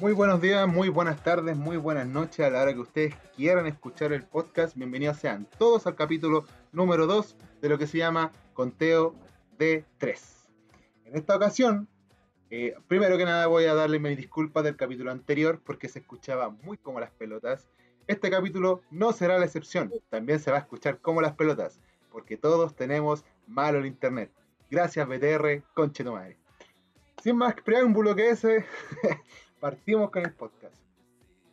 Muy buenos días, muy buenas tardes, muy buenas noches a la hora que ustedes quieran escuchar el podcast. Bienvenidos sean todos al capítulo número 2 de lo que se llama Conteo de 3. En esta ocasión, eh, primero que nada voy a darle mis disculpas del capítulo anterior porque se escuchaba muy como las pelotas. Este capítulo no será la excepción, también se va a escuchar como las pelotas, porque todos tenemos malo el internet. Gracias BTR, conche tu. Sin más preámbulo que ese, partimos con el podcast.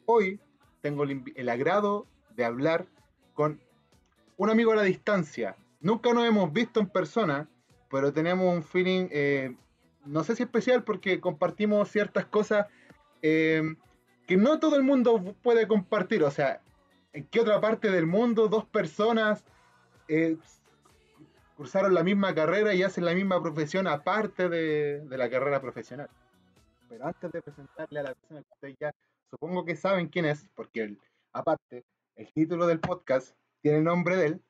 Hoy tengo el, agrado de hablar con un amigo a la distancia. Nunca nos hemos visto en persona, pero tenemos un feeling, eh, no sé si especial, porque compartimos ciertas cosas eh, que no todo el mundo puede compartir. O sea, ¿en qué otra parte del mundo dos personas eh, cursaron la misma carrera y hacen la misma profesión aparte de la carrera profesional? Pero antes de presentarle a la persona que ustedes ya supongo que saben quién es, porque el, aparte el título del podcast tiene el nombre de él,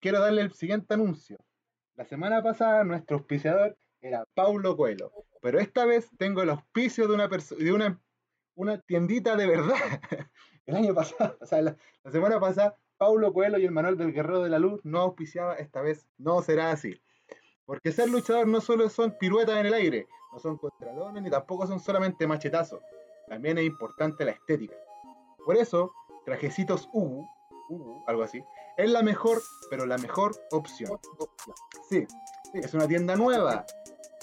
quiero darle el siguiente anuncio. La semana pasada nuestro auspiciador era Paulo Coelho, pero esta vez tengo el auspicio de una de una, tiendita de verdad. el año pasado, o sea, la, la semana pasada, Paulo Coelho y el Manuel del Guerrero de la Luz no auspiciaba, esta vez no será así. Porque ser luchador no solo son piruetas en el aire, no son contralones ni tampoco son solamente machetazos. También es importante la estética. Por eso, Trajecitos Ubu, Ubu, algo así, es la mejor, pero la mejor opción. Sí, es una tienda nueva,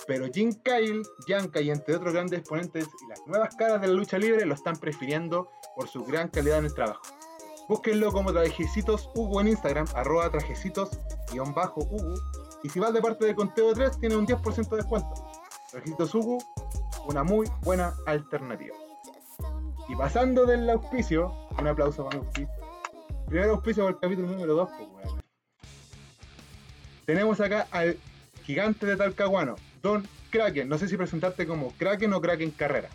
pero Jim Kyle, Yanka y entre otros grandes exponentes y las nuevas caras de la lucha libre lo están prefiriendo por su gran calidad en el trabajo. Búsquenlo como Trajecitos Ubu en Instagram, arroba trajecitos-ubu y si vas de parte de Conteo 3, tiene un 10% de descuento. Registro Sugu, una muy buena alternativa. Y pasando del auspicio, un aplauso para auspicio. Primer auspicio por el capítulo número 2, pues, bueno. Tenemos acá al gigante de Talcahuano, Don Kraken. No sé si presentarte como Kraken o Kraken Carrera.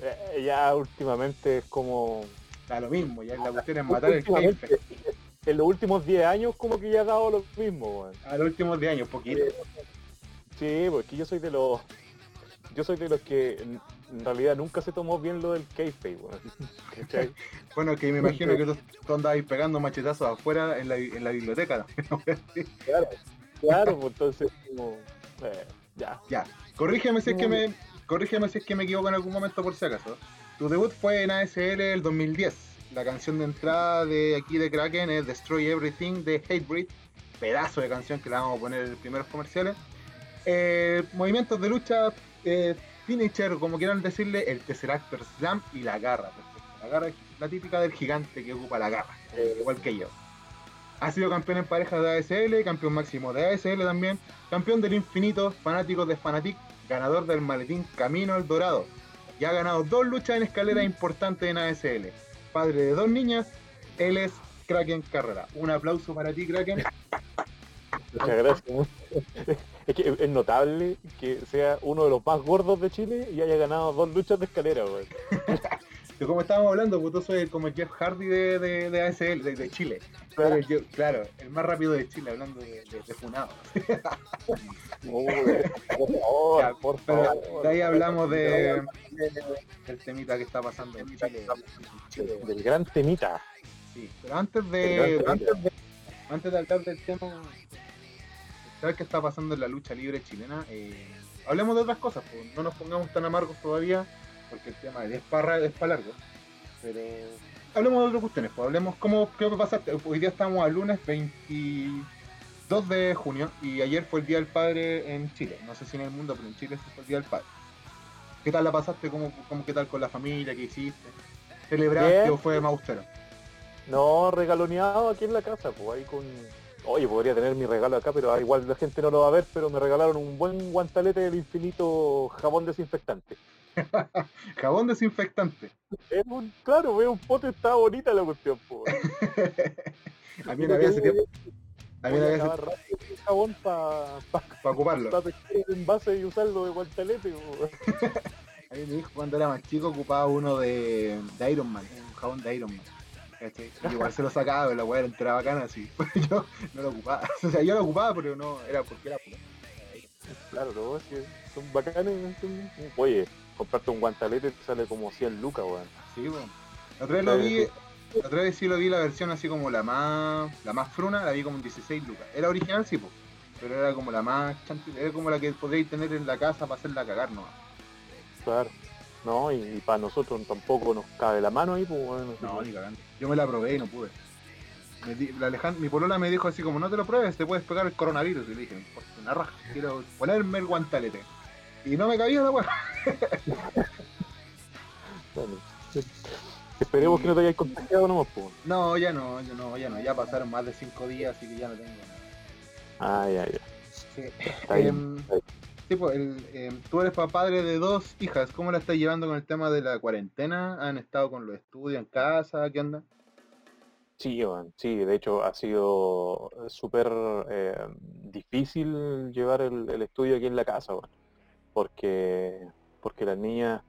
Eh, ya últimamente es como. Da lo mismo, ya la cuestión es matar el jefe en los últimos 10 años como que ya ha dado lo mismo, weón. A los últimos 10 años, poquito. Sí, porque yo soy de los. Yo soy de los que en realidad nunca se tomó bien lo del kayfabe, weón. bueno, que me imagino que tú, andabas pegando machetazos afuera en la, en la biblioteca. claro, claro, pues entonces como. Eh, ya. Ya. Corrígeme si es que me. Corrígeme si es que me equivoco en algún momento por si acaso. Tu debut fue en ASL el 2010 la canción de entrada de aquí de Kraken es Destroy Everything de Hatebreed, pedazo de canción que la vamos a poner en los primeros comerciales. Eh, movimientos de lucha, eh, finisher, como quieran decirle, el Tesseract Slam y la garra. La garra es la típica del gigante que ocupa la garra, eh, igual que yo. Ha sido campeón en pareja de ASL, campeón máximo de ASL también, campeón del infinito, fanático de Fanatic, ganador del maletín Camino al Dorado. Y ha ganado dos luchas en escalera importantes en ASL padre de dos niñas, él es Kraken Carrera. Un aplauso para ti, Kraken. Muchas gracias. Es que es notable que sea uno de los más gordos de Chile y haya ganado dos luchas de escalera, güey. de como estábamos hablando, pues tú soy como el Jeff Hardy de, de, de ASL, de, de Chile. Claro. El, claro, el más rápido de Chile, hablando de, de, Funado. por favor, ya, por favor. De ahí hablamos de, del temita que está pasando en Chile. Del gran temita. Sí, pero antes de, antes de, antes de hablar del tema, ¿sabes qué está pasando en la lucha libre chilena? Eh, hablemos de otras cosas, pues no nos pongamos tan amargos todavía, porque el tema es para, es para largo. Pero hablemos de otras cuestiones, pues hablemos cómo, qué pasa. Hoy día estamos al lunes 22 de junio y ayer fue el Día del Padre en Chile. No sé si en el mundo, pero en Chile fue el Día del Padre. ¿Qué tal la pasaste? ¿Cómo, cómo qué tal con la familia? ¿Qué hiciste? ¿Celebraste Bien. o fue más austero? No, regaloneado aquí en la casa, pues ahí con... Oye, podría tener mi regalo acá, pero igual la gente no lo va a ver, pero me regalaron un buen guantalete del infinito jabón desinfectante. jabón desinfectante. Es un, claro, veo un pote, está bonita la cuestión, pues. a mí una vez hace tiempo... A mí una vez hace... jabón para pa, pa ocuparlo. Para pescar el envase y usarlo de guantalete. a mí me dijo cuando era más chico ocupaba uno de, de Iron Man, un jabón de Iron Man. igual se lo sacaba, pero la weá era bacana así. yo no lo ocupaba. O sea, yo lo ocupaba, pero no, era porque era. Claro, no, es que son bacanes. Oye, comprarte un guantalete te sale como 100 lucas, weón. Sí, weón. La otra vez lo vi, la otra vez sí lo vi la versión así como la más la más fruna, la vi como en 16 lucas. Era original, sí, po, pero era como la más chantil, era como la que podréis tener en la casa para hacerla cagar nomás. Claro. No, y, para nosotros tampoco nos cabe la mano ahí, pues bueno. No, ni cagando. Yo me la probé y no pude. Me di- la Alejand- mi polola me dijo así como, no te lo pruebes, te puedes pegar el coronavirus. Y le dije, una raja, quiero ponerme el guantalete. Y no me cabía la weá. Bueno, Esperemos que no te hayas contagiado nomás, pues. No, ya no, ya no, ya no. Ya pasaron más de 5 días, así que ya no tengo nada. Ah, ya, ya. Sí. Está bien, Em, está bien. sí, pues, el, em, tú eres pa- padre de dos hijas. ¿Cómo la estás llevando con el tema de la cuarentena? ¿Han estado con los estudios en casa? ¿Qué onda? Sí, weón, sí, de hecho ha sido súper eh, difícil llevar el, el estudio aquí en la casa, weón, porque, porque las niñas,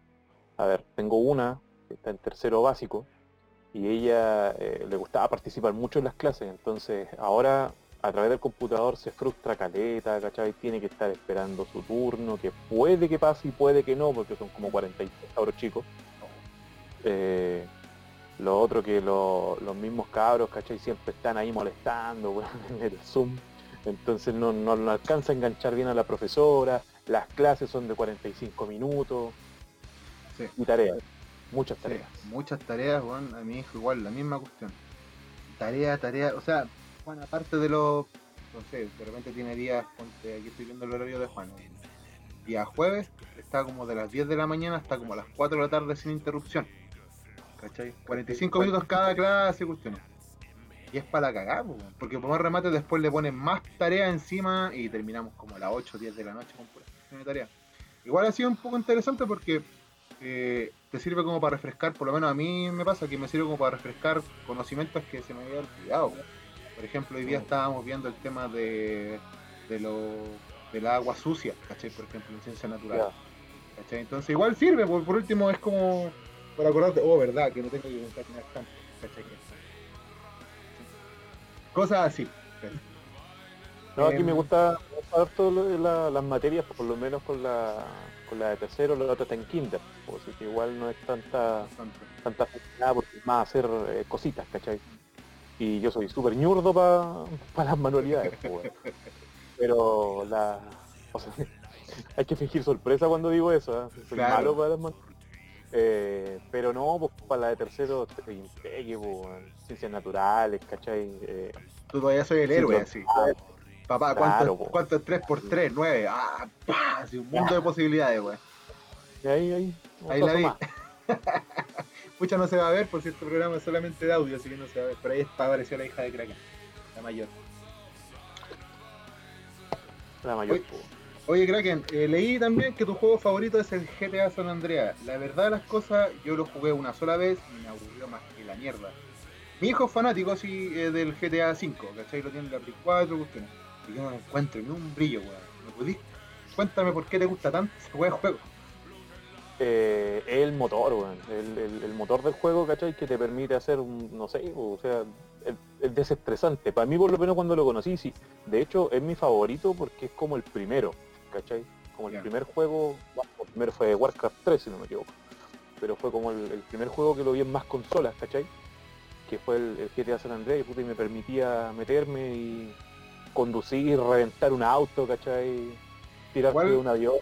a ver, tengo una que está en tercero básico y ella eh, le gustaba participar mucho en las clases, entonces ahora a través del computador se frustra caleta, ¿cachai? Tiene que estar esperando su turno, que puede que pase y puede que no, porque son como 46 cabros chicos. Eh, lo otro que lo- los mismos cabros, ¿cachai? Siempre están ahí molestando, en el Zoom. Entonces no, no alcanza a enganchar bien a la profesora. Las clases son de 45 minutos. Sí. Y tareas. Muchas Sí, tareas. muchas tareas, bueno, a mi hijo igual, la misma cuestión. Tarea, tarea, o sea, bueno, aparte de los, no sé, de repente tiene días, ponte, aquí estoy viendo el horario de Juan, día jueves, está como de las 10 de la mañana hasta como las 4 de la tarde sin interrupción. ¿Cachai? 45 minutos cada clase, cuestiones. Y es para la cagada, po, weón, porque por más remate después le ponen más tarea encima y terminamos como a las 8 o 10 de la noche con pura cuestión de tarea. Igual ha sido un poco interesante porque eh, te sirve como para refrescar, por lo menos a mí me pasa que me sirve como para refrescar conocimientos que se me había olvidado. po. Por ejemplo, hoy día estábamos viendo el tema de, de lo del agua sucia, ¿cachai? Por ejemplo, en ciencia natural. ¿cachai? Entonces igual sirve, por, por último es como para acordarte, oh, verdad, que no tengo que concatenar tanto, ¿cachai? Cosas así. ¿cachai? No, aquí Em, me gusta, me gusta harto de la- las materias, por lo menos con la, con la de tercero, la otra está en kinder. pues, Así que igual no es tanta Bastante. tanta facilidad porque es más hacer eh, cositas, ¿cachai? Y yo soy súper ñurdo para las manualidades, weón. pero la... o sea, hay que fingir sorpresa cuando digo eso, ¿ah? soy Claro. malo para las manualidades. Eh, pero no, pues para la de tercero, po, weón. ciencias naturales, ¿cachai? Eh, Tú todavía soy el héroe, así. Papá, Claro, ¿cuánto. ¿cuánto es 3 por 3? 9. Ah, pa, un mundo de posibilidades, weón. y ahí, ahí, Ahí la vi. Mucha no se va a ver, por si este programa es solamente de audio, así que no se va a ver. Pero ahí está, apareció la hija de Kraken, la mayor. La mayor. Oye, Kraken, eh, leí también que tu juego favorito es el GTA San Andreas. La verdad de las cosas, yo lo jugué una sola vez y me aburrió más que la mierda. Mi hijo es fanático así eh, del GTA V, ¿cachai? Lo tiene en la Play 4, cuestiones. Y yo no encuentro ni un brillo, weón. ¿Me pudiste? Cuéntame por qué te gusta tanto ese juego. eh, es el motor, weón. El, el- el motor del juego, ¿cachai? Que te permite hacer un, no sé, o sea, es, es desestresante. Para mí, por lo menos cuando lo conocí, sí. De hecho, es mi favorito porque es como el primero, ¿cachai? Como el primer juego, bueno, el primero fue Warcraft 3, si no me equivoco. Pero fue como el, el primer juego que lo vi en más consolas, ¿cachai? Que fue el, el GTA San Andreas y, puta, y me permitía meterme y conducir, reventar un auto, ¿cachai? Tirarte de un avión.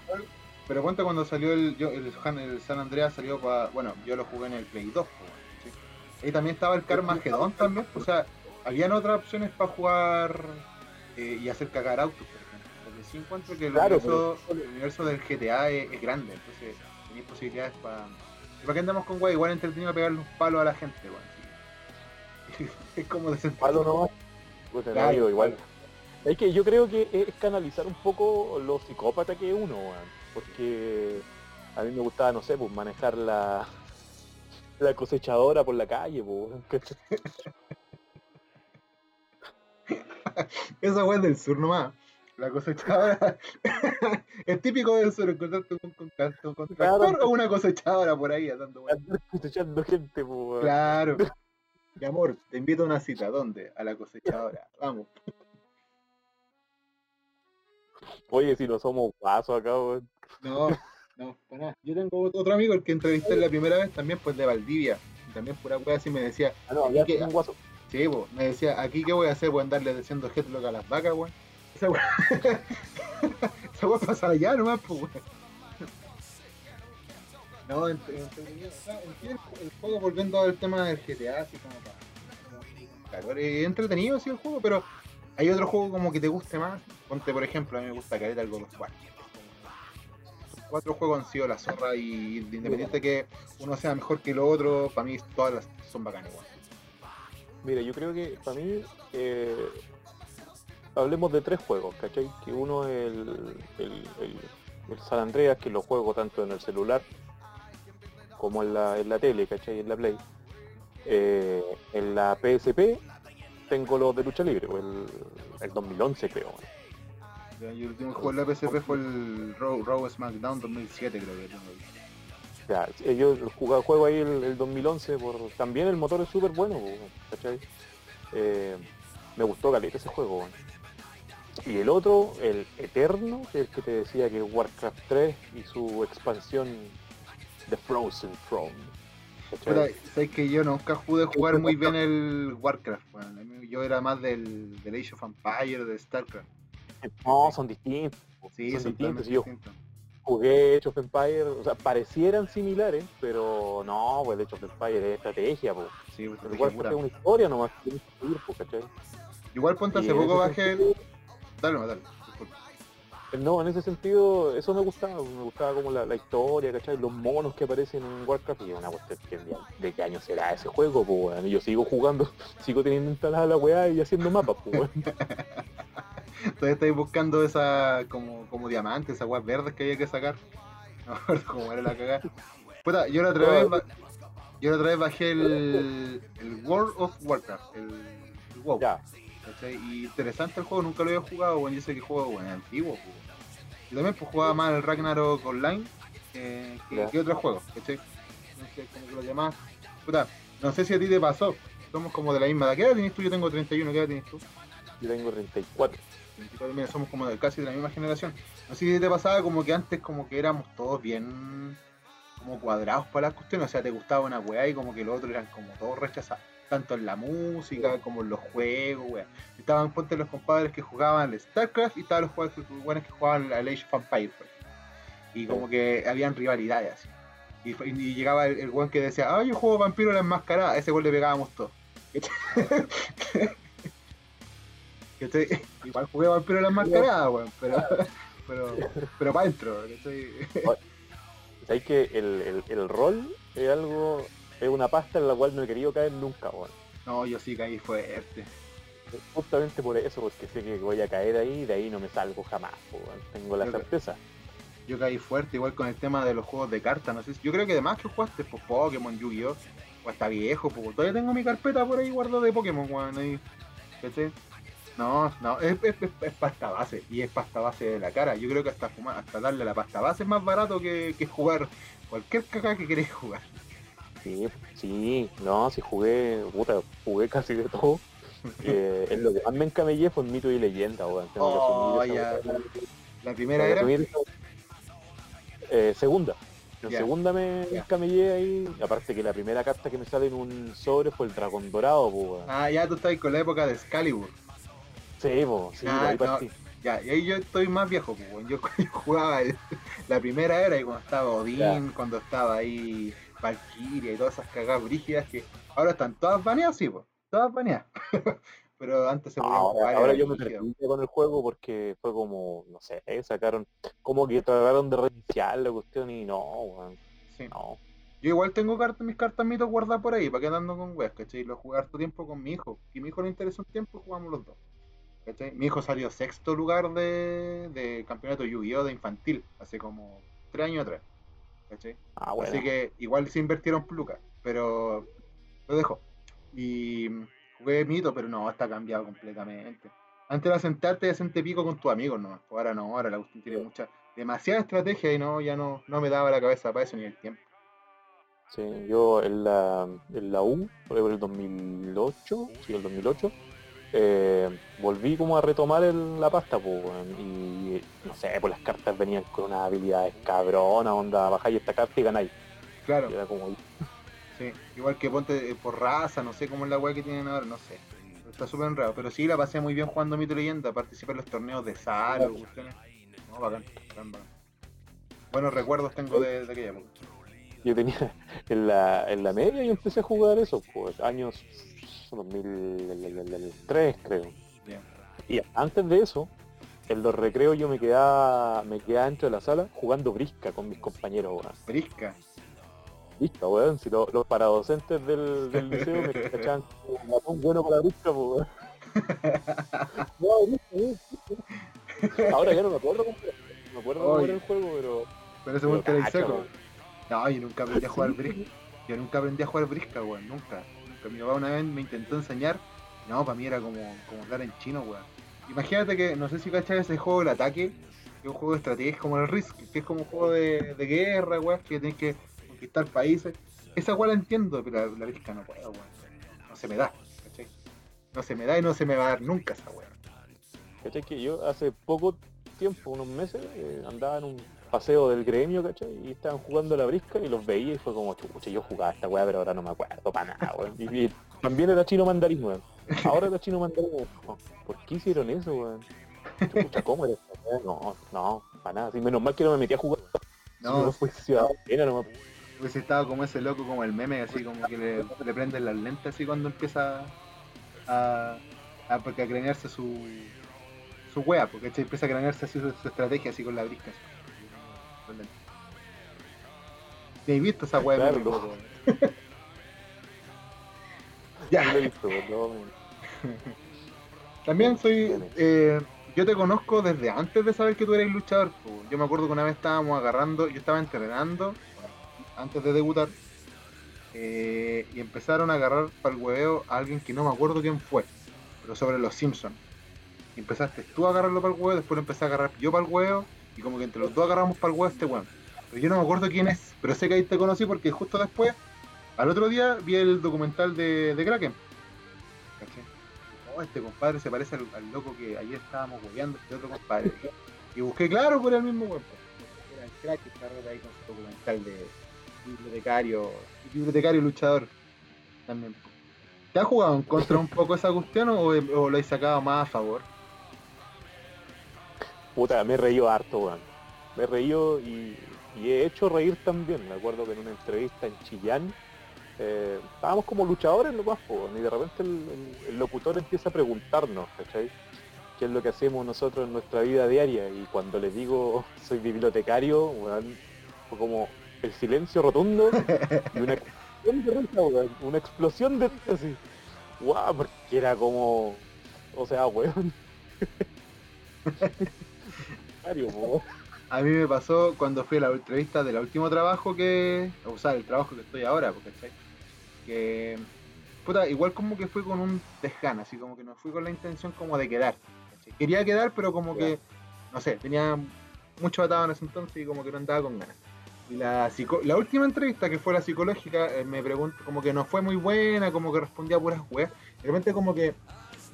Pero cuenta cuando salió el, yo, el, el San Andreas salió para. Bueno, yo lo jugué en el Play 2, po, weón, ¿sí? Ahí también estaba el Carmageddon también. O sea, habían otras opciones para jugar eh, y hacer cagar autos, por ejemplo. Porque sí encuentro que el, Claro, universo, el universo del GTA es, es grande, entonces tenéis posibilidades para. ¿Para qué andamos con guay? Igual entretenido pegarle un palo a la gente, weón. sí. es como de Palo no. No, Claro, igual. claro. Es que yo creo que es canalizar un poco lo psicópata que uno, weón. Porque a mí me gustaba, no sé, pues manejar la, la cosechadora por la calle, pues. Esa weá del sur nomás. La cosechadora es típico del sur encontrarte un, con, con, con Claro. o una cosechadora por ahí dando vueltas. Andar cosechando gente, pues. Claro. Mi amor, te invito a una cita. ¿Dónde? A la cosechadora. Vamos. Oye, si no somos pasos acá, weón. No, No, para nada. Yo tengo otro amigo, el que entrevisté la primera vez, también pues de Valdivia. También pura wea así me decía. Ah, no, ya que- un guaso. Sí, pues, me decía, ¿aquí qué voy a hacer? Voy a andarle diciendo headlock a las vacas, weón. Esa weá. Esa weá pasa allá nomás, pues, weón. No, en sí, el, el juego, volviendo al tema del GTA, así como para. Claro, es entretenido, sí, el juego, pero hay otro juego como que te guste más. Ponte, por ejemplo, a mí me gusta Caleta el God of War. Cuatro juegos han sido la zorra y independiente que uno sea mejor que el otro, para mí todas las son bacanas, weón. Mira, yo creo que para mí, eh, hablemos de tres juegos, ¿cachai? Que uno es el- el San Andreas, que lo juego tanto en el celular como en la, en la tele, ¿cachai? En la Play. Eh, en la PSP tengo los de lucha libre, o el, el 2011 creo. Ya, y el último jugué en la PSP fue el Raw, Raw SmackDown 2007, creo que. Ya, yo jugaba, juego ahí el, el 2011, por, también el motor es súper bueno, ¿cachai? Eh, me gustó caleta ese juego. Y el otro, el Eterno, que es el que te decía que Warcraft 3 y su expansión The Frozen Throne. Puta, sabes que yo nunca pude jugar muy bien el Warcraft, mí- Yo era más del, del Age of Empires, de StarCraft. No, son distintos. Sí, son son distintos. Yo distintos. jugué Age of Empires, o sea, parecieran similares, pero no, pues el Age of Empires es estrategia. Sí, pues, Warcraft pura. es una historia nomás, que tienes que seguir, po, ¿cachai? Igual ponte hace poco bajé el. Dale, dale. No, en ese sentido, eso me gustaba, me gustaba como la, la historia, ¿cachai? Los monos que aparecen en Warcraft, y una cuestión que de, qué año será ese juego, pues. Y yo sigo jugando, sigo teniendo instalada la weá y haciendo mapas, pues weón. Todavía estáis buscando esa como, como diamantes, esas weas verdes que había que sacar. No cómo era la cagada. Puta, yo la otra vez, yo la otra vez bajé el, el World of Warcraft, el, el WoW. Ya, ¿cachai? Y interesante el juego, nunca lo había jugado, bueno, yo sé que juego bueno, antiguo. pues. Y también pues jugaba más el Ragnarok Online eh, que, otros juegos, ¿cachai? Entonces, como que los demás, puta, no sé si a ti te pasó, somos como de la misma edad. ¿Qué edad tienes tú? Yo tengo 31, ¿qué edad tienes tú? yo tengo 34. 24, mira, somos como de casi de la misma generación. No sé si te pasaba como que antes como que éramos todos bien como cuadrados para las cuestiones, o sea, te gustaba una weá y como que los otros eran como todos rechazados, tanto en la música como en los juegos, weá. Estaban ponte los compadres que jugaban al StarCraft y estaban los jugadores que, jugaban al Age of Empires. Y como que habían rivalidades así. Y, y llegaba el, el weón que decía, ah, yo juego vampiro la enmascarada, a ese weón le pegábamos todos. ¿Cachai? Igual jugué vampiro la enmascarada, weón, pero, pero, pero para adentro. ¿Sabes que el, el, el rol es algo, es una pasta en la cual no he querido caer nunca, weón. No, yo sí caí fuerte. Justamente por eso, porque sé que voy a caer ahí y de ahí no me salgo jamás, weón. Tengo la Yo certeza. Yo caí fuerte, igual con el tema de los juegos de cartas, no sé si- yo creo que además que jugaste pues Pokémon, Yu-Gi-Oh! O hasta viejo, pues todavía tengo mi carpeta por ahí guardada de Pokémon, weón, ahí. ¿Cachai? No, no, es, es, es- es pasta base, y es pasta base de la cara. Yo creo que hasta fumar, hasta darle la pasta base es más barato que, que jugar cualquier caca que querés jugar. Sí, sí, no, si jugué, puta, jugué casi de todo. Eh, en lo que más me encamellé fue en mito y leyenda, weón. Oh, weá. La primera era. Eh, segunda. En segunda me Ya. encamellé ahí. Aparte que la primera carta que me sale en un sobre fue el dragón dorado, pues, weón. Ah, ya tú estás con la época de Excalibur. Sí, po, sí, Ah, ahí no. partí. Ya, y ahí yo estoy más viejo, pues, weón. yo, yo jugaba el- la primera era y cuando estaba Odín, cuando estaba ahí Valkyria y todas esas cagadas brígidas que ahora están todas baneadas, sí, pues, todas baneadas. Pero antes se podían jugar. ahora yo me perdí con el juego porque fue como, no sé, sacaron, como que trataron de reiniciar la cuestión y no, weón, Sí. no. Yo igual tengo cartas, mis cartas mitos guardadas por ahí, para que andando con weas, ¿cachai? Lo jugué harto tiempo con mi hijo. Y a mi hijo le interesa un tiempo, jugamos los dos. ¿cachai? Mi hijo salió sexto lugar de, de campeonato Yu-Gi-Oh! de infantil, hace como tres años atrás. ¿Cachai? Ah, bueno. Así que igual se invirtieron lucas, pero lo dejo. Y jugué mito, pero no, está cambiado completamente. Antes era sentarte y hacerte pico con tus amigos nomás. pues Ahora no, ahora la cuestión tiene mucha, demasiada estrategia y no, ya no, no me daba la cabeza para eso ni el tiempo. Sí, yo en la, en la U, por por el 2008, sí, el 2008, eh, volví como a retomar el- la pasta, pues, y no sé, pues las cartas venían con unas habilidades cabronas, onda, bajáis esta carta y ganáis. Claro, Y era como, sí. Igual que ponte eh, por raza, no sé cómo es la weá que tienen ahora, no sé. Está súper enredado. Pero sí la pasé muy bien jugando Mito Leyenda, participé en los torneos de sal o cuestiones. No, bacán, bacán, bacán. Buenos recuerdos tengo de, de aquella época. yo tenía en la, en la media y empecé a jugar eso, pues, años 2003 creo. Bien. Y antes de eso, en los recreos yo me quedaba, me quedaba dentro de la sala jugando brisca con mis compañeros, weón. Brisca. Brisca, weón. Si lo- los paradocentes del, del liceo me cachaban un bueno para la brisca, weón. Ahora ya no me acuerdo cómo me acuerdo cómo era el juego, pero. Pero era cacha, seco. weón. No, yo nunca aprendí a jugar brisca. Yo nunca aprendí a jugar brisca, weón. Nunca. Nunca. Mi papá una vez me intentó enseñar. No, para mí era como, como hablar en chino, weón. Imagínate que, no sé si cachas ese juego del ataque, que es un juego de estrategia, es como el Risk, que es como un juego de, de guerra, weón, que tenés que conquistar países. Esa weón la entiendo, pero la, brisca no puedo, weón. No se me da, ¿cachai? No se me da y no se me va a dar nunca esa weón. ¿Cachai? Que yo hace poco tiempo, unos meses, eh, andaba en un paseo del gremio, ¿cachai? Y estaban jugando a la brisca y los veía y fue como, chucha, yo jugaba esta weá, pero ahora no me acuerdo para nada, weón. Y, y también era chino mandarín, weón. Ahora era chino mandarín, weón. ¿Por qué hicieron eso, weón? Chucha, ¿cómo era esta weá? No, no, para nada. Sí, menos mal que no me metí a jugar. No, no fue ciudadana, no me... Pues estaba como ese loco, como el meme, así como que le, le prenden las lentes así cuando empieza a, a, porque a cranearse su, su wea, porque empieza a cranearse así su, su estrategia así con la brisca. así. ¿Te has visto esa wea? de Claro, no. Sí lo he ya, visto, no, también soy, eh, yo te conozco desde antes de saber que tú eres luchador. Yo me acuerdo que una vez estábamos agarrando, yo estaba entrenando antes de debutar. eh, y empezaron a agarrar para el hueveo a alguien que no me acuerdo quién fue, pero sobre los Simpsons. Empezaste tú a agarrarlo para el huevo, después lo empecé a agarrar yo para el huevo, y como que entre los dos agarramos para el huevo este weón. Pero yo no me acuerdo quién es, pero sé que ahí te conocí porque justo después, al otro día, vi el documental de, de Kraken. ¿Cachai? Oh, este compadre se parece al, loco que ayer estábamos hueveando, este otro compadre. Y busqué, claro, por el mismo weón. Era el crack que está ahí con su documental de bibliotecario, bibliotecario luchador también. ¿Te has jugado en contra un poco esa cuestión o lo has sacado más a favor? Puta, me he reído harto, weón. Me he reído y, he hecho reír también. Me acuerdo que en una entrevista en Chillán eh, estábamos como luchadores po, weón, y de repente el, locutor empieza a preguntarnos, ¿cachai? ¿Qué es lo que hacemos nosotros en nuestra vida diaria? Y cuando les digo soy bibliotecario, weón, fue como el silencio rotundo y una explosión de weón, Una explosión de así. Guau, porque era como. O sea, weón. Po. A mí me pasó cuando fui a la entrevista del último trabajo que. O sea, el trabajo que estoy ahora, porque ¿cachai? Que. Puta, igual como que fui con un desgana, así como que no fui con la intención como de quedar. Quería quedar, pero como que. No sé, tenía mucho atado en ese entonces y como que no andaba con ganas. Y la, psico- la última entrevista, que fue la psicológica, eh, me preguntó, como que no fue muy buena, como que respondía a puras weas. De repente como que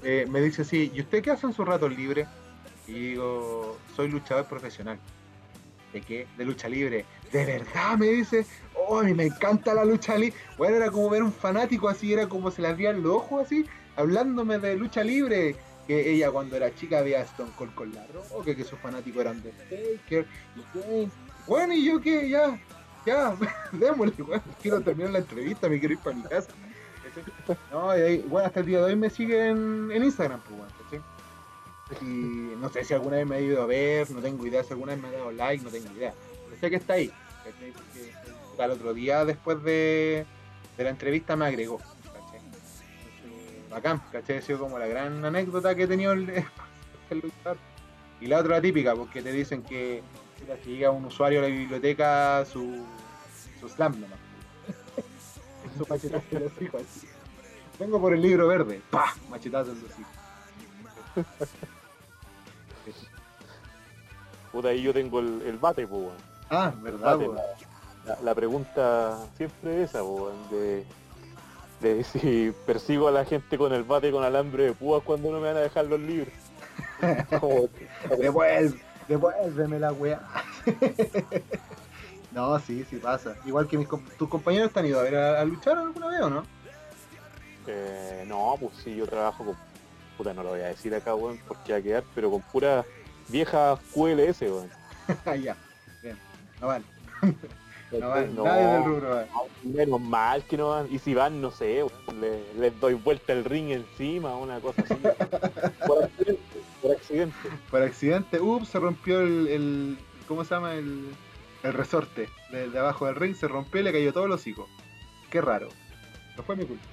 eh, me dice así, ¿y usted qué hace en su rato libre? Y digo, soy luchador profesional. ¿De qué? De lucha libre. ¿De verdad? Me dice, oh, a mí me encanta la lucha libre. Bueno, era como ver un fanático así, era como se le abrían los ojos así, hablándome de lucha libre. Que ella cuando era chica veía a Stone Cold con la roca, que sus fanáticos eran de Taker y Kane. Bueno, y yo que ya, ya, démosle, bueno, quiero terminar la entrevista, me quiero ir para mi casa. No, y ahí, bueno, hasta el día de hoy me siguen en Instagram, pues, bueno. Y no sé si alguna vez me ha ido a ver, no tengo idea si alguna vez me ha dado like, no tengo idea. Pero sé que está ahí, ¿cachai? Porque al otro día después de, de la entrevista me agregó, ¿cachai? Bacán, ¿cachai? Ha sido como la gran anécdota que he tenido el, el luchador. Y la otra típica, porque te dicen que si llega un usuario a la biblioteca, su, su slam nomás. su machetazo en los hijos. Vengo por el libro verde, ¡pah! Machetazo en los hijos. Puta, ahí yo tengo el, el bate, po, weón. Ah, verdad, Bate, la, la pregunta siempre esa, po, weón, de, de si persigo a la gente con el bate con alambre de púas cuando no me van a dejar los libros. Devuelve, devuélveme la weá. no, sí, sí pasa. Igual que mis tus compañeros te han ido a ver a, a luchar alguna vez o no? Eh, no, pues sí, yo trabajo con... Puta, no lo voy a decir acá, weón, porque va a quedar, pero con pura vieja QLS, weón. Ah, ya, bien. No vale. No vale. No, Nadie del rubro vale. menos mal que no van. Y si van, no sé, weón, le- les doy vuelta el ring encima, una cosa así. por accidente, por accidente. Por accidente, ups, se rompió el, el- ¿cómo se llama? El, el resorte de, de abajo del ring, se rompió y le cayó todo el hocico. Qué raro. No fue mi culpa.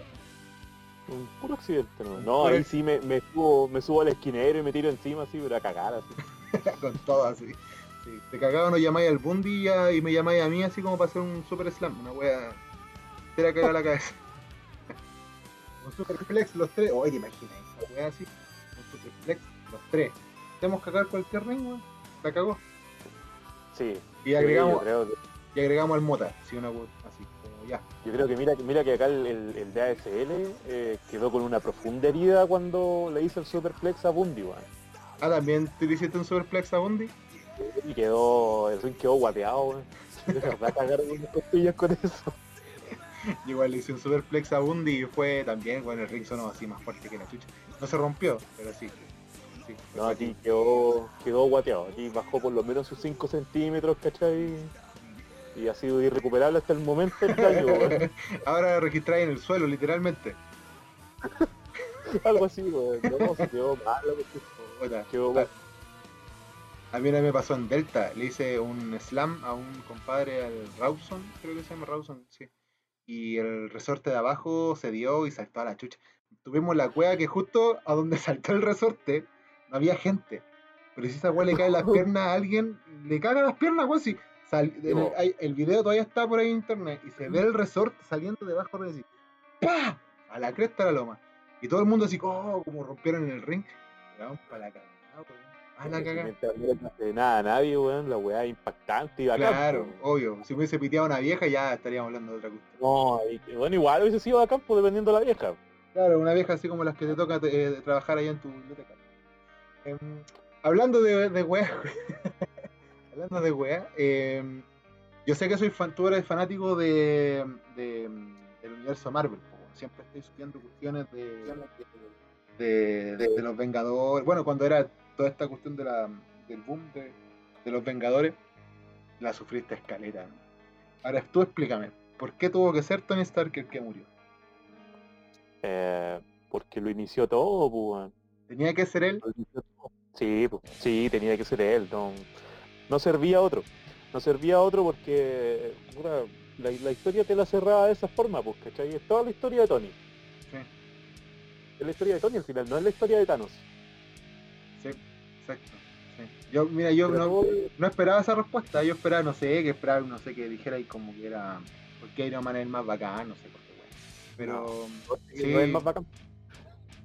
Un puro accidente, ¿no? No, ahí sí me, me, subo, me subo al esquinero y me tiro encima así, pero a cagar así. Con todo así. Sí. Te cagaban o llamáis al Bundy y, me llamáis a mí así como para hacer un super slam, una wea. Te la caga a la cabeza. un superplex los tres. Oye, te imaginas esa wea así. Un superplex los tres. Tenemos que cagar cualquier ring, weón. La cagó. Sí. Y agregamos, que, y agregamos al Mota, sí, una wea ya. yo creo que mira, mira que acá el, el, el DASL eh, quedó con una profunda herida cuando le hizo el superplex a Bundy, weón. Ah, también te hiciste un superplex a Bundy. Y quedó, el ring quedó guateado, weón. De verdad cagaron unas costillas con eso. Igual le hice un superplex a Bundy y fue también, bueno, el ring sonó así más fuerte que la chucha. No se rompió, pero sí. sí No, aquí quedó, quedó guateado. Aquí bajó por lo menos sus 5 centímetros, ¿cachai? Y ha sido irrecuperable hasta el momento el daño, weón. Ahora registráis en el suelo, literalmente. Algo así, weón. No, se quedó mal, la Quedó a, mal. a mí una vez me pasó en Delta, le hice un slam a un compadre, al Rawson, creo que se llama Rawson, sí. Y el resorte de abajo se dio y saltó a la chucha. Tuvimos la cueva que justo a donde saltó el resorte no había gente. Pero si esa weá le cae las piernas a alguien, le caga las piernas, weón. Si sal- en el, No. hay- el video todavía está por ahí en internet y se ve el resorte saliendo debajo de así. ¡Pah! A la cresta de la loma. Y todo el mundo así, oh, como rompieron en el ring. Vamos para la cagada. A la cagada. No nada nadie, weón, la weá es impactante y bacán. Claro, po. obvio. Si me hubiese piteado una vieja ya estaríamos hablando de otra cosa. No, y- bueno, igual hubiese sido bacán, pues dependiendo de la vieja. Claro, una vieja así como las que te toca eh, trabajar allá en tu biblioteca. Em, hablando de, de weá, hablando de weá, em, yo sé que soy fan, tú eres fanático de, de, del universo Marvel, po, siempre estoy estudiando cuestiones de, de, los Vengadores. Bueno, cuando era toda esta cuestión de la, del boom de, los Vengadores, la sufriste escalera. ¿no? Ahora tú explícame, ¿por qué tuvo que ser Tony Stark el que murió? Eh, porque lo inició todo, pues. ¿Tenía que ser él? Sí, pues, sí, tenía que ser él. No, no servía otro. No servía otro porque puta, la, la historia te la cerraba de esa forma, pues, ¿cachai? Es toda la historia de Tony. Sí. Es la historia de Tony al final, no es la historia de Thanos. Sí, exacto. sí. Yo, mira, yo Pero no, no esperaba esa respuesta, yo esperaba, no sé, que esperaba, no sé, que dijera ahí como que era, porque Iron Man es el más bacán, no sé por qué, bueno. Pero, sí. no es más bacán.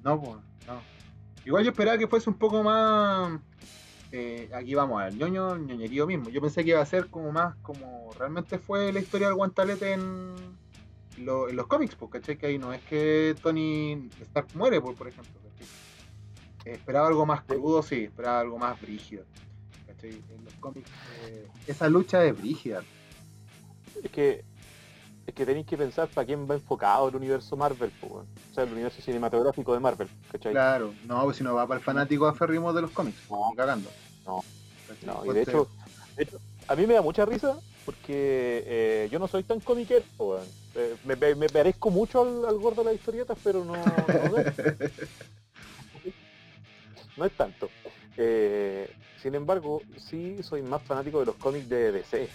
no, pues, no. Igual yo esperaba que fuese un poco más, eh, aquí vamos al ñoño, ñoñerío mismo. Yo pensé que iba a ser como más, como realmente fue la historia del guantalete en, lo- en los cómics, pues, ¿cachai? Que ahí no es que Tony Stark muere, por, por ejemplo. Eh, esperaba algo más crudo, sí, esperaba algo más brígido. ¿cachai? En los cómics, eh, esa lucha es brígida. Es que es que tenéis que pensar para quién va enfocado el universo Marvel, o sea, el universo cinematográfico de Marvel, ¿cachai? Claro, no, pues si no va para el fanático aférrimo de los cómics, No. cagando. No. No, y de hecho, de hecho, a mí me da mucha risa porque eh, yo no soy tan comiquero. Eh, me, me- me parezco mucho al, al gordo de las historietas, pero no, no, es, no es tanto. Eh, sin embargo, sí soy más fanático de los cómics de DC.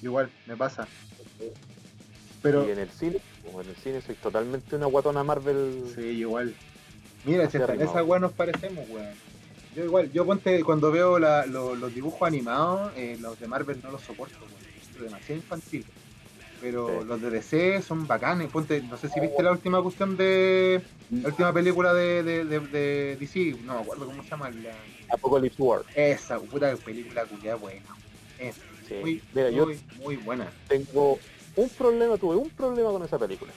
Igual, me pasa. Pero, Y en el cine, como en el cine soy totalmente una guatona Marvel. sí, igual. Mira, si hasta en Acérrimo. esa weá nos parecemos, weón. Yo igual, yo ponte, cuando veo la- lo- los dibujos animados, eh, los de Marvel no los soporto, weón. Es demasiado infantil. Pero Sí. los de DC son bacanes. Ponte, no sé si viste la última cuestión de. La última película de, de, de- de DC, no me acuerdo cómo se llama. La, Apocalypse War. esa puta película culiada buena. Es Sí. muy, Mira, yo muy, muy buena. tengo un problema, tuve un problema con esa película.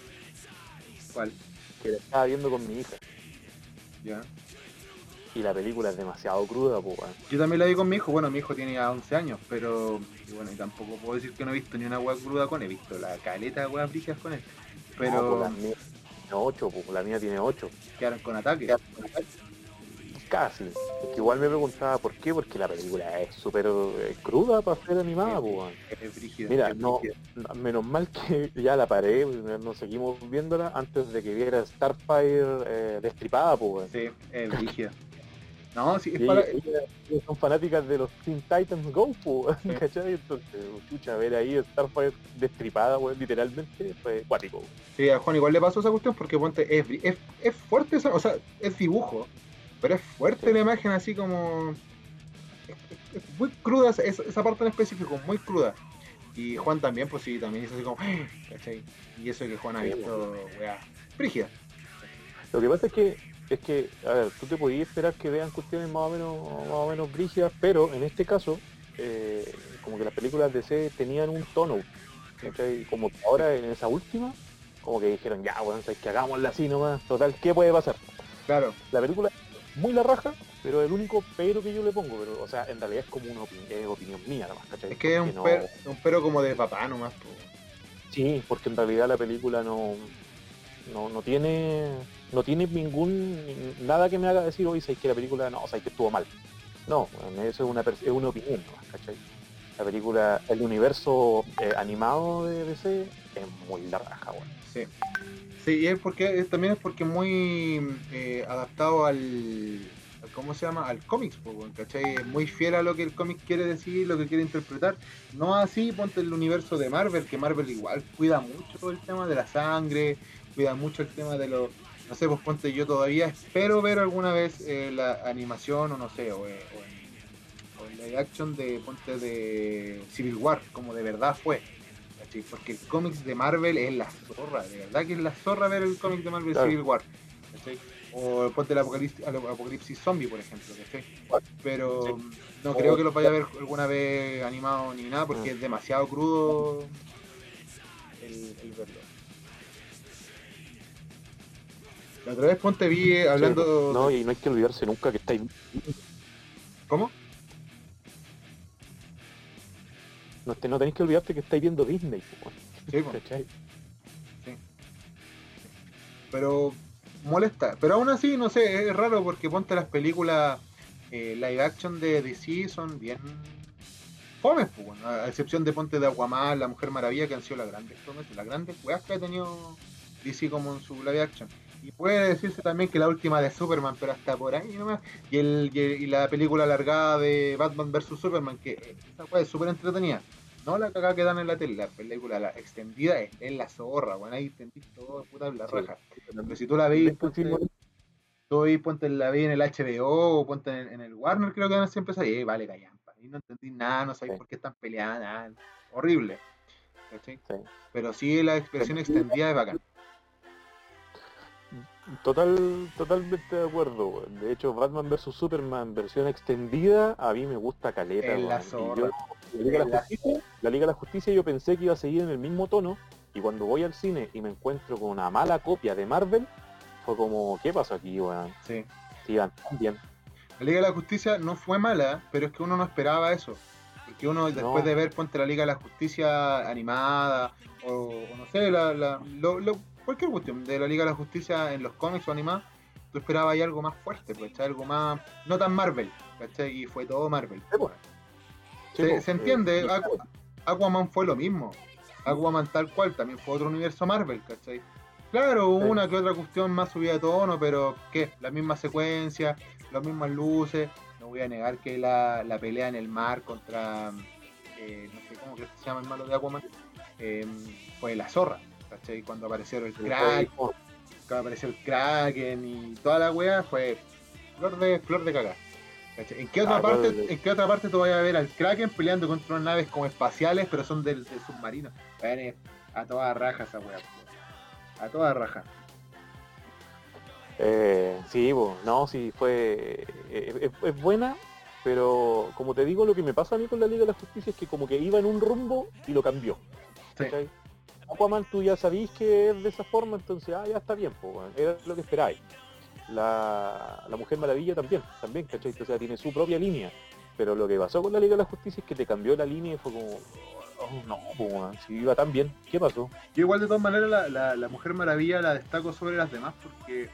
¿Cuál? Que la estaba viendo con mi hija. Ya. Y la película es demasiado cruda, pues. Yo también la vi con mi hijo, bueno, mi hijo tiene ya 11 años, pero y bueno, y tampoco puedo decir que no he visto ni una hueá cruda con él, he visto la caleta de hueás brígidas con él, No, pero pues, la mía tiene 8, pues, la mía tiene 8. quedaron con ataque. Casi. Es que igual me preguntaba por qué, porque la película es súper eh, cruda para ser animada, weón. Es brígida, Mira, es no, menos mal que ya la paré, nos seguimos viéndola antes de que viera Starfire eh, destripada, pues. Sí, es brígida. No, sí, es Y para... son fanáticas de los Teen Titans Go, pues, Sí. ¿cachai? Entonces, chucha, ver ahí Starfire destripada, weón, literalmente, fue cuático. Sí, a Juan igual le pasó esa cuestión porque ponte, es, es, es fuerte, esa, o sea, es dibujo, pero es fuerte la imagen así como... Es, muy cruda, esa, esa parte en específico, muy cruda. Y Juan también, pues sí, también hizo así como... ¿Cachai? Y eso que Juan ha visto, weá, brígida. Lo que pasa es que, es que, a ver, tú te podías esperar que vean cuestiones más o menos, más o menos brígidas, pero en este caso, eh, como que las películas de C tenían un tono, ¿cachai? Como ahora en esa última, como que dijeron, ya, bueno, es que hagámosla así nomás, total, ¿qué puede pasar? Claro, La película muy la raja, pero el único pero que yo le pongo, pero, o sea, en realidad es como una opinión, es opinión mía nomás, ¿cachai? es que es un, no- pero, un pero como de papá nomás. po. Sí, porque en realidad la película no, no, no tiene no tiene ningún nada que me haga decir hoy sabes que la película no, o sea que estuvo mal. No, bueno, eso es una es una opinión, ¿no? ¿cachai? La película, el universo eh, animado de DC es muy la raja, weón. Sí. Sí, y es porque también es porque muy eh, adaptado al, al- ¿cómo se llama? al cómics, ¿cachai? Es muy fiel a lo que el cómic quiere decir, lo que quiere interpretar. No así, ponte el universo de Marvel, que Marvel igual cuida mucho el tema de la sangre, cuida mucho el tema de los no sé, pues ponte yo todavía espero ver alguna vez eh, la animación o no sé, o, eh, o en, o en live action de ponte de Civil War, como de verdad fue. ¿Cachai? Porque el cómics de Marvel es la zorra, de verdad que es la zorra ver el cómic de Marvel Claro. Civil War. ¿cachai? O ponte el apocalipsis, el apocalipsis zombie, por ejemplo, ¿cachai? Pero no creo que lo vaya a ver alguna vez animado ni nada porque Mm. es demasiado crudo el, el verlo. La otra vez ponte vi eh, hablando. No, y no hay que olvidarse nunca que estáis ¿Cómo? No, te- no tenéis que olvidarte que estáis viendo Disney, Sí, po. ¿cachai? pero molesta. Pero aún así, no sé, es raro porque ponte las películas eh, live action de DC son bien fomes, bueno, a excepción de ponte de Aquaman, La Mujer Maravilla, que han sido las grandes fomes, las grandes weas que ha tenido DC como en su live action. Y puede decirse también que la última de Superman, pero hasta por ahí nomás. Y, el, y, el- y la película alargada de Batman vs Superman, que eh, esa wea es súper entretenida. No la cagada que dan en la tele, la película la extendida es, es la zorra, bueno, ahí entendí todo, puta la raja. Pero si tú la veis, ponte, fuimos- tú veis, ponte la veis en el HBO o ponte en, en el Warner, creo que siempre ahí, eh, vale, callampa. Y no entendí nada, no sabéis por qué están peleando. Horrible. Pero sí, la expresión extendida es bacán. Total, totalmente de acuerdo. De hecho, Batman vs Superman versión extendida, a mí me gusta caleta, la yo- la, Liga la la Justicia, la Liga de la Justicia yo pensé que iba a seguir en el mismo tono, y cuando voy al cine y me encuentro con una mala copia de Marvel, fue como, ¿qué pasó aquí, weón? Sí. Sí, van bien. La Liga de la Justicia no fue mala, pero es que uno no esperaba eso. Porque uno, después No. de ver Ponte la Liga de la Justicia animada, o, o no sé, la, la- lo- lo- cualquier cuestión de la Liga de la Justicia en los cómics o animadas, tú esperabas ahí algo más fuerte, pues, algo más, no tan Marvel, ¿cachai? Y fue todo Marvel. Sí, pues. Se, pues, se entiende, eh, Aqu- Aquaman fue lo mismo. Aquaman tal cual, también fue otro universo Marvel, ¿cachai? Claro, hubo Sí. una que otra cuestión más subida de tono, pero ¿qué? La misma secuencia, las mismas luces. No voy a negar que la, la pelea en el mar contra, eh, no sé cómo que se llama el malo de Aquaman, eh, fue la zorra, ¿cachai? Cuando apareció el crack, cuando apareció el Kraken y toda la wea, fue flor de, flor de cagar. ¿cachai? ¿En qué otra Ah, parte, en qué otra parte tú vas a ver al Kraken peleando contra unas naves como espaciales, pero son del, del submarino? A toda raja esa wea. po. A toda raja. Eh, sí, bo, no, sí, fue. eh, es, es buena, pero como te digo, lo que me pasa a mí con la Liga de la Justicia es que como que iba en un rumbo y lo cambió. Sí. Aquaman tú ya sabís que es de esa forma, entonces ah, ya está bien, pues, era lo que esperáis. La, la Mujer Maravilla también, también, ¿cachai? O sea, tiene su propia línea. Pero lo que pasó con la Liga de la Justicia es que te cambió la línea y fue como, oh, no, pues, si iba tan bien, ¿qué pasó? Yo igual de todas maneras la, la, la Mujer Maravilla la destaco sobre las demás porque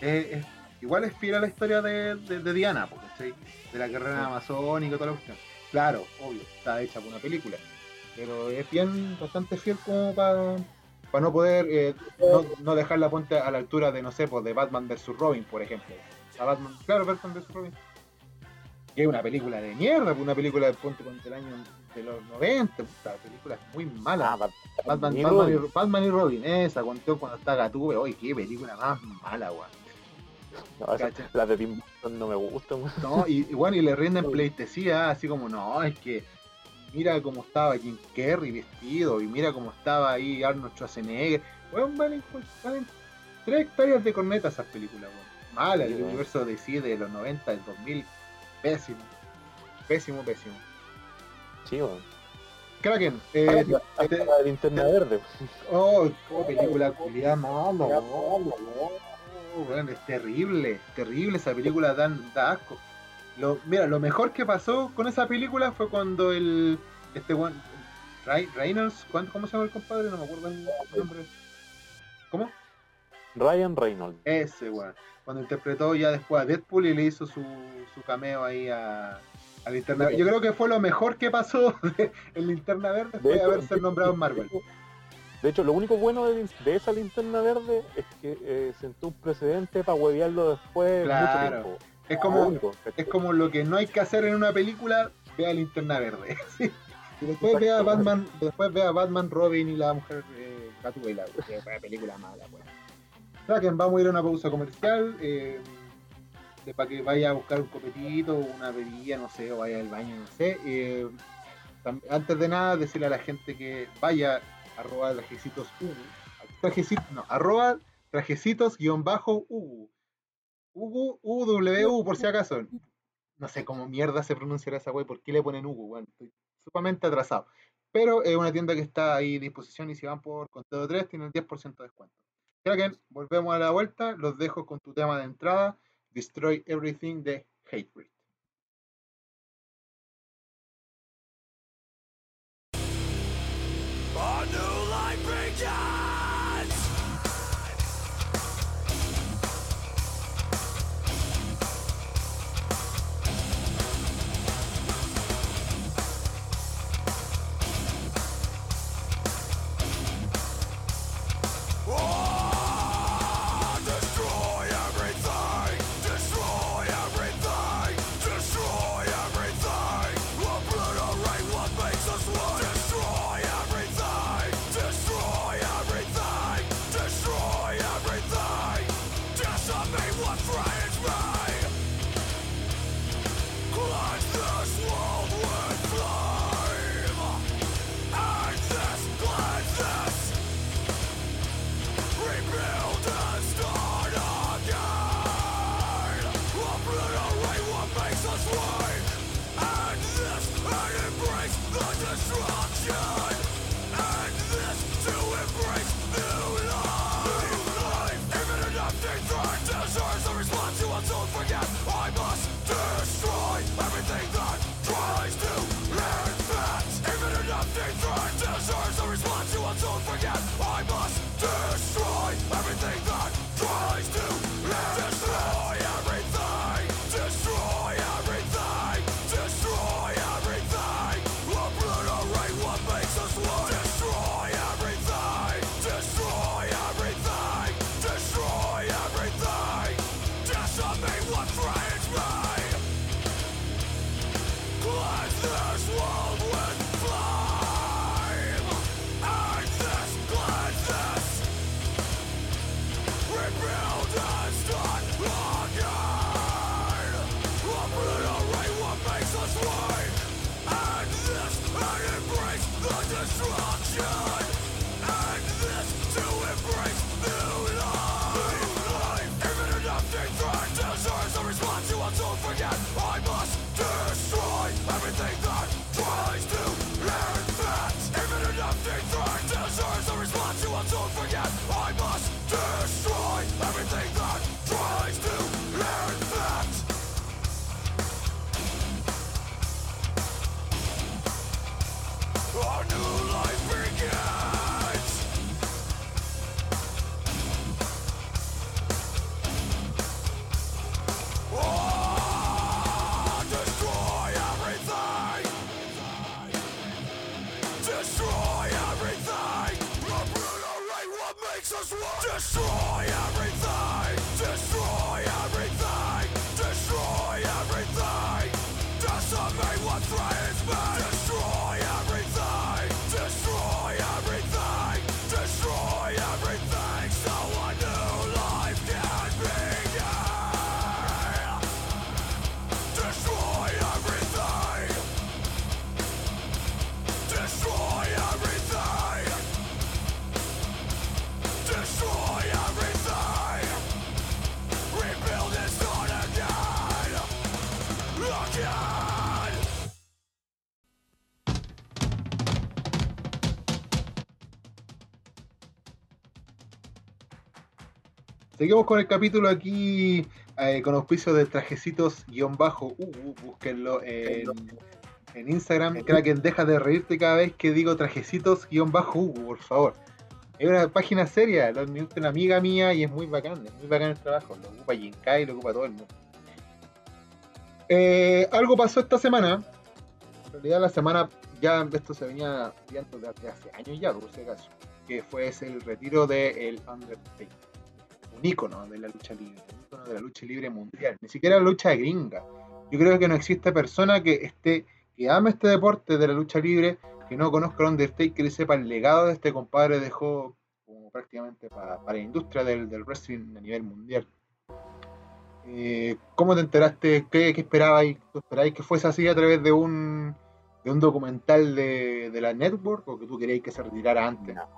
es, es- igual es fiel a la historia de, de, de Diana, ¿cachai? De la guerrera amazónica y toda la cuestión. Claro, obvio, está hecha por una película. Pero es bien, bastante fiel como para no poder eh, no, no dejar la puente a la altura de, no sé, pues de Batman vs. Robin, por ejemplo. A Batman, claro, Batman vs. Robin. Que es una película de mierda, pues, una película de ponte con el año de los 90, puta, película muy mala. Ah, Bat- Batman, y Batman, Robin. y, Batman y Robin, esa cuestión cuando está Gatúbela, oye, qué película más mala, weón. No, esa- Cacha. las de Tim Burton no me gustan, weón. No, y, y bueno, y le rinden pleitesía, así como, no, es que mira cómo estaba Jim Carrey vestido, y mira cómo estaba ahí Arnold Schwarzenegger. Valen, pues, valen tres hectáreas de corneta esas películas, weón. Mala, Sí, el universo de DC de los 90, del 2000, pésimo. Pésimo, pésimo. Sí, weón. Kraken, eh, la- la linterna verde. Oh, oh, película culiada mala, no, weón, es terrible, terrible esa película dan, da asco. Lo, mira, lo mejor que pasó con esa película fue cuando el este weón Ray- Reynolds, ¿cuán- ¿cómo se llama el compadre? No me acuerdo el nombre. ¿Cómo? Ryan Reynolds. Ese weón. Cuando interpretó ya después a Deadpool y le hizo su, su cameo ahí a, a Linterna Verde. Yo creo que fue lo mejor que pasó en Linterna Verde fue De hecho, haberse nombrado en Marvel. De hecho, lo único bueno de, de esa linterna verde es que eh, sentó un precedente para huevearlo después Claro. mucho tiempo. Es como, es como lo que no hay que hacer en una película, vea Linterna Verde. Sí. Y después vea Batman, después vea Batman, Robin y la mujer eh, que una película mala, pues. Kraken, vamos a ir a una pausa comercial, eh, para que vaya a buscar un copetito, una bebida, no sé, o vaya al baño, no sé. eh, antes de nada, decirle a la gente que vaya a arroba trajecitos Ugu, trajecito, no, arroba trajecitos guion bajo. Ugu, UW, por si acaso. No sé cómo mierda se pronunciará esa wey, ¿por qué le ponen Ugu? Bueno, estoy sumamente atrasado. Pero es una tienda que está ahí a disposición y si van por conteo 3 tienen el 10% de descuento. Kraken, volvemos a la vuelta, los dejo con tu tema de entrada, Destroy Everything de Hatebreed. New Seguimos con el capítulo aquí eh, con auspicio de trajecitos guion bajo. Uh, uh, búsquenlo en, en Instagram. Kraken, deja de reírte cada vez que digo trajecitos guion bajo. Uh, por favor. Es una página seria, lo administra una amiga mía y es muy bacán, es muy bacán el trabajo. Lo ocupa Jinkai, lo ocupa todo el mundo. Eh, algo pasó esta semana. En realidad la semana ya esto se venía viendo desde hace años ya, por si acaso. Que fue ese el retiro del Undertaker un ícono de la lucha libre, un ícono de la lucha libre mundial, ni siquiera la lucha gringa. Yo creo que no existe persona que esté, que ame este deporte de la lucha libre, que no conozca al Undertaker y sepa el legado de este compadre dejó como prácticamente para, la industria del, wrestling a nivel mundial. Eh, ¿Cómo te enteraste? ¿Qué, qué esperabais? ¿Tú esperabais que fuese así a través de un, de un documental de, de la network o que tú queríais que se retirara antes? No,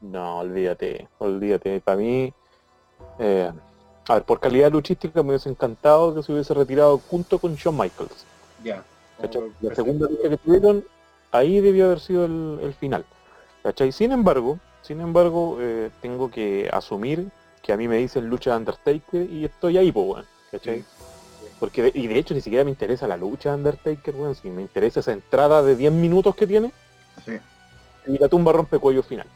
no, olvídate, olvídate. Para mí, eh, a ver, por calidad luchística me hubiese encantado que se hubiese retirado junto con Shawn Michaels. Ya. Como- La segunda lucha que tuvieron, ahí debió haber sido el, el final. ¿cachai? Sin embargo, sin embargo, eh, tengo que asumir que a mí me dicen lucha de Undertaker y estoy ahí, pues, weón. ¿cachai? Sí. Porque de- y de hecho ni siquiera me interesa la lucha de Undertaker, weón. Si me interesa esa entrada de 10 minutos que tiene Sí. y la tumba rompe cuello final.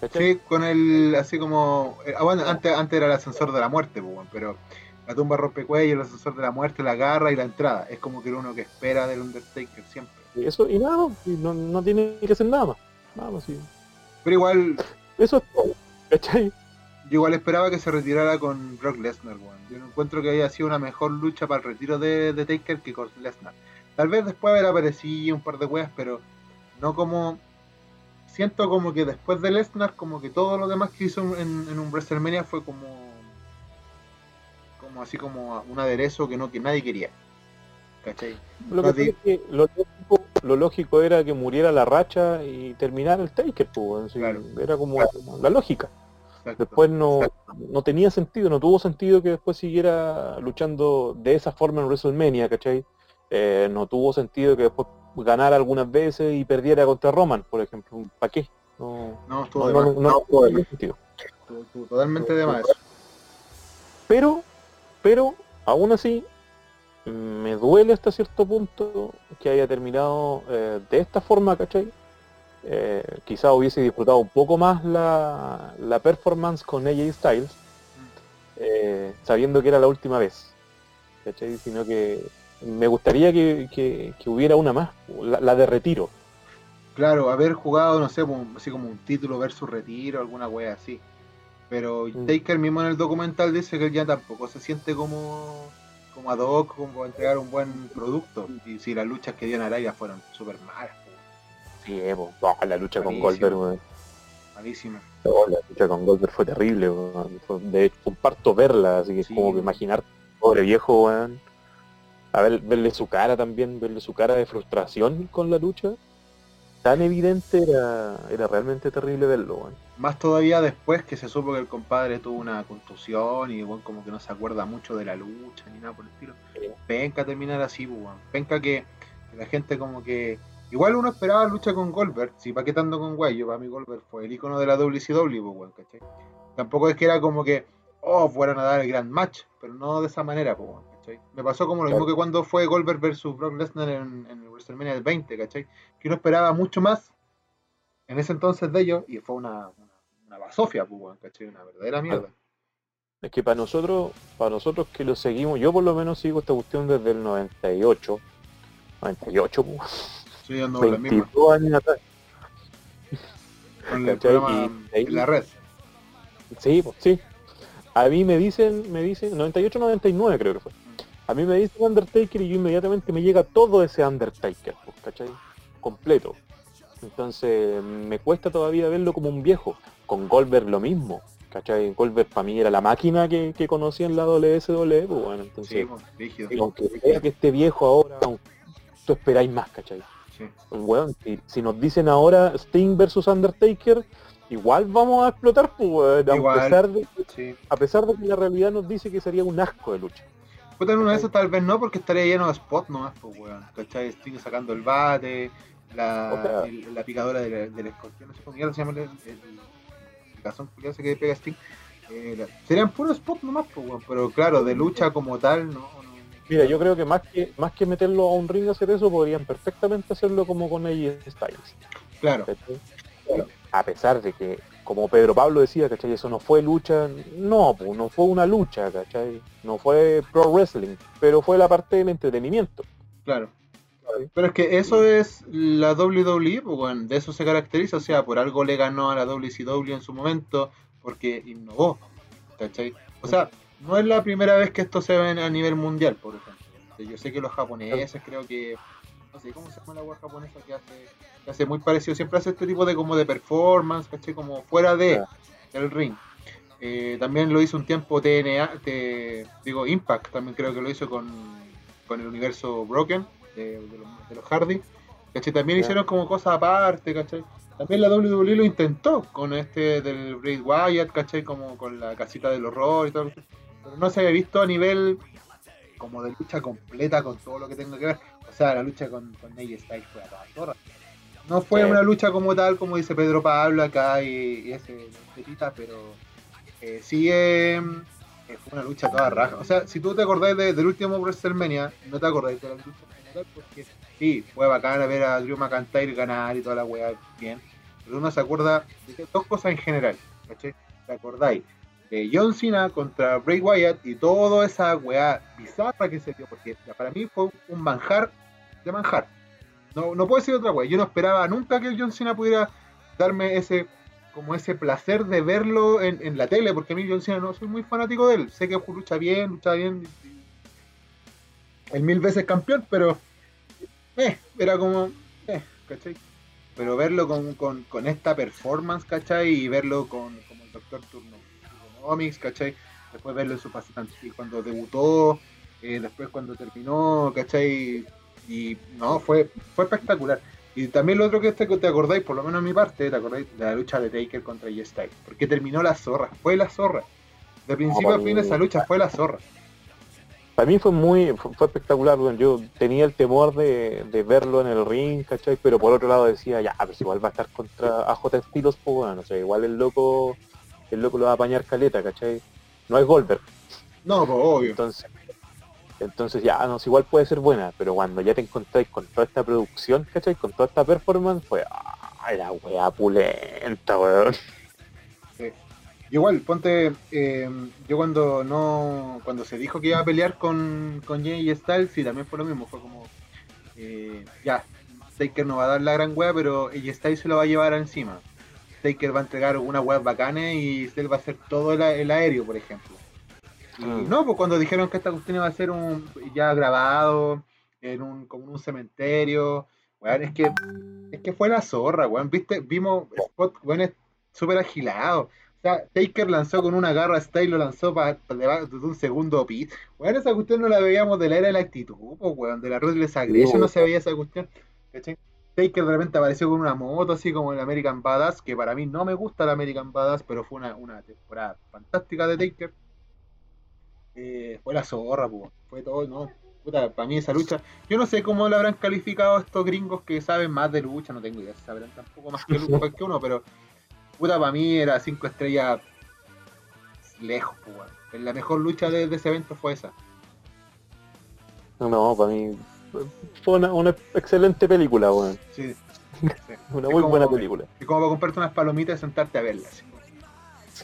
¿Cachai? Sí, con el, así como, eh, ah, bueno, antes, antes era el ascensor de la muerte, pues, bueno, pero la tumba rompecuello, el ascensor de la muerte, la garra y la entrada, es como que uno que espera del Undertaker siempre. Y Eso, y nada, y no, no tiene que hacer nada más. Nada más, sí. Pero igual, Eso es todo. ¿Cachai? yo igual esperaba que se retirara con Brock Lesnar, weón. Yo no encuentro que haya sido una mejor lucha para el retiro de, de Taker que con Lesnar. Tal vez después haber aparecido un par de weas, pero no como... Siento como que después de Lesnar, como que todo lo demás que hizo en, en un WrestleMania fue como... Como así como un aderezo que no que nadie quería. ¿Cachai? Lo, No, que es lo, lógico, lo lógico era que muriera la racha y terminara el Taker, pues, Claro. era como la lógica. Exacto. Después no, no tenía sentido, no tuvo sentido que después siguiera luchando de esa forma en WrestleMania, ¿cachai? Eh, no tuvo sentido que después ganara algunas veces y perdiera contra Roman, por ejemplo. ¿Para qué? No, No, estuvo no, de no, no- totalmente de más. Pero, pero, aún así, me duele hasta cierto punto que haya terminado eh, de esta forma, ¿cachai? Eh, quizá hubiese disfrutado un poco más la, la performance con AJ Styles, eh, sabiendo que era la última vez, ¿cachai? Sino que me gustaría que, que- que hubiera una más, la, la de retiro. Claro, haber jugado, no sé, así como un título versus retiro, alguna wea así. Pero Mm. Taker mismo en el documental dice que él ya tampoco se siente como, como ad hoc, como entregar un buen producto. Y si las luchas que dio en Arabia fueron súper malas, Sí, la lucha con. Goldberg, weón. malísimas. No, la lucha con Goldberg fue terrible. Fue- de hecho, fue un parto verla, así que Sí. como que imaginar, pobre viejo, weón. A ver, verle su cara también, verle su cara de frustración con la lucha. Tan evidente era, era realmente terrible verlo, weón. Más todavía después que se supo que el compadre tuvo una contusión y bueno, como que no se acuerda mucho de la lucha ni nada por el estilo. Sí. Penca terminar así, pues, weón. Penca que, la gente como que... Igual uno esperaba lucha con Goldberg, si pa' qué tanto con Guayo, para mí Goldberg fue el icono de la WCW, pues, weón, ¿cachai? Tampoco es que era como que, oh, fueran a dar el gran match, pero no de esa manera, pues, weón, ¿cachai? Me pasó como lo mismo que cuando fue Goldberg versus Brock Lesnar en, en el WrestleMania del 20, ¿cachai? Que uno esperaba mucho más en ese entonces de ellos y fue una, una, una basofia, pues, ¿cachai? Una verdadera mierda. Es que para nosotros, para nosotros que lo seguimos, yo por lo menos sigo esta cuestión desde el 98. 98, pues, Estoy dando la misma. 22 años atrás. Con el ¿cachai? programa Y ahí- en la red. Sí, pues sí. A mí me dicen, me dicen, 98-99 creo que fue. A mí me dicen Undertaker y yo inmediatamente me llega todo ese Undertaker, pues, ¿cachai? Completo. Entonces me cuesta todavía verlo como un viejo. Con Goldberg lo mismo. ¿Cachai? Goldberg para mí era la máquina que, que conocía en la WSW, pues bueno, Sí, entonces, pues, rígido. aunque vea que esté viejo ahora, tú esperáis más, ¿cachai? Sí. Weón, si, si nos dicen ahora Sting versus Undertaker, igual vamos a explotar, pues, weón, a Igual. pesar de Sí. a pesar de que la realidad nos dice que sería un asco de lucha. Puta, en una de esas tal vez no, porque estaría lleno de spots nomás, pues, weón. ¿Cachai? Sting sacando el bate, la, O sea- el- la picadora del, del escorpión, no sé cómo mierda se llama el, el, el cazón que pega Sting. Eh, la- serían puros spots nomás, pues, weón. Pero claro, de lucha como tal, no. no. Mira, yo creo que más que más que meterlo a un ring a hacer eso, podrían perfectamente hacerlo como con AJ Styles. Claro. A pesar de que, como Pedro Pablo decía, ¿cachai? Eso no fue lucha, no, pues no fue una lucha, ¿cachai? No fue pro wrestling, pero fue la parte del entretenimiento. claro. ¿cachai? Pero es que eso es la WWE, pues. De eso se caracteriza. O sea, por algo le ganó a la WCW en su momento, porque innovó. ¿Cachai? O sea, no es la primera vez que esto se ve a nivel mundial, por ejemplo. Yo sé que los japoneses creo que no sé cómo se llama la web japonesa que hace, hace muy parecido, siempre hace este tipo de como de performance, ¿cachai? Como fuera de el ring. Eh, también lo hizo un tiempo TNA, te- digo Impact, también creo que lo hizo con, con el universo Broken de, de los, de los Hardy. ¿cachai? También hicieron como cosas aparte, ¿cachai? También la WWE lo intentó con este del Bray Wyatt, ¿cachai? Como con la casita del horror y todo. Pero no se había visto a nivel como de lucha completa con todo lo que tenga que ver. O sea, la lucha con, con AJ Styles fue a toda. No fue Sí. una lucha como tal, como dice Pedro Pablo acá y, y ese Petita, pero eh, sí eh, eh, fue una lucha toda raja. O sea, si tú te acordás de- del último WrestleMania, no te acordás de la lucha como porque sí, fue bacana ver a Drew McIntyre ganar y toda la weá bien. Pero uno se acuerda de dos cosas en general, ¿cachai? ¿Te acordáis? De John Cena contra Bray Wyatt y toda esa weá bizarra que se dio, porque para mí fue un manjar de manjar. No, no puedo decir otra weá. Yo no esperaba nunca que John Cena pudiera darme ese como ese placer de verlo en, en la tele, porque a mí John Cena no soy muy fanático de él. Sé que lucha bien, lucha bien. El mil veces campeón, pero eh, era como, eh, ¿cachai? Pero verlo con, con, con esta performance, ¿cachai? Y verlo con como el Doctor Turno Turnonomics, ¿cachai? Después verlo en su pasado cuando debutó, eh, después cuando terminó, ¿cachai? Y no, fue, fue espectacular. Y también lo otro que este que te acordáis, por lo menos en mi parte, te acordáis de la lucha de Taker contra J Styles. Porque terminó la zorra, fue la zorra. De principio a fin mí- esa lucha fue la zorra. Para mí fue muy, fue, fue espectacular, yo tenía el temor de, de verlo en el ring, ¿cachai? Pero por otro lado decía, ya, si igual va a estar contra AJ Estilos, pues bueno, no sé, igual el loco, el loco lo va a apañar caleta, ¿cachai? No es Goldberg, No, pues obvio. entonces, entonces ya, no igual puede ser buena, pero cuando ya te encontráis con toda esta producción, ¿cachai? Con toda esta performance, fue, ah, la weá pulenta, weón. Igual, ponte, eh, yo cuando no, cuando se dijo que iba a pelear con, con Jay Styles, sí, también fue lo mismo, fue como, eh, ya, Taker no va a dar la gran wea, pero AJ Styles se lo va a llevar encima. Taker va a entregar una wea bacana y él va a hacer todo el, el aéreo, por ejemplo. Y Mm. no, pues cuando dijeron que esta cuestión iba a ser un, ya grabado, en un, como en un cementerio, weón, es que, es que fue la zorra, weón, viste, vimos spot, weón, es súper agilado. O sea, Taker lanzó con una garra style, lo lanzó para desde un segundo pit. Weón, esa cuestión no la veíamos de la era de la actitud, pues, weón, de la Ruthless Aggression no se veía esa cuestión. ¿cachai? Taker de repente apareció con una moto así como el American Badass, que para mí no me gusta el American Badass, pero fue una, una temporada fantástica de Taker. Eh, fue la zorra, pues, fue todo, no. Puta, para mí esa lucha, yo no sé cómo la habrán calificado estos gringos que saben más de lucha, no tengo idea, sabrán tampoco más que, lu- que uno, pero puta, para mí era cinco estrellas lejos, weón. La mejor lucha de, de ese evento fue esa. No, para mí fue una, una excelente película, weón. Sí. Una Es muy buena película. Y como para comprarte unas palomitas y sentarte a verlas.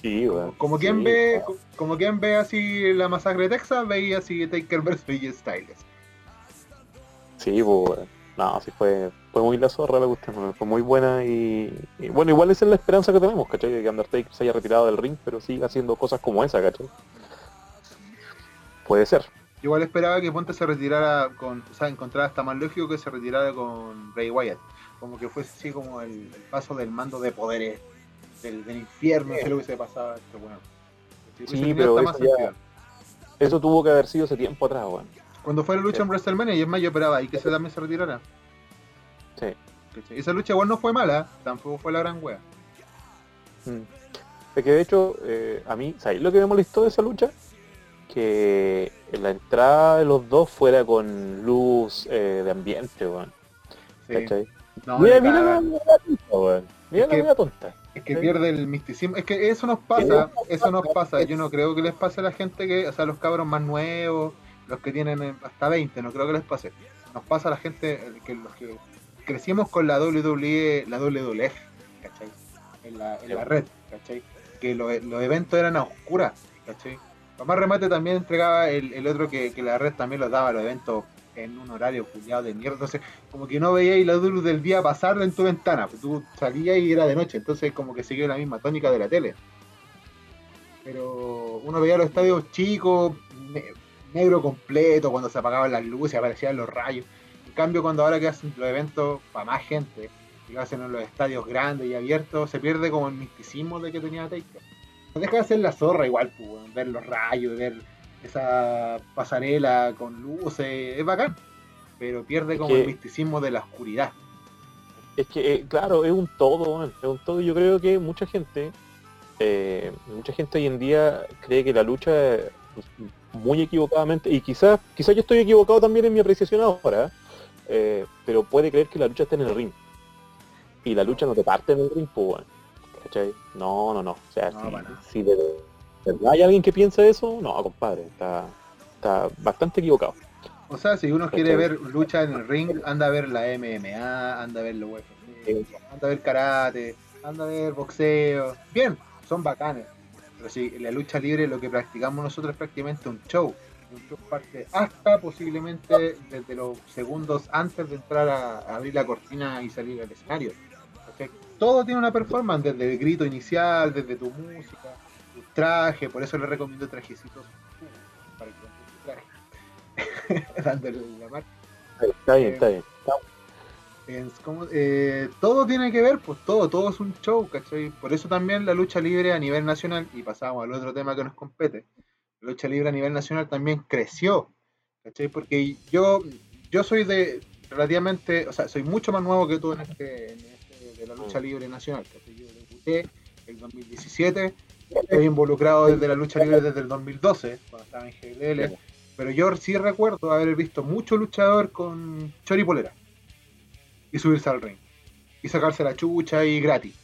Sí. Como quien ve, como quien ve así la masacre de Texas, veía así Taker vs. AJ Styles. Sí, pues. No, sí fue, fue muy la zorra la cuestión, fue muy buena y, y bueno, igual esa es la esperanza que tenemos, ¿cachai? De que Undertaker se haya retirado del ring, pero siga haciendo cosas como esa, ¿cachai? Puede ser. Igual esperaba que Ponte se retirara con, o sea, encontrara hasta más lógico que se retirara con Bray Wyatt. Como que fuese así como el, el paso del mando de poderes del, del infierno, no sé lo que se pasaba este weón. Sí, pero eso ya-. Eso tuvo que haber sido hace tiempo atrás, weón. Cuando fue la lucha Sí. en WrestleMania, y es más, yo esperaba y que se también se retirara. Sí. ¿Cachai? Esa lucha igual no fue mala, tampoco fue la gran wea. Mm. Es que de hecho, eh, a mí, ¿sabéis lo que me molestó de esa lucha? Que la entrada de los dos fuera con luz eh, de ambiente, weón. Sí. ¿Cachai? No, mira, mira la mira la tonta, weón. Mira Es la que- mira tonta. Es que pierde el misticismo. Es que eso nos pasa, eso nos pasa. Yo no creo que les pase a la gente que, o sea, los cabros más nuevos, los que tienen eh, hasta 20, no creo que les pase. Nos pasa a la gente eh, que los que crecimos con la WWE, la WWF, ¿cachai? En la, en la red, ¿cachai? Que los, los eventos eran a oscuras, ¿cachai? Papá Remate también entregaba el, el otro que, que la red también los daba, los eventos en un horario culiado de mierda. Entonces, como que no veíais la luz del día pasar en tu ventana. Pues tú salías y era de noche. Entonces, como que siguió la misma tónica de la tele. Pero uno veía los estadios chicos, ne- negro completo, cuando se apagaban las luces, aparecían los rayos. En cambio, cuando ahora que hacen los eventos para más gente, y lo hacen en los estadios grandes y abiertos, se pierde como el misticismo de que tenía Taker. No deja de ser la zorra igual, pues, ver los rayos, ver esa pasarela con luces, es bacán. Pero pierde como que- el misticismo de la oscuridad. Es que, eh, claro, es un todo, es un todo. Yo creo que mucha gente, eh, mucha gente hoy en día cree que la lucha, muy equivocadamente, y quizás quizás yo estoy equivocado también en mi apreciación ahora, eh, pero puede creer que la lucha está en el ring. Y la lucha no te parte en el ring, pues. ¿Cachai? No, no, no. O sea, No, si, de hay alguien que piensa eso, no, compadre, está, está bastante equivocado. O sea, si uno quiere ver lucha en el ring, anda a ver la MMA, anda a ver la UFC, anda a ver karate, anda a ver boxeo. Bien, son bacanes. Pero si la lucha libre lo que practicamos nosotros es prácticamente un show. Un show parte hasta posiblemente desde los segundos antes de entrar a, a abrir la cortina y salir al escenario. Todo tiene una performance, desde el grito inicial, desde tu música, traje, por eso les recomiendo trajecitos para que compren su traje. Dándole la marca. Está bien, está bien. Es como, eh, todo tiene que ver, pues todo, todo es un show, ¿cachai? Por eso también la lucha libre a nivel nacional, y pasamos al otro tema que nos compete, la lucha libre a nivel nacional también creció, ¿cachai? Porque yo, yo soy de relativamente, o sea, soy mucho más nuevo que tú en este, en este de la lucha libre nacional, ¿cachai? Yo debuté el 2017, estoy involucrado desde la lucha libre desde el 2012, cuando estaba en GLL, pero yo sí recuerdo haber visto mucho luchador con choripolera y subirse al ring y sacarse la chucha y gratis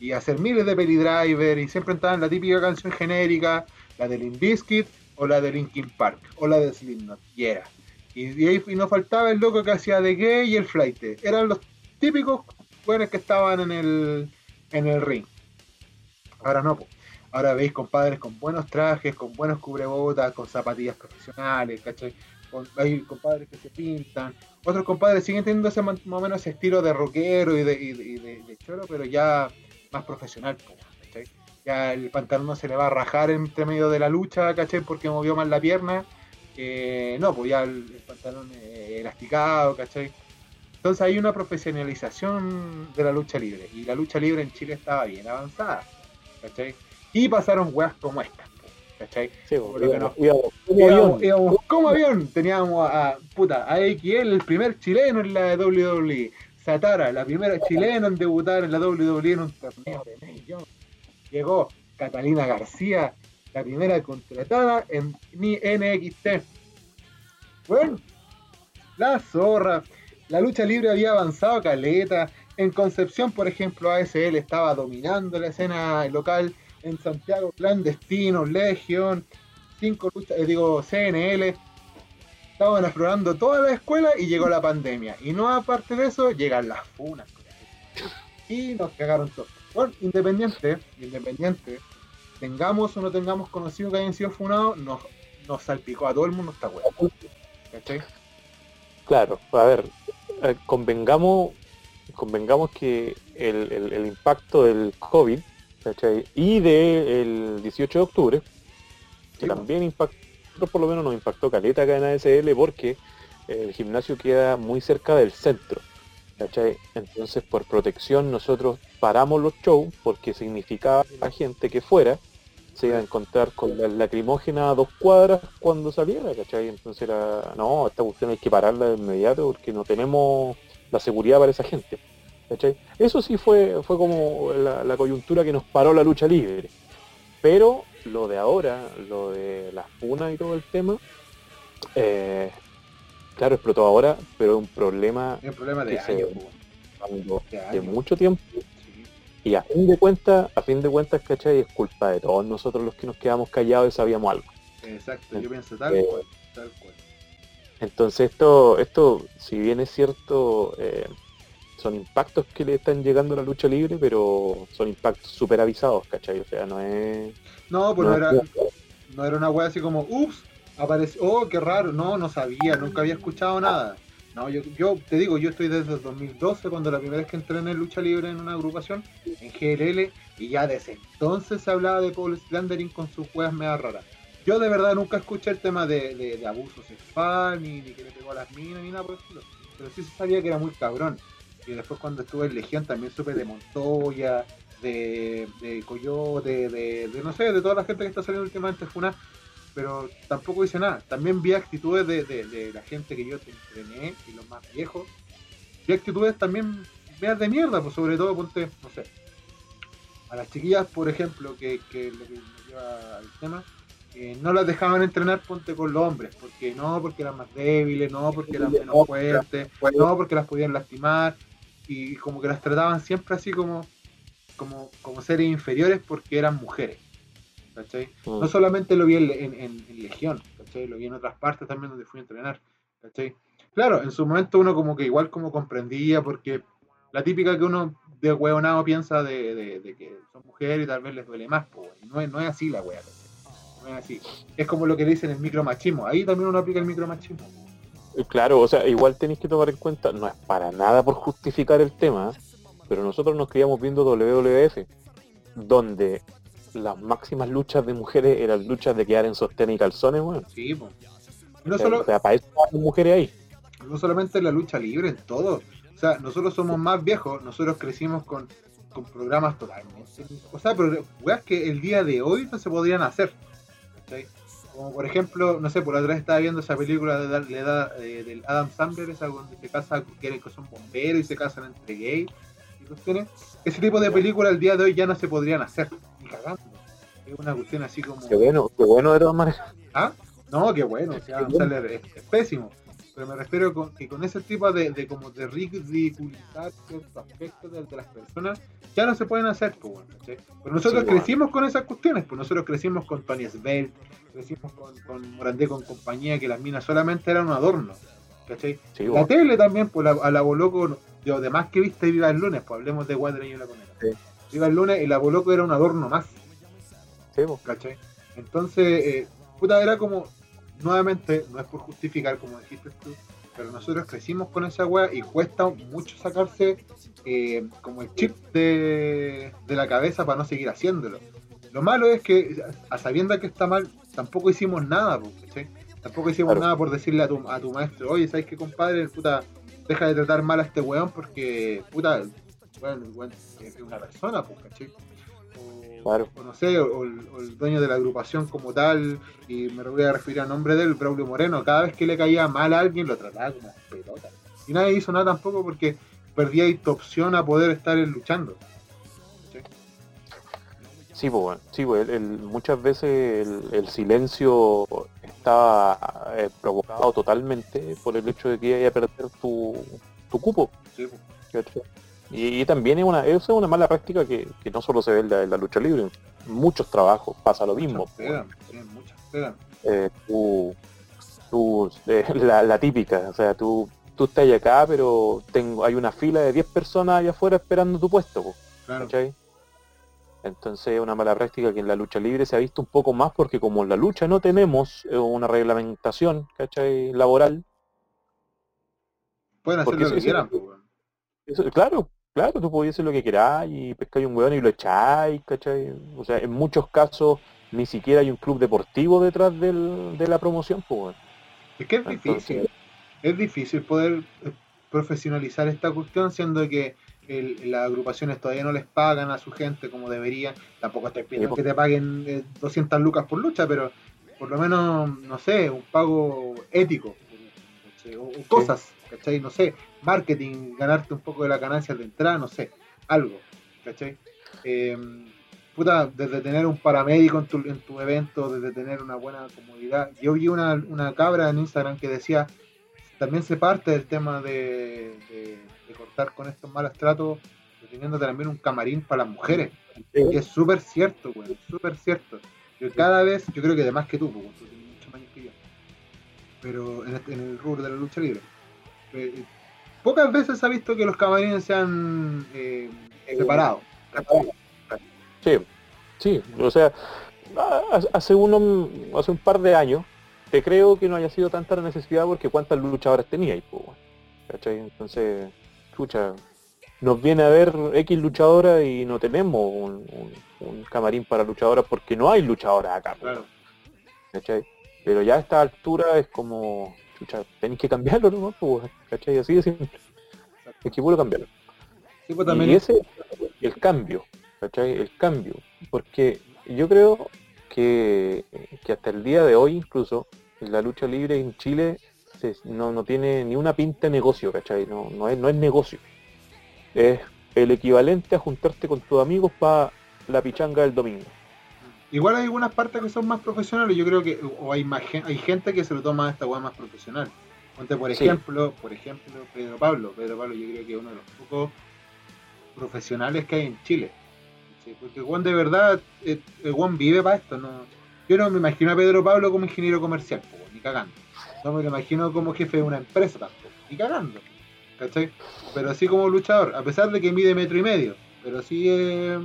y hacer miles de peli driver y siempre estaban la típica canción genérica la de Limp Bizkit o la de Linkin Park o la de Slipknot y era. Y, y no faltaba el loco que hacía de gay y el flight. Eran los típicos buenos que estaban en el en el ring. Ahora no po. Ahora veis compadres con buenos trajes con buenos cubrebotas con zapatillas profesionales ¿cachai? Hay compadres que se pintan otros compadres siguen teniendo ese más o menos ese estilo de rockero y de, y choro, pero ya más profesional, ¿cachai? Ya el pantalón no se le va a rajar entre medio de la lucha, ¿cachai? Porque movió mal la pierna. Eh, no, pues ya el, el pantalón eh, elasticado, ¿cachai? Entonces hay una profesionalización de la lucha libre. Y la lucha libre en Chile estaba bien avanzada, ¿cachai? Y pasaron weas como estas, po, ¿cachai? Sí, Por lo que íbamos- como Íbamos, avión. íbamos como avión. Teníamos a, puta, a XL, el primer chileno en la WWE. Satara, la primera chilena en debutar en la WWE en un torneo de medio. Llegó Catalina García, la primera contratada en NXT. Bueno, la zorra. La lucha libre había avanzado caleta. En Concepción, por ejemplo, ASL estaba dominando la escena local. En Santiago, Clandestino, Legion, cinco luchas, eh, digo, CNL, estaban explorando toda la escuela y llegó la pandemia. Y no aparte de eso, llegan las funas. Y nos cagaron todos. Bueno, independiente, independiente, tengamos o no tengamos conocido que hayan sido funados, nos, nos salpicó a todo el mundo esta weá. ¿Cachai? Claro, a ver, eh, convengamos, convengamos que el impacto del COVID ¿cachai? y del 18 de octubre, que Sí, también impactó, por lo menos nos impactó caleta acá en ASL porque el gimnasio queda muy cerca del centro. ¿cachai? Entonces por protección nosotros paramos los shows porque significaba que la gente que fuera se iba a encontrar con la lacrimógena a dos cuadras cuando saliera, ¿cachai? Entonces era, no, esta cuestión hay que pararla de inmediato porque no tenemos la seguridad para esa gente. ¿Cachai? Eso sí fue, fue como la, la coyuntura que nos paró la lucha libre. Pero lo de ahora, lo de las funas y todo el tema, eh, claro, explotó ahora, pero es un problema Es un problema de se- años, de de años. mucho tiempo Sí. y a fin de cuentas, a fin de cuentas, ¿cachai? Es culpa de todos nosotros los que nos quedamos callados y sabíamos algo. Exacto, yo pienso tal Eh, cual, tal cual. Entonces esto, esto, si bien es cierto, eh, son impactos que le están llegando a la lucha libre, pero son impactos super avisados, ¿cachai? O sea, no es... No, pues no, era, no era una wea así como, ups, apareció, oh, qué raro, no, no sabía, nunca había escuchado nada. No, yo, yo te digo, yo estoy desde el 2012, cuando la primera vez que entrené en lucha libre en una agrupación, en GLL, y ya desde entonces se hablaba de Paul Slandering con sus weas mega raras. Yo de verdad nunca escuché el tema de, de- de abuso sexual, ni, ni que le pegó a las minas, ni nada por el estilo. Pero sí se sabía que era muy cabrón. Y después cuando estuve en Legión también supe de Montoya, de, de Coyote, de, de no sé, de toda la gente que está saliendo últimamente Funa, pero tampoco dice nada. También vi actitudes de, de- de la gente que yo entrené y los más viejos. Vi actitudes también veas de mierda, pues sobre todo ponte, no sé, a las chiquillas, por ejemplo, que, que lo que me lleva al tema, eh, no las dejaban entrenar ponte con los hombres, porque no, porque eran más débiles, no, porque eran menos fuertes, no, porque las podían lastimar, y como que las trataban siempre así como, como, como seres inferiores porque eran mujeres. ¿Cachai? Mm. No solamente lo vi en, en- en- en Legión, ¿cachai? Lo vi en otras partes también donde fui a entrenar, ¿cachai? Claro, en su momento uno como que igual como comprendía, porque la típica que uno de hueonado piensa de, de- de que son mujeres y tal vez les duele más, pues, no es, no es así la wea, ¿cachai? No es así. Es como lo que le dicen el micromachismo, ahí también uno aplica el micromachismo. Eh, Claro, o sea, igual tenéis que tomar en cuenta, no es para nada por justificar el tema, pero nosotros nos criamos viendo WWF, donde las máximas luchas de mujeres eran luchas de quedar en sostén y calzones, bueno. Sí, pues. No O solo, sea, para eso hay mujeres ahí. no solamente en la lucha libre, en todo. O sea, nosotros somos más viejos, nosotros crecimos con, con programas totalmente. O sea, pero weas que el día de hoy no se podrían hacer. Como por ejemplo, no sé, por la otra vez estaba viendo esa película de, la edad, eh, del Adam Sandler, esa donde se casa, que que son bomberos y se casan entre gays y cuestiones. Ese tipo de películas el día de hoy ya no se podrían hacer, ni cagando. Es una cuestión así como. Qué bueno, qué bueno de todas maneras. ¿Ah? No, qué bueno, o sea, Adam. Sandler es, es pésimo. Pero me refiero con, que con ese tipo de, de como de ridiculizar ciertos aspectos de, de las personas, ya no se pueden hacer, pues, bueno. Pero nosotros Sí, bueno. crecimos con esas cuestiones, pues nosotros crecimos con Tony Svelte, crecimos con, con Morandé con compañía, que las minas solamente eran un adorno, ¿cachai? Sí, La bueno. tele también, pues la, a la Boloco, yo además que viste Viva el Lunes, pues hablemos de Guadalajara y la Conera. Sí. Viva el Lunes y la Boloco era un adorno más. Sí, bueno. ¿cachai? Entonces, eh, puta, era como, nuevamente, no es por justificar, como dijiste tú, pero nosotros crecimos con esa weá y cuesta mucho sacarse eh, como el chip de, de la cabeza para no seguir haciéndolo. Lo malo es que, a sabienda que está mal, tampoco hicimos nada, ¿cachai? Tampoco hicimos Claro. nada por decirle a tu, a tu maestro, oye, ¿sabes qué, compadre? Puta, deja de tratar mal a este weón porque, puta, bueno, weón es una persona, pues, ¿cachai? O, Claro. o no sé, o, el, o el dueño de la agrupación como tal, y me voy a referir al nombre de él, Braulio Moreno, cada vez que le caía mal a alguien lo trataba como pelota. Y nadie hizo nada tampoco porque perdía ahí tu opción a poder estar luchando. Sí, pues, bueno. sí, pues, el- el- muchas veces el, el silencio está eh, provocado totalmente por el hecho de que vaya a perder tu, tu cupo. Sí, pues. Y, y también es una, es una mala práctica que, que no solo se ve en la, en la lucha libre, en muchos trabajos pasa lo mismo. Muchas pegan, sí, muchas pegan. Eh, tú, tú, eh, la, la típica, o sea, tú, tú estás acá, pero tengo, hay una fila de 10 personas allá afuera esperando tu puesto, po, Claro. Entonces es una mala práctica que en la lucha libre se ha visto un poco más porque como en la lucha no tenemos eh, una reglamentación, ¿cachai? Laboral, Pueden hacer lo que quieran, pues. Eso- claro, claro, tú podías hacer lo que queráis y pescáis un weón y lo echáis, ¿cachai? O sea, en muchos casos ni siquiera hay un club deportivo detrás del- de la promoción, pues. Es que es Entonces- difícil. Es difícil poder eh, profesionalizar esta cuestión, siendo que el- las agrupaciones todavía no les pagan a su gente como deberían. Tampoco estoy pidiendo que te paguen eh, 200 lucas por lucha, pero por lo menos, no sé, un pago ético. o cosas, ¿cachai? No sé, marketing, ganarte un poco de la ganancia de entrada, no sé, algo, ¿cachai? Eh, puta, desde tener un paramédico en tu, en tu evento, desde tener una buena comodidad. Yo vi una, una cabra en Instagram que decía, también se parte del tema de, de- de cortar con estos malos tratos, teniendo también un camarín para las mujeres. Y es súper cierto, güey, súper cierto. Yo cada vez, yo creo que de más que tú, porque tú tienes muchos más que yo, pero en, este- en el rubro de la lucha libre. Eh, pocas veces se ha visto que los camarines sean eh, separados. Sí, sí, o sea, ha- hace uno, hace un par de años, te creo que no haya sido tanta la necesidad porque cuántas luchadoras teníais, pues, weón. ¿cachai? Entonces, escucha, nos viene a ver X luchadora y no tenemos un, un- un camarín para luchadoras porque no hay luchadoras acá, pues, Claro. ¿cachai? Pero ya a esta altura es como, chucha, tenéis que cambiarlo, ¿no? Pues, ¿cachai? Así de simple. Es que puedo cambiarlo. Sí, pues también Y ese el cambio, ¿cachai? El cambio. Porque yo creo que, que hasta el día de hoy incluso la lucha libre en Chile se- no, no tiene ni una pinta de negocio, ¿cachai? No, no, es, no es negocio. Es el equivalente a juntarte con tus amigos para la pichanga del domingo. Igual hay algunas partes que son más profesionales, yo creo que, o hay más hay gente que se lo toma a esta weá más profesional. Ponte por Sí. ejemplo, por ejemplo, Pedro Pablo. Pedro Pablo yo creo que es uno de los pocos profesionales que hay en Chile. Sí, porque Juan de verdad, eh, el Juan vive para esto, no. Yo no me imagino a Pedro Pablo como ingeniero comercial, po, ni cagando. No me lo imagino como jefe de una empresa tampoco, ni cagando. ¿Cachai? Pero sí como luchador, a pesar de que mide metro y medio, pero sí eh,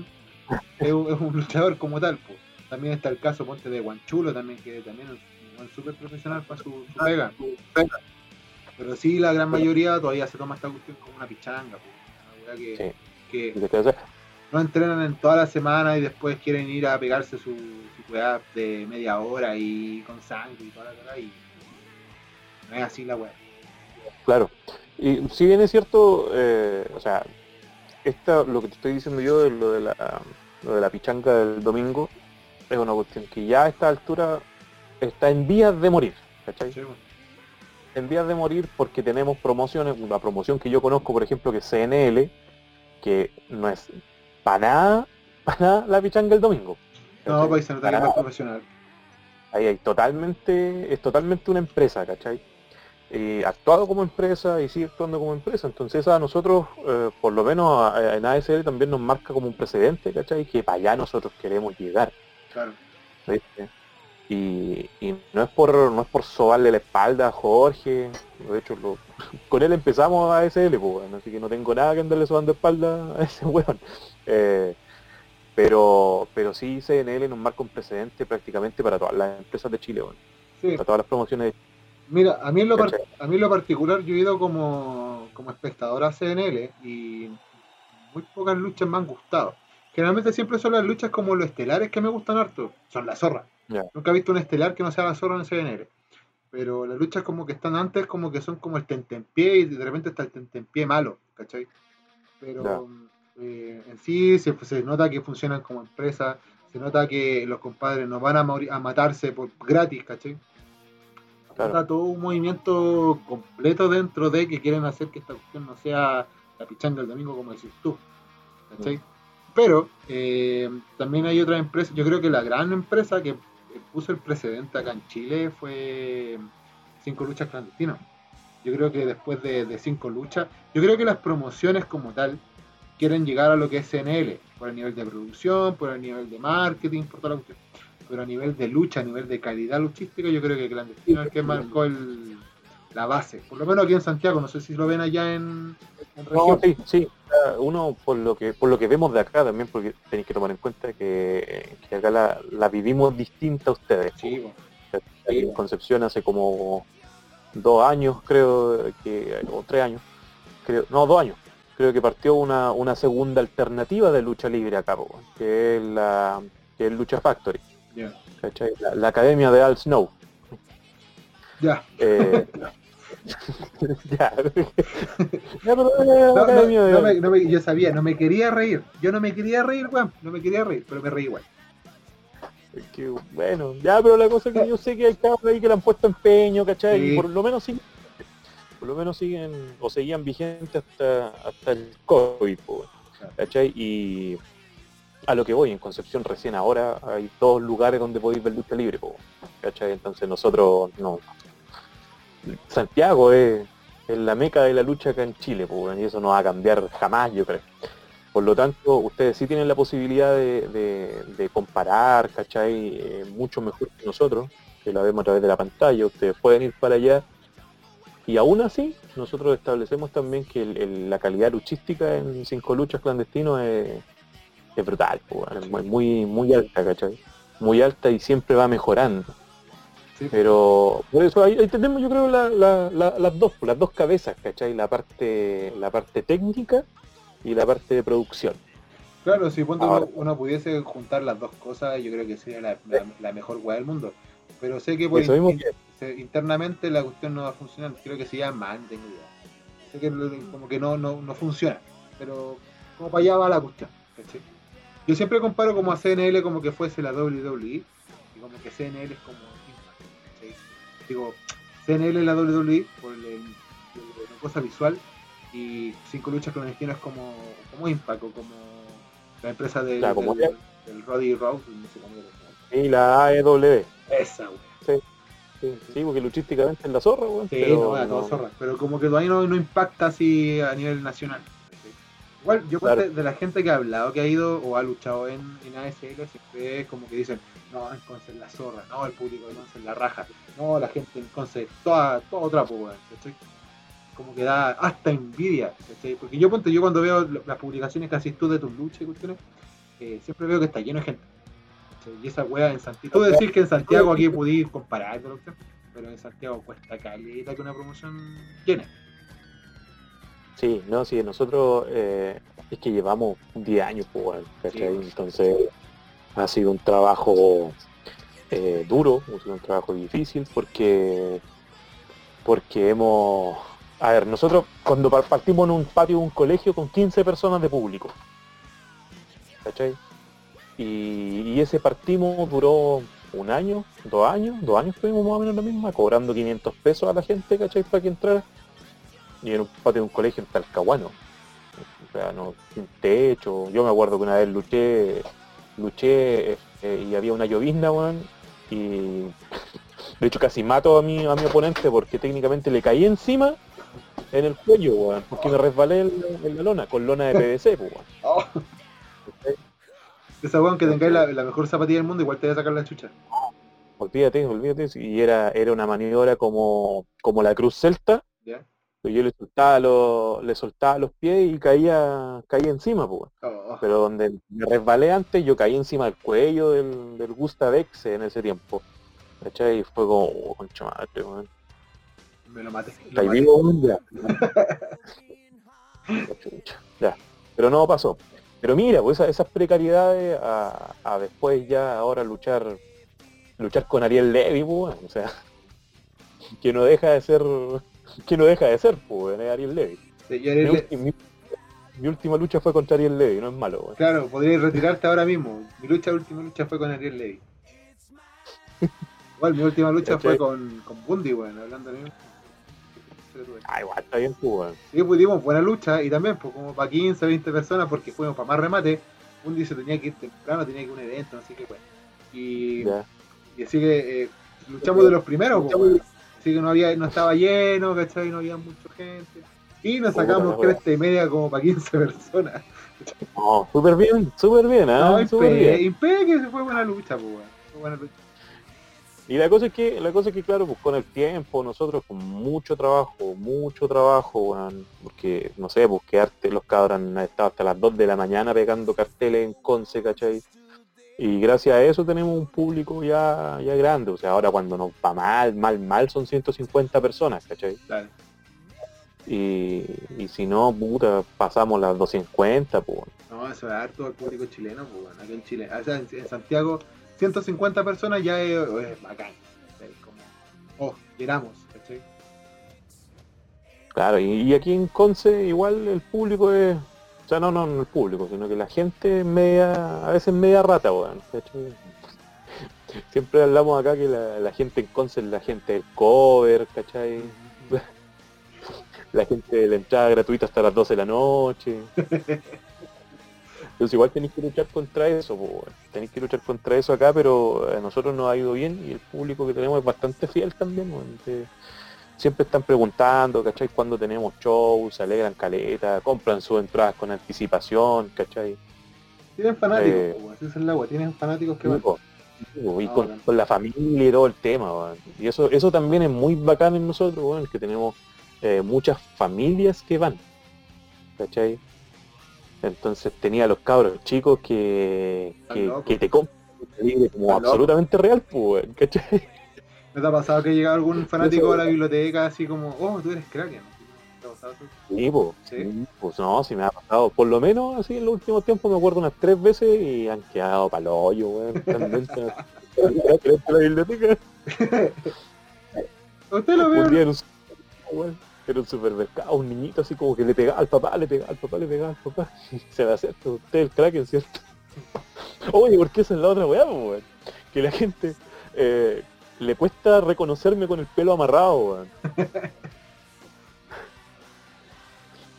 es, un- es un luchador como tal. po. También está el caso, ponte de Guanchulo también, que también es un súper profesional para su, su pega. Pero sí, la gran mayoría todavía se toma esta cuestión como una pichanga. Una que, Sí. no entrenan en toda la semana y después quieren ir a pegarse su, su weá de media hora y con sangre y toda la cara y no es así la weá. Claro. Y si bien es cierto, eh, o sea, esta, lo que te estoy diciendo yo de lo de la, lo de la pichanga del domingo, es una cuestión que ya a esta altura está en vías de morir, ¿cachai? Sí. En vías de morir porque tenemos promociones, una promoción que yo conozco, por ejemplo, que es CNL, que no es para nada, para nada la pichanga el domingo. No, pues Para más profesional. Ahí hay totalmente, es totalmente una empresa, ¿cachai? Y ha actuado como empresa y sigue actuando como empresa. Entonces a nosotros, eh, por lo menos a- en ASL también nos marca como un precedente, ¿cachai? Que para allá nosotros queremos llegar. Claro. Y, y no es por no es por sobarle la espalda a Jorge, de hecho lo- con él empezamos a ASL, pues, así que no tengo nada que andarle sobando espalda a ese weón. Eh, pero pero sí CNL nos marca un precedente prácticamente para todas las empresas de Chile, bueno, Sí. para todas las promociones. Mira, a mí en lo, a mí en lo particular yo he ido como, como espectador a CNL y muy pocas luchas me han gustado. Generalmente siempre son las luchas como los estelares que me gustan harto. Son la zorra. Nunca he visto un estelar que no sea la zorra en CNL. Pero las luchas como que están antes como que son como el tentempié y de repente está el tentempié malo, ¿cachai? Pero eh, en sí se, se nota que funcionan como empresa, se nota que los compadres no van a, a matarse por gratis, ¿cachai? Claro. Está todo un movimiento completo dentro de que quieren hacer que esta cuestión no sea la pichanga del domingo como decís tú. ¿cachai? Pero eh, también hay otra empresa, yo creo que la gran empresa que puso el precedente acá en Chile fue Cinco Luchas Clandestinas. Yo creo que después de, de cinco luchas, yo creo que las promociones como tal quieren llegar a lo que es CNL, por el nivel de producción, por el nivel de marketing, por toda la cuestión. Pero a nivel de lucha, a nivel de calidad luchística, yo creo que Clandestino es el que marcó el, la base. Por lo menos aquí en Santiago, no sé si lo ven allá en, en No, sí, sea, Uno por lo que por lo que vemos de acá también, porque tenéis que tomar en cuenta que, que acá la, la vivimos distinta a ustedes. Sí, bueno. Aquí en Concepción hace como dos años, creo, que, o tres años, creo, no, dos años, creo que partió una, una segunda alternativa de lucha libre acá, que es la que es Lucha Factory. La, la academia de Al Snow. Ya. Eh, ya, Ya, pero, No, no, academia de- no me- no me- yo sabía, no me quería reír. Yo no me quería reír, weón. No me quería reír, pero me reí igual. Es que, bueno, ya, pero la cosa es que yo sé que hay cabros ahí que le han puesto empeño, ¿cachai? Sí. Y por lo menos siguen, por lo menos siguen, o seguían vigentes hasta, hasta el COVID, po. ¿cachai? Y a lo que voy, en Concepción recién ahora hay dos lugares donde podéis ver lucha libre, po, ¿cachai? Entonces nosotros, no. Santiago es, la meca de la lucha acá en Chile, weón, y eso no va a cambiar jamás, yo creo. Por lo tanto, ustedes sí tienen la posibilidad de, comparar, ¿cachai? Eh, mucho mejor que nosotros, que la vemos a través de la pantalla. Ustedes pueden ir para allá. Y aún así, nosotros establecemos también que la calidad luchística en cinco luchas clandestinos es, es brutal, po, weón, es muy, muy, muy alta, ¿cachai? Muy alta y siempre va mejorando. Sí. Pero por eso ahí, ahí tenemos yo creo la- la- la- las dos, las dos cabezas, ¿cachai? La parte, la parte técnica y la parte de producción. Claro, si uno, uno pudiese juntar las dos cosas, yo creo que sería la, mejor weá del mundo. Pero sé que mismo in- que- internamente la cuestión no va a funcionar. Creo que se llama mal, tengo idea. Sé que como que no, no, no funciona. Pero como para allá va la cuestión. ¿cachai? Yo siempre comparo como a CNL como que fuese la WWE y como que CNL es como. Digo, CNL es la WWE por el- el- la cosa visual y cinco luchas clandestinas como, como Impact o como la empresa del, Claro, como del, del Roddy Rhodes, no sé cómo era. Y la AEW. Esa, wey. Sí, sí, porque luchísticamente es la zorra, weón. Sí, pero no, no- zorra. Pero como que todavía no, no impacta así a nivel nacional. Igual, yo Claro. de la gente que ha hablado, que ha ido o ha luchado en, en ASL, siempre es como que dicen, no, en Conce es la zorra, no, el público de Conce es la raja, no, la gente en Conce, toda, todo trapo, weón, ¿cachai? Como que da hasta envidia, ¿cachai? Porque yo ponte, yo cuando veo las publicaciones que haces tú de tus luchas y cuestiones, eh, siempre veo que está lleno de gente. ¿cachai? Y esa weá en Santiago. Tú decís que en Santiago aquí pudís comparar, pero en Santiago cuesta caleta que una promoción llene. Sí, no, sí, nosotros eh, es que llevamos 10 años, pues. Sí. Entonces ha sido un trabajo eh, duro, ha sido un trabajo difícil porque porque hemos... A ver, nosotros cuando par- partimos en un patio de un colegio con 15 personas de público, ¿cachai? Y, y ese partimos duró un año, dos años, dos años estuvimos más o menos la misma, cobrando 500 pesos a la gente, ¿cachai? Para que entrara. Y en un patio de un colegio en Talcahuano. O sea, no, sin techo. Yo me acuerdo que una vez luché, luché eh, y había una llovizna, weón, y de hecho casi mato a mi, a mi oponente porque técnicamente le caí encima en el cuello, weón, porque me resbalé en, la lona, con lona de PVC, pues, weón. ¿cachai? Esa weón que tengáis la, la mejor zapatilla del mundo, igual te voy a sacar la chucha. Olvídate, olvídate. Y era, era una maniobra como, como la cruz celta. Yo le soltaba los, le soltaba los pies y caía, caía encima, pues. Oh, Pero donde me resbalé antes, yo caí encima del cuello del, del Gustav en ese tiempo. ¿Cachai? Y fue como, oh, concha madre, me lo maté. lo ¿Estáis maté. vivo? Ya. Ya. Pero no pasó. Pero mira, pues esa- esas precariedades a, a después ya ahora luchar luchar con Ariel Levy, pues, o sea, que no deja de ser que no deja de ser, pues, es Ariel Levy. Sí, Mi, era- ulti- mi- mi última lucha fue contra Ariel Levy, no es malo, weón. Claro, podrías retirarte ahora mismo. Mi lucha, última lucha fue con Ariel Levy. Igual, mi última lucha fue con, con Bundy, weón, hablando de mí. Ah, igual está bien, pues. Sí, pues dimos buena lucha y también, pues como para 15, 20 personas, porque fuimos para más remate. Bundy se tenía que ir temprano, tenía que ir a un evento, así que, pues. Y, así que eh, luchamos de los primeros, pues. Así que no había, no estaba lleno, ¿cachai? No había mucha gente. Y nos sacamos cresta y media como para 15 personas. No, súper bien, súper bien, No, ¿ah? súper bien. impe, que se fue buena lucha, pues. Fue buena lucha. Y la cosa es que, la cosa es que claro, pues con el tiempo, nosotros con mucho trabajo, mucho trabajo, porque, no sé, pues los cabros han estado hasta las 2 de la mañana pegando carteles en Conce, ¿cachai? Y gracias a eso tenemos un público ya, ya grande, o sea, ahora cuando nos va mal, mal, mal son 150 personas, ¿cachai? Y, y si no, puta, pasamos las 250, pues. No, eso es harto al público chileno, pues aquí en Chile. O sea, en, en Santiago, 150 personas ya es, es bacán. oh, llegamos, ¿cachai? Claro, y, y aquí en Conce igual el público es, o sea, no, no, no el público, sino que la gente media, a veces media rata, weón. ¿cachai? Siempre hablamos acá que la, la gente en Conce es la gente del cover, ¿cachai? La gente de la entrada gratuita hasta las 12 de la noche. Entonces igual tenéis que luchar contra eso, po, tenéis que luchar contra eso acá, pero a nosotros nos ha ido bien y el público que tenemos es bastante fiel también, siempre están preguntando, ¿cachai? Cuando tenemos shows, se alegran caleta, compran sus entradas con anticipación, ¿cachai? Tienen fanáticos, Eh, pues, esa es la agua, tienen fanáticos que van. y Ah, con, la familia y todo el tema, weón. Y eso, eso también es muy bacán en nosotros, weón, que tenemos eh, muchas familias que van. ¿Cachai? Entonces tenía a los cabros chicos que, que, te compran como absolutamente real, pues, ¿cachai? ¿No te ha pasado que llega algún fanático a la biblioteca así como, oh, tú eres Kraken? ¿Te ha pasado eso? Sí, po. Sí. Sí, Pues no, si me ha pasado, por lo menos así en los últimos tiempos me acuerdo unas tres veces y han quedado pa'l hoyo, weón. La biblioteca. Usted lo veo. Un en un, supermercado, un supermercado, un niñito así como que le pegaba al papá, le pegaba al papá, le pegaba al papá. Se le acerca usted el Kraken, ¿cierto? Oye, ¿por qué esa es la otra weá, weón? Que la gente eh, le cuesta reconocerme con el pelo amarrado, weón.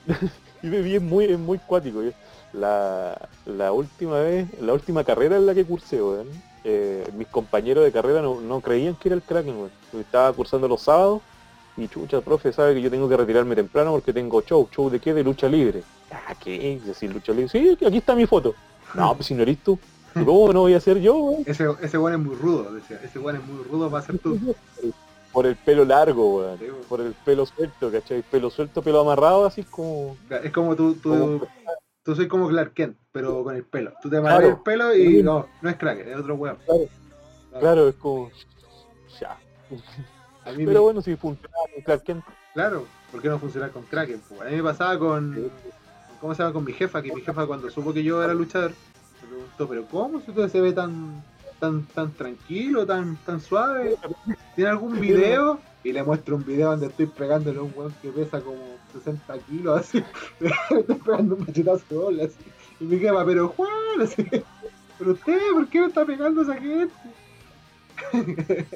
y es muy, muy cuático. La, la última vez, la última carrera en la que cursé, weón, eh, mis compañeros de carrera no, creían que era el Kraken, weón. Estaba cursando los sábados y chucha, profe, sabe que yo tengo que retirarme temprano porque tengo show. ¿Show de qué? De lucha libre. Ah, ¿qué? Decir lucha libre. Sí, aquí está mi foto. No, pues si no eres tú. ¿Cómo no voy a ser yo, weón? Ese, ese weón es muy rudo, decía. Ese weón es muy rudo para ser tú. Por el pelo largo, weón. Sí. Por el pelo suelto, ¿cachai? Pelo suelto, pelo amarrado, así como... Es como tú, tú, como- tú soy como Clark Kent, pero con el pelo. Tú te amarras Claro. el pelo y no, no es Kraken, es otro weón. Claro. Claro, es como... Ya. A me- Pero bueno, si funciona con Clark Kent, Claro, ¿por qué no funcionar con Kraken? po? A mí me pasaba con, ¿cómo se llama? Con mi jefa, que mi jefa cuando supo que yo era luchador, me pero ¿cómo si usted se ve tan tan tan tranquilo, tan tan suave? ¿Tiene algún video? Y le muestro un video donde estoy pegándole a un weón que pesa como 60 kilos, así. Estoy pegando un machetazo de bola, así. Y mi jefa, pero Juan, así. ¿Pero usted por qué me está pegando esa gente?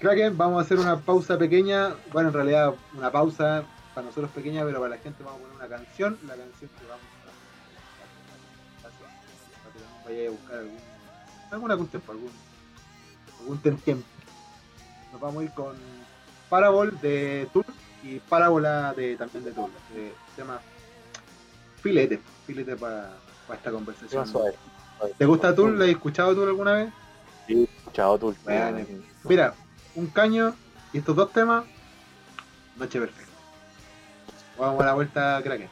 Kraken, vamos a hacer una pausa pequeña. Bueno, en realidad una pausa para nosotros pequeña, pero para la gente vamos a poner una canción. La canción que vamos a hacer. Vaya a buscar algún, alguna cuestión, por algún, algún tiempo. Nos vamos a ir con Parabol de Tool y Parábola de, también de Tool. que se llama Filete. Filete para, para esta conversación. suave. ¿Te gusta Tool? ¿La has escuchado Tool alguna vez? Sí, chao tú. Bueno, Mira, un caño y estos dos temas, noche perfecta. Vamos a la vuelta, Kraken.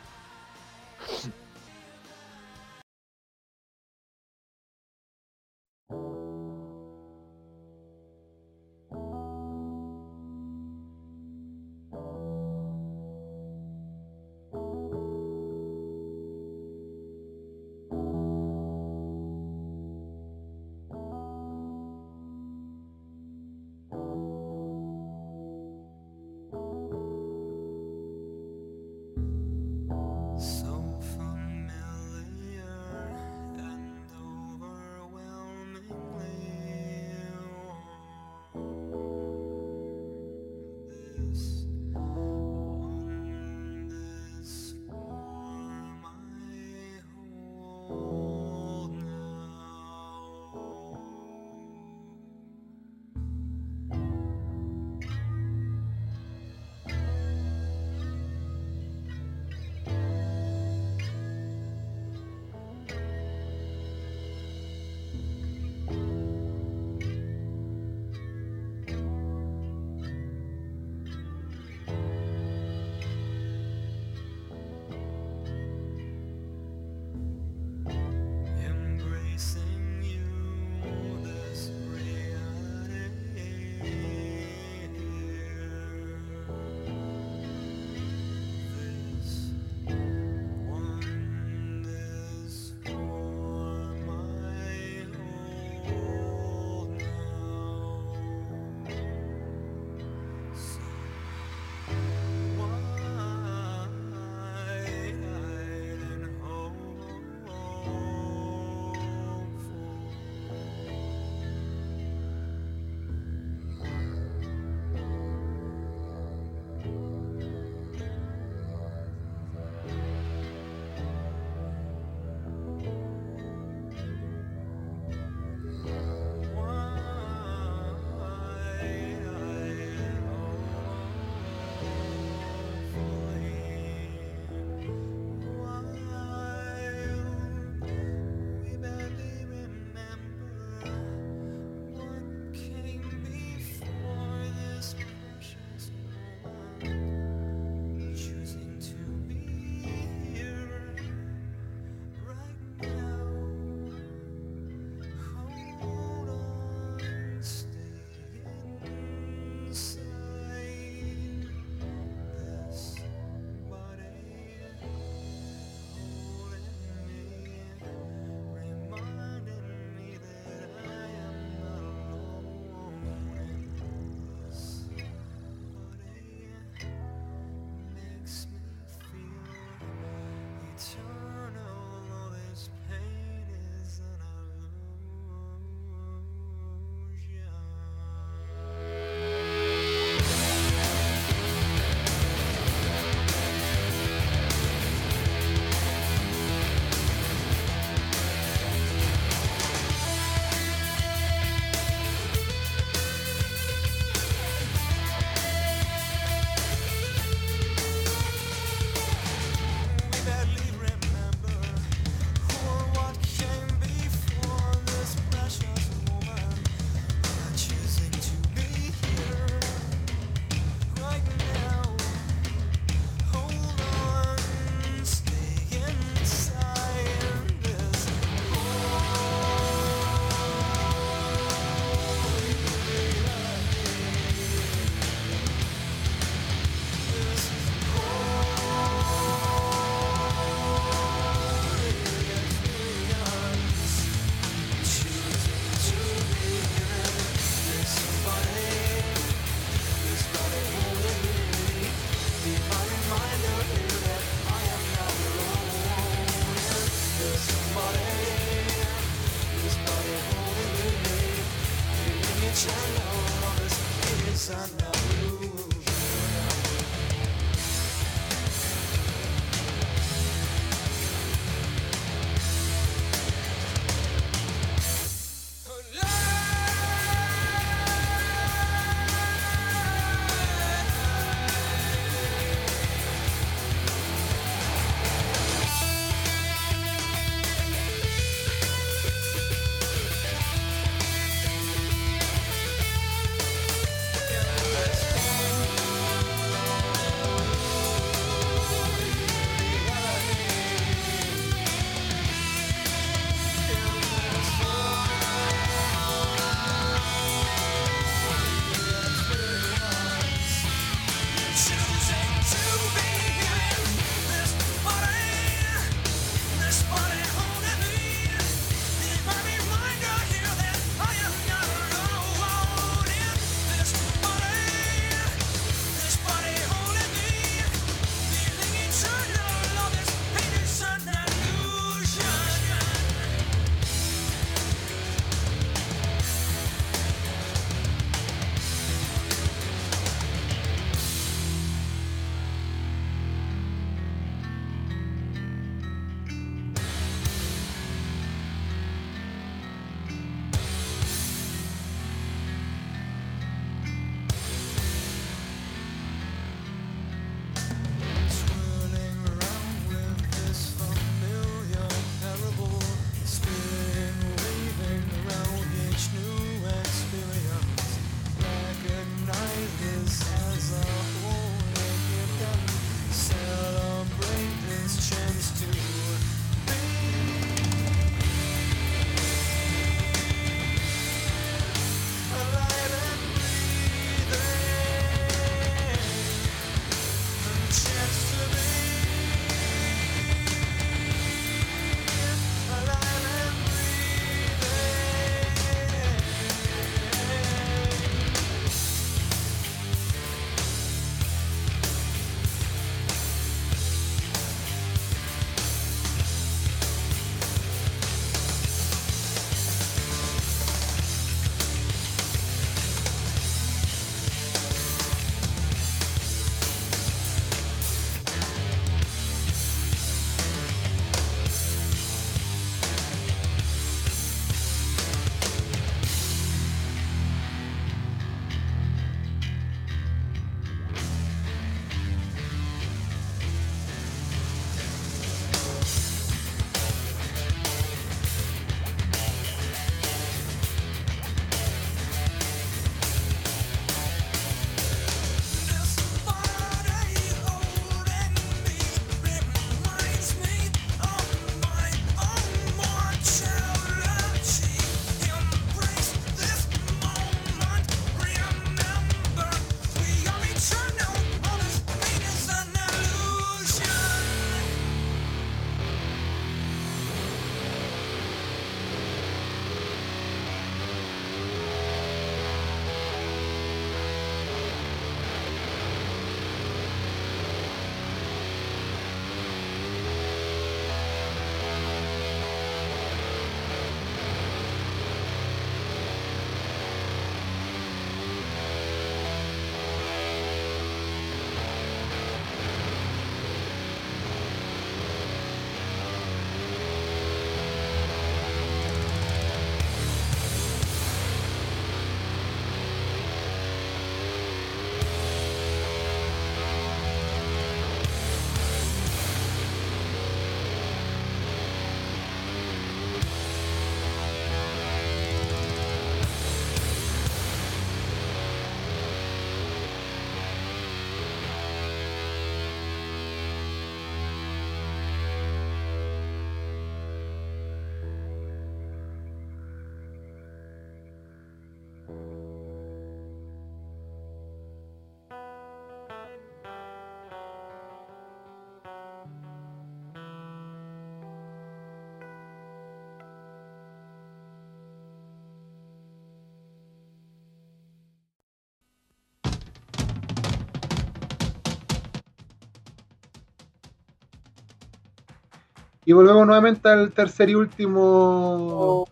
Y volvemos nuevamente al tercer y último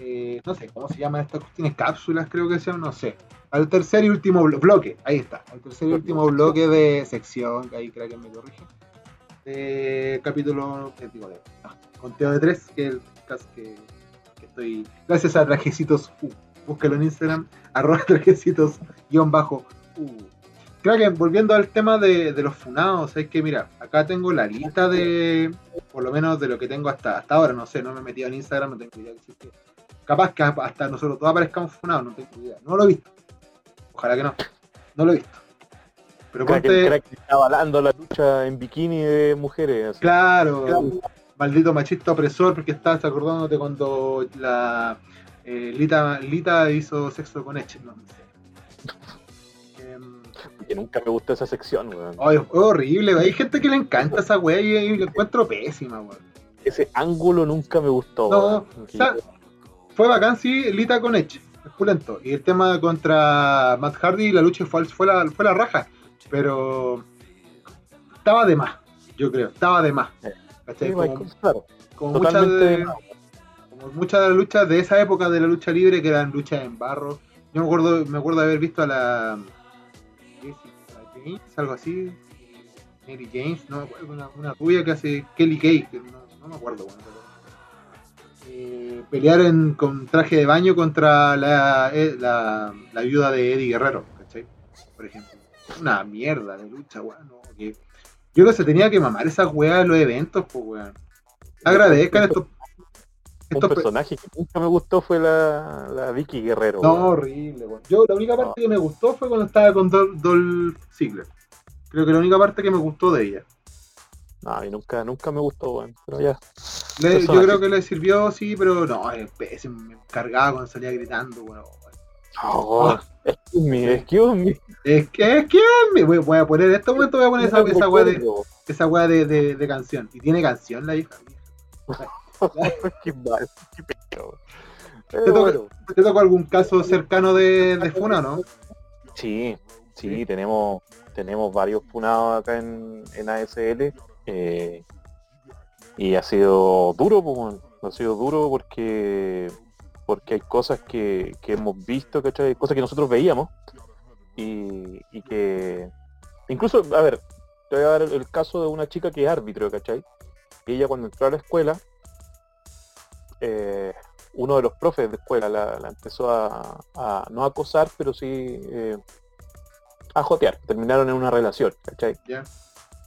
eh, eh, no sé, ¿cómo se llaman estas cuestiones? Cápsulas creo que llaman, no sé. Al tercer y último blo- bloque, ahí está, al tercer y último bloque de sección, que ahí creo que me corrige. De capítulo, eh, digo, de, no, conteo de tres, que es el caso que, que estoy, gracias a Trajecitos U, búscalo en Instagram, arroba trajecitos guion bajo U. Kraken, volviendo al tema de, de los funados, es que mira, acá tengo la lista de, por lo menos de lo que tengo hasta, hasta ahora, no sé, no me he metido en Instagram, no tengo idea que existe. Capaz que hasta nosotros todos aparezcamos funados, no tengo idea. No lo he visto. Ojalá que no. No lo he visto. Pero Crack, ponte, crack está avalando la lucha en bikini de mujeres. así. claro, maldito machista opresor, porque estás acordándote cuando la eh, Lita, Lita hizo sexo con Eche. No, no sé. Que nunca me gustó esa sección, weón. ay, es horrible, hay gente que le encanta esa wea y, la encuentro pésima, weón. Ese ángulo nunca me gustó. No, weón. o sea, fue bacán, sí, Lita con Edge, es pulento. Y el tema contra Matt Hardy, la lucha fue, fue, la, fue la raja, pero estaba de más, yo creo, estaba de más. Sí, Como, Michael, claro, como muchas de, de más. como muchas de las luchas de esa época de la lucha libre, que eran luchas en barro. Yo me acuerdo, me acuerdo de haber visto a la James, algo así, Mary James, no me acuerdo, una, una rubia que hace Kelly Kay, que no, no me acuerdo, bueno, eh, pelear en, con traje de baño contra la, eh, la, la viuda de Eddie Guerrero, ¿cachai? Por ejemplo. Una mierda de lucha, weón. no, Yo creo que se tenía que mamar esas weas en los eventos, pues, weón. Agradezcan estos. Un personaje que nunca me gustó fue la, la Vicky Guerrero. No, weón. horrible, weón. Yo la única parte que me gustó fue cuando estaba con Dol- Dolph Ziggler. Creo que la única parte que me gustó de ella. No, mí nunca, nunca me gustó, weón. Pero ya. Le- yo creo que le sirvió, sí, pero no, pésimo. Me cargaba cuando salía gritando, weón. Oh, excuse me, excuse me. Es que, es que, me voy, voy a poner, en este momento voy a poner esa, No esa wea de, esa de, de, de canción. Y tiene canción la hija. qué mal, qué pecado. Te bueno, ¿Te tocó algún caso cercano de, de Funa, no? Sí, sí, Sí. tenemos tenemos varios punados acá en, en ASL eh, y ha sido duro, pues, ha sido duro porque porque hay cosas que, que hemos visto, ¿cachai? Cosas que nosotros veíamos y, y que incluso, a ver, te voy a dar el, el caso de una chica que es árbitro, ¿cachai? Y ella cuando entró a la escuela, uno de los profes de escuela la, la empezó a, a no acosar, pero sí eh, a jotear. Terminaron en una relación, ¿cachai?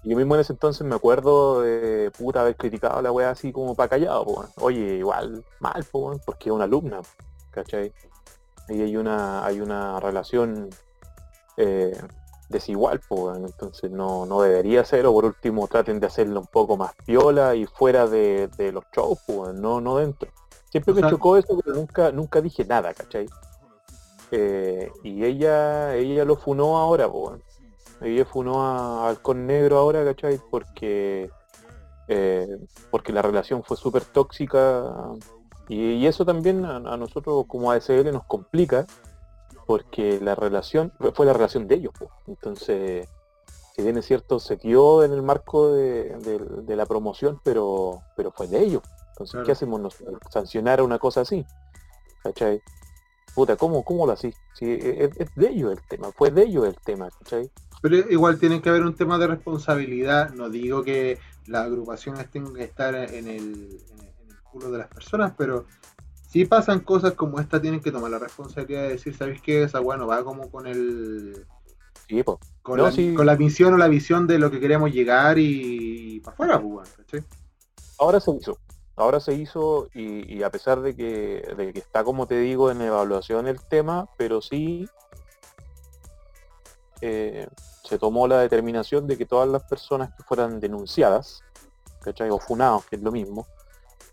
Y yo mismo en ese entonces me acuerdo de puta haber criticado a la wea así como para callado, po. Oye, igual, mal, po, porque es una alumna, ¿cachai? Y hay una, hay una relación eh, desigual, po, entonces no, no debería ser, o por último traten de hacerlo un poco más piola y fuera de, de los shows, no, no dentro. Siempre O me chocó eso, pero nunca, nunca dije nada, ¿cachai? Eh, y ella, ella lo funó ahora, weón. Ella funó a Halcón Negro ahora, ¿cachai? Porque eh, porque la relación fue súper tóxica y, y eso también a, a nosotros como ASL nos complica porque la relación fue la relación de ellos. po. Entonces, si bien es cierto, se dio en el marco de, de- de la promoción, pero, pero fue de ellos. Entonces, Claro. ¿qué hacemos nosotros? Sancionar una cosa así. ¿Cachai? Puta, ¿cómo, cómo lo así? Si es, es de ellos el tema, fue de ellos el tema, ¿cachai? Pero igual tiene que haber un tema de responsabilidad. No digo que las agrupaciones tengan que estar en el, en el- culo de las personas, pero si pasan cosas como esta, tienen que tomar la responsabilidad de decir, ¿sabéis qué? Esa weá no va como con el. Sí. Con, No, la, sí. con la misión o la visión de lo que queremos llegar y para afuera, pues, ¿cachai? Ahora se hizo. Ahora se hizo y, y a pesar de que, de que está, como te digo, en evaluación el tema, pero sí eh, se tomó la determinación de que todas las personas que fueran denunciadas, ¿cachai? O funados, que es lo mismo,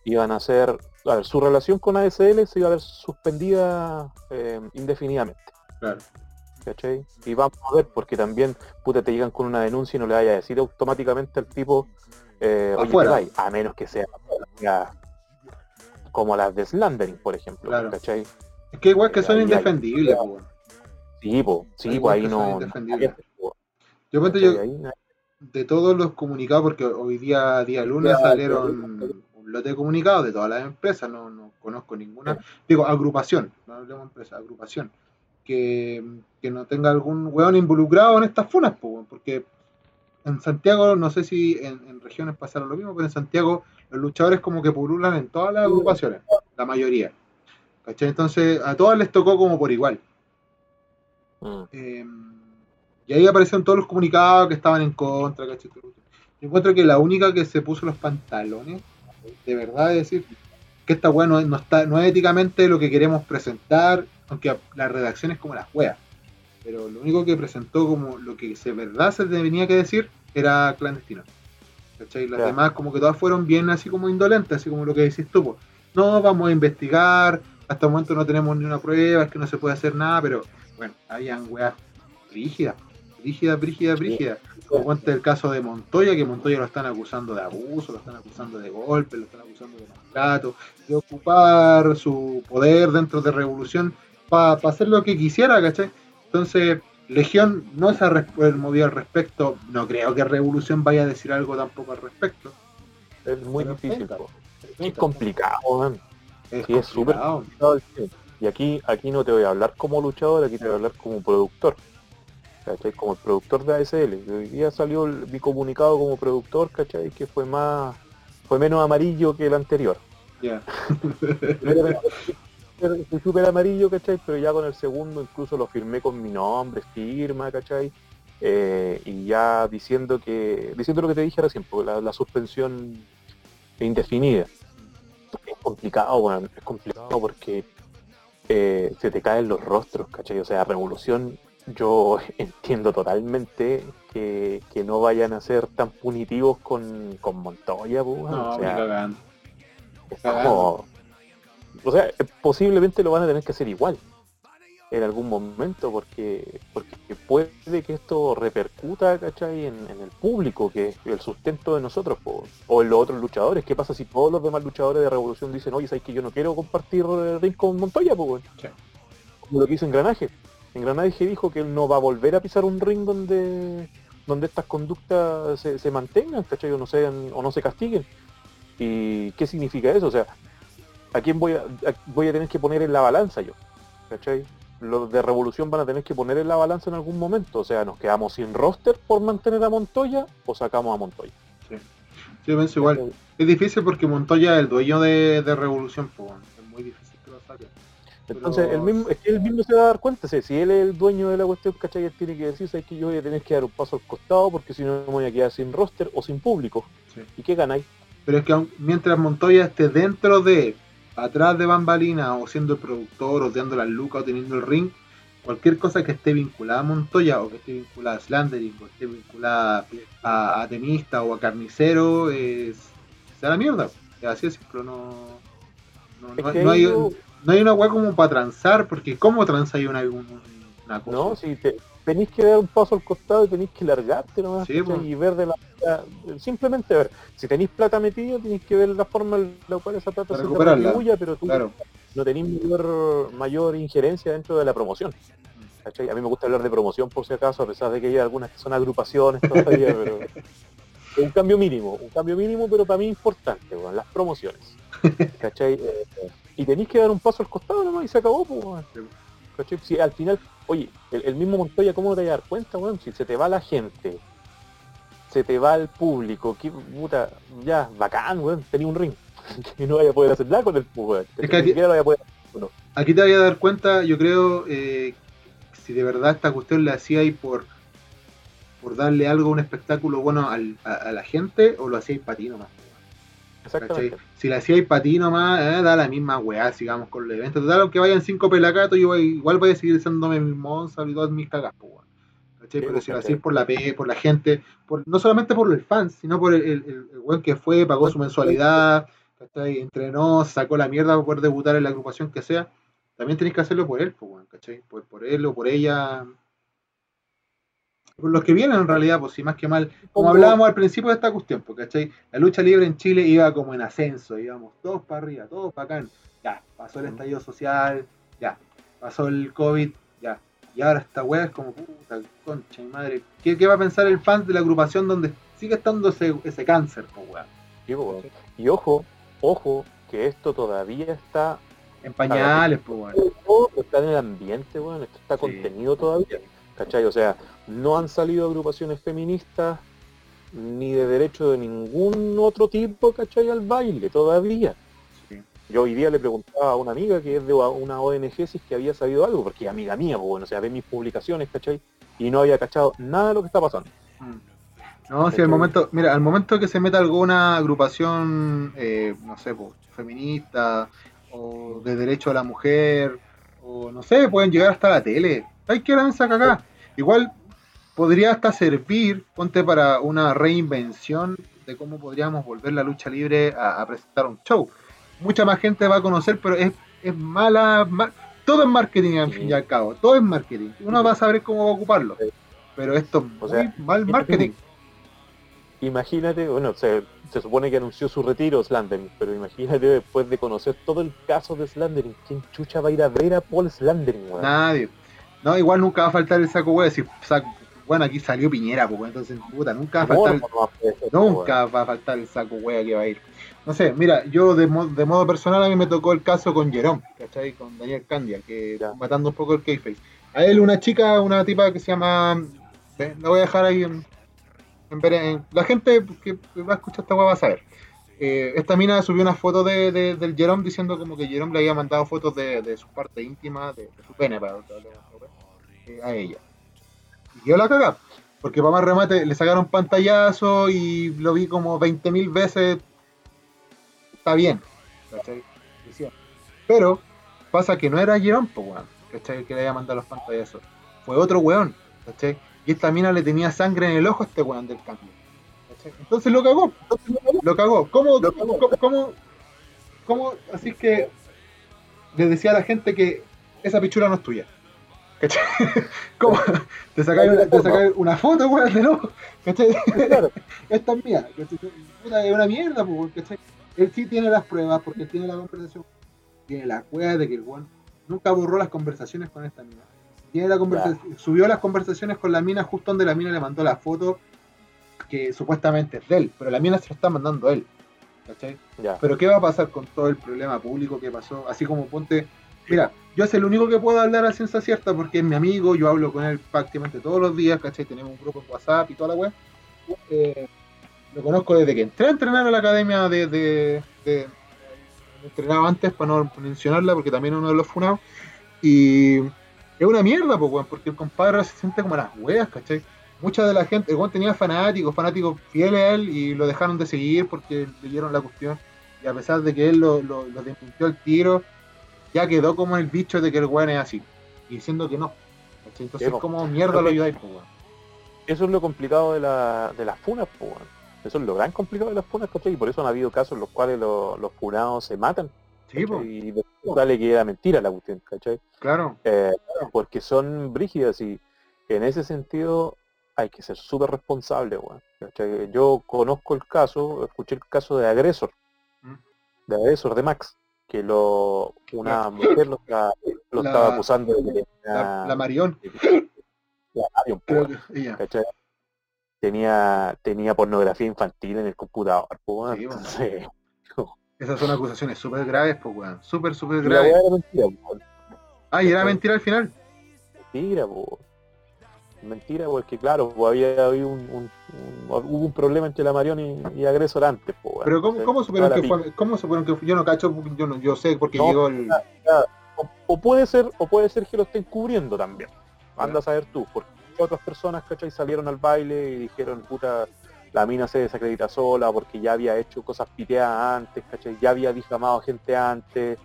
iban a ser, a ver, su relación con ASL se iba a ver suspendida eh, indefinidamente. Claro. ¿cachai? Y vamos a ver, porque también, puta, te llegan con una denuncia y no le vaya a decir automáticamente al tipo, eh, oye, a menos que sea como las de Slandering, por ejemplo, Claro. ¿cachai? Es que igual que son hay- indefendibles, weón. Sí, po, sí, Hay pues ahí no... po, Yo, ¿cachai? yo, de todos los comunicados, porque hoy día, día lunes, salieron un lote de comunicados de todas las empresas, no, no conozco ninguna, digo, agrupación, no hablemos de empresa, agrupación, que, que no tenga algún weón involucrado en estas funas, po, porque en Santiago, no sé si en, en regiones pasaron lo mismo, pero en Santiago los luchadores como que pululan en todas las agrupaciones, la mayoría. ¿Cachai? Entonces a todas les tocó como por igual. Mm. Eh, y ahí aparecieron todos los comunicados que estaban en contra, ¿cachai? Yo encuentro que la única que se puso los pantalones, de verdad, es decir, que esta weá no, es- no está, no es éticamente lo que queremos presentar, aunque la redacción es como las weas. Pero lo único que presentó como lo que de verdad se tenía que decir era clandestino. ¿Cachai? Las demás como que todas fueron bien así como indolentes, así como lo que decís tú. po. No, vamos a investigar, hasta el momento no tenemos ni una prueba, es que no se puede hacer nada, pero bueno, habían weas rígidas, rígidas, rígidas, rígidas. Como cuenta el caso de Montoya, que Montoya lo están acusando de abuso, lo están acusando de golpe, lo están acusando de maltrato, de ocupar su poder dentro de Revolución para hacer lo que quisiera, ¿cachai? Entonces, Legión no se ha movido al respecto, no creo que Revolución vaya a decir algo tampoco al respecto. Es muy Pero difícil, po. es complicado, man. Es Sí, es súper complicado. el tema. Y aquí, aquí no te voy a hablar como luchador, aquí te voy a hablar como productor. ¿Cachai? Como el productor de ASL. Hoy día salió el- mi comunicado como productor, ¿cachai? Que fue más, fue menos amarillo que el anterior. Ya. Fui súper amarillo, ¿cachai? Pero ya con el segundo incluso lo firmé con mi nombre, firma, ¿cachai? Eh, y ya diciendo que, diciendo lo que te dije recién, porque la, la suspensión indefinida. Es complicado, weón, es complicado porque eh, se te caen los rostros, ¿cachai? O sea, Revolución, yo entiendo totalmente que, que no vayan a ser tan punitivos con, con Montoya, pues. No, o sea, es como- o sea, eh, posiblemente lo van a tener que hacer igual en algún momento porque porque puede que esto repercuta ¿cachai? En, en el público que es el sustento de nosotros po, o en los otros luchadores qué pasa si todos los demás luchadores de Revolución dicen oye sabes que yo no quiero compartir el ring con Montoya po, weón?" Sí. como lo que hizo Engranaje Engranaje dijo que él no va a volver a pisar un ring donde donde estas conductas se, se mantengan ¿cachai? o no sean o no se castiguen y qué significa eso o sea ¿a quién voy a, a- voy a tener que poner en la balanza yo? ¿Cachai? Los de Revolución van a tener que poner en la balanza en algún momento. O sea, ¿nos quedamos sin roster por mantener a Montoya o sacamos a Montoya? Yo pienso igual. Es difícil porque Montoya es el dueño de, de Revolución, pues, es muy difícil que lo saquen. Entonces, Pero- él mismo, es que él mismo se va a dar cuenta. Si si él es el dueño de la cuestión, ¿cachai? Él tiene que decir, ¿sabes que yo voy a tener que dar un paso al costado porque si no me voy a quedar sin roster o sin público? Sí. ¿Y qué ganáis? Pero es que mientras Montoya esté dentro de, atrás de bambalina, o siendo el productor, o dando las lucas, o teniendo el ring, cualquier cosa que esté vinculada a Montoya, o que esté vinculada a Slandering, o esté vinculada a, a tenista o a carnicero, es, se da la mierda. Es así de simple, no, no, Es no- que no hay, no hay una weá como para transar, porque ¿cómo transáis una, un- una cosa? No, si te, tenéis que dar un paso al costado y tenéis que largarte nomás Sí, y ver de la simplemente ver, si tenéis plata metido tenéis que ver la forma en la cual esa plata Para se te retribuya, pero tú Claro. no tenéis mayor, mayor injerencia dentro de la promoción. ¿cachai? A mí me gusta hablar de promoción por si acaso, a pesar de que hay algunas que son agrupaciones todavía, pero un cambio mínimo, un cambio mínimo, pero para mí importante, las promociones. ¿cachai? Eh, y tenéis que dar un paso al costado nomás y se acabó, pues. ¿Cachai? Si al final, oye, el, el mismo Montoya, ¿cómo te vas a dar cuenta, weón? Si se te va la gente, se te va el público, qué puta, ya, bacán, weón, tenía un ring. que no vaya a poder hacer nada con el weón. Es que aquí- vaya a poder. Aquí te voy a dar cuenta, yo creo, eh, si de verdad esta cuestión la hacíais por, por darle algo, un espectáculo bueno al- a, a la gente, o lo hacíais para ti nomás. ¿Cachai? Exactamente. Si la hacíais para ti nomás, eh, da la misma weá, sigamos con los eventos. Total, aunque vayan cinco pelacatos, yo voy- igual voy a seguir haciéndome mis monzas y todas mis cagas, pues. ¿Cachai? Pero si lo hacéis por la P, por la gente, por, no solamente por el fans, sino por el, el, el- el weón que fue, pagó su mensualidad, ¿cachai? entrenó, sacó la mierda para poder debutar en la agrupación que sea, también tenéis que hacerlo por él, pues, ¿cachai? Por, por él o por ella. Por los que vienen en realidad, pues si más que mal. Como hablábamos al principio de esta cuestión, porque ¿cachai? la lucha libre en Chile iba como en ascenso, íbamos todos para arriba, todos para acá. Ya, pasó el estallido social, ya, pasó el COVID, ya. Y ahora esta weá es como puta, concha y madre. ¿Qué, qué va a pensar el fan de la agrupación donde sigue estando ese, ese cáncer, pues weá? Weón. Y ojo, ojo, que esto todavía está, En pañales, pues, está en el ambiente, weón, esto está Sí. contenido todavía, ¿cachai? O sea, no han salido agrupaciones feministas ni de derecho de ningún otro tipo, ¿cachai? Al baile, todavía. Sí. Yo hoy día le preguntaba a una amiga que es de una ONG si es que había sabido algo, porque es amiga mía, pues, bueno, o sea, ve mis publicaciones, ¿cachai? Y no había cachado nada de lo que está pasando. Mm. No, si al momento, mira, al momento que se meta alguna agrupación, eh, no sé, pues, feminista o de derecho a la mujer, o no sé, pueden llegar hasta la tele. Hay que la mensa acá. Igual podría hasta servir, ponte para una reinvención de cómo podríamos volver la lucha libre a, a presentar un show. Mucha más gente va a conocer, pero es, es mala, ma- todo es marketing al fin y al cabo, todo es marketing. Uno va a saber cómo va a ocuparlo. Pero esto es O muy sea, mal marketing. Imagínate, bueno, se, se supone que anunció su retiro Slandering, pero imagínate después de conocer todo el caso de Slandering, ¿quién chucha va a ir a ver a Paul Slandering, weón? Nadie. No, igual nunca va a faltar el saco hueá. Si, saco- bueno, aquí salió Piñera, pues, entonces, puta, nunca va a faltar, poder ser, nunca va a faltar el saco hueá que va a ir. No sé, mira, yo de, mo- de modo personal a mí me tocó el caso con Jerome, ¿cachai? Con Daniel Candia, que Ya. matando un poco el kayfabe. A él una chica, una tipa que se llama, eh, la voy a dejar ahí en, en ver- en- la gente que va a escuchar esta hueá va a saber. Eh, esta mina subió una foto de, de- del Jerome diciendo como que Jerome le había mandado fotos de, de su parte íntima, de, su pene para eh, a ella. Y yo la cagá, porque para más remate le sacaron pantallazo y lo vi como 20.000 veces. Está bien. Pero pasa que no era Jerome, pues, weón, ¿cachai? Que le había mandado los pantallazos. Fue otro weón, ¿cachai? Y esta mina le tenía sangre en el ojo a este weón del cambio. ¿cachai? Entonces lo cagó, lo cagó. ¿Cómo, cómo, cómo, cómo- así que le decía a la gente que esa pichura no es tuya? ¿Cachai? ¿Cómo? Te sacáis una, te sacáis una foto, weón, del ojo, ¿cachai? Claro, Esta es mía, ¿cachai? Es una mierda, pues, ¿cachai? Él sí tiene las pruebas porque él tiene la conversación, tiene la cueva de que el weón nunca borró las conversaciones con esta mina. Tiene la conversación, subió las conversaciones con la mina justo donde la mina le mandó la foto que supuestamente es de él, pero la mina se lo está mandando a él. ¿Cachai? ya. Pero ¿qué va a pasar con todo el problema público que pasó? Así como ponte, mira, yo es el único que puedo hablar a ciencia cierta porque es mi amigo, yo hablo con él prácticamente todos los días, ¿cachai? Tenemos un grupo en WhatsApp y toda la web. Eh, lo conozco desde que entré a entrenar a la academia de... de, de- entrenaba antes para no mencionarla porque también es uno de los funados. Y es una mierda, pues, weón, porque el compadre se siente como las weas, ¿cachai? Mucha de la gente, el weón tenía fanáticos, fanáticos fieles a él y lo dejaron de seguir porque leyeron la cuestión. Y a pesar de que él lo, lo, lo desmintió el tiro, ya quedó como el bicho de que el weón es así. Y diciendo que no. ¿cachai? Entonces, Sí, como mierda lo ayudáis, pues, weón. Eso es lo complicado de, la, de las funas, po, weón. Eso es lo gran complicado de las funas, ¿cachai? Y por eso han habido casos en los cuales lo- los funados se matan. Sí, pues. Y después sale que era mentira la cuestión, ¿cachai? claro. Eh, porque son brígidas y en ese sentido hay que ser súper responsable, weón. ¿cachai? Yo conozco el caso, escuché el caso de Agresor, Mm. de Agresor de Max, que lo una mujer lo, estaba- lo La- estaba acusando de que tenía, La, Marión, la que. ¿cachai? Tenía, tenía pornografía infantil en el computador, bueno. Entonces, Esas son acusaciones súper graves, pues, weón. Súper, súper graves. era mentira, po, weón. Ah, y era mentira al final. Mentira. Mentira, porque claro, pues había habido un, un- un- hubo un problema entre la Marión y, y Agresor antes, weón. Pero ¿cómo, cómo supieron que fue? ¿Cómo supieron que? Yo no cacho, yo no, yo sé porque No, llegó el. O, o puede ser, o puede ser que lo estén cubriendo también. Anda a saber tú, porque otras personas, ¿cachai? Salieron al baile y dijeron, puta, la mina se desacredita sola porque ya había hecho cosas piteadas antes, ¿cachai? Ya había difamado a gente antes.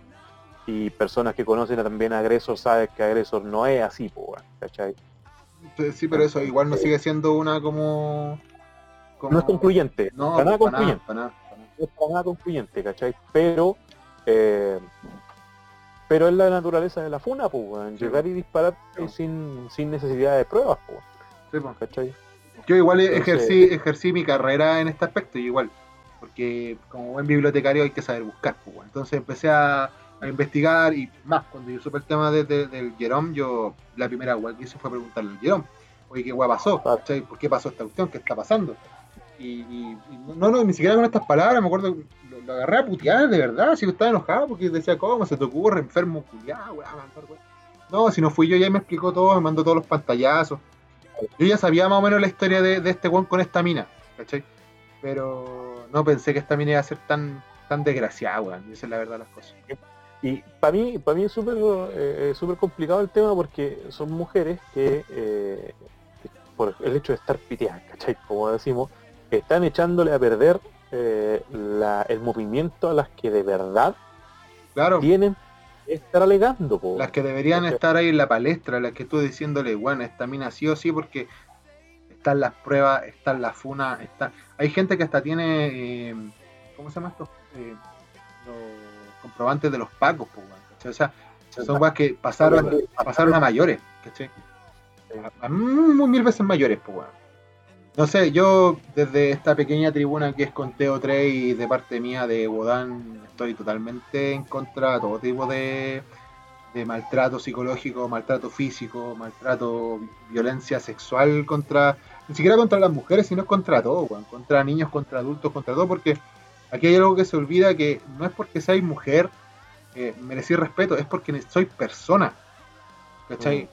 Y personas que conocen también a Agresor saben que Agresor no es así, po, ¿cachai? Sí, pero eso igual no sigue siendo una como. como- No es concluyente, No, para nada para concluyente. para nada, para nada. no es para nada concluyente, ¿cachai? Pero, eh, pero es la naturaleza de la funa, pues. Sí, llegar y disparar Sí. sin, sin necesidad de pruebas, pues, Sí. Yo igual Entonces- ejercí, ejercí mi carrera en este aspecto, igual, porque como buen bibliotecario hay que saber buscar. pues. Entonces empecé a, a investigar y más, cuando yo supe el tema de- de- del Jerome, yo la primera weá que hice fue preguntarle al Jerome, oye, ¿qué weá pasó? ¿Cachai? ¿Por qué pasó esta cuestión? ¿Qué está pasando? Y, y- y no, no, ni siquiera con estas palabras, me acuerdo, lo, lo agarré a putear, de verdad, si estaba enojado porque decía, ¿cómo se te ocurre, enfermo, culiado, weá, mandar, weá?". No, si no fui yo, ya me explicó todo, me mandó todos los pantallazos. Yo ya sabía más o menos la historia de, de este weón con esta mina, ¿cachai? Pero no pensé que esta mina iba a ser tan, tan desgraciada, weón, esa es la verdad las cosas. Y para mí, para mí es súper eh, complicado el tema porque son mujeres que, eh, por el hecho de estar piteadas, ¿cachai? Como decimos, están echándole a perder eh, la- el movimiento a las que de verdad Claro, tienen estar alegando. po. las que deberían estar ahí en la palestra, las que tú diciéndole, bueno, esta mina sí o sí, porque están las pruebas, están las funas, está... hay gente que hasta tiene, eh, ¿cómo se llama esto? Comprobantes de los pacos, ¿cachai? O sea, son weas que pasaron, pasaron a mayores, ¿cachai? A, mil veces mayores, pues, weón. No sé, yo desde esta pequeña tribuna que es Conteo 3 y de parte mía de Wodan, estoy totalmente en contra de todo tipo de, de maltrato psicológico, maltrato físico, maltrato, violencia sexual contra, ni siquiera contra las mujeres, sino contra todo, weón, contra niños, contra adultos, contra todo, porque aquí hay algo que se olvida que no es porque seáis mujer, eh, merecís respeto, es porque soy persona. ¿Cachai?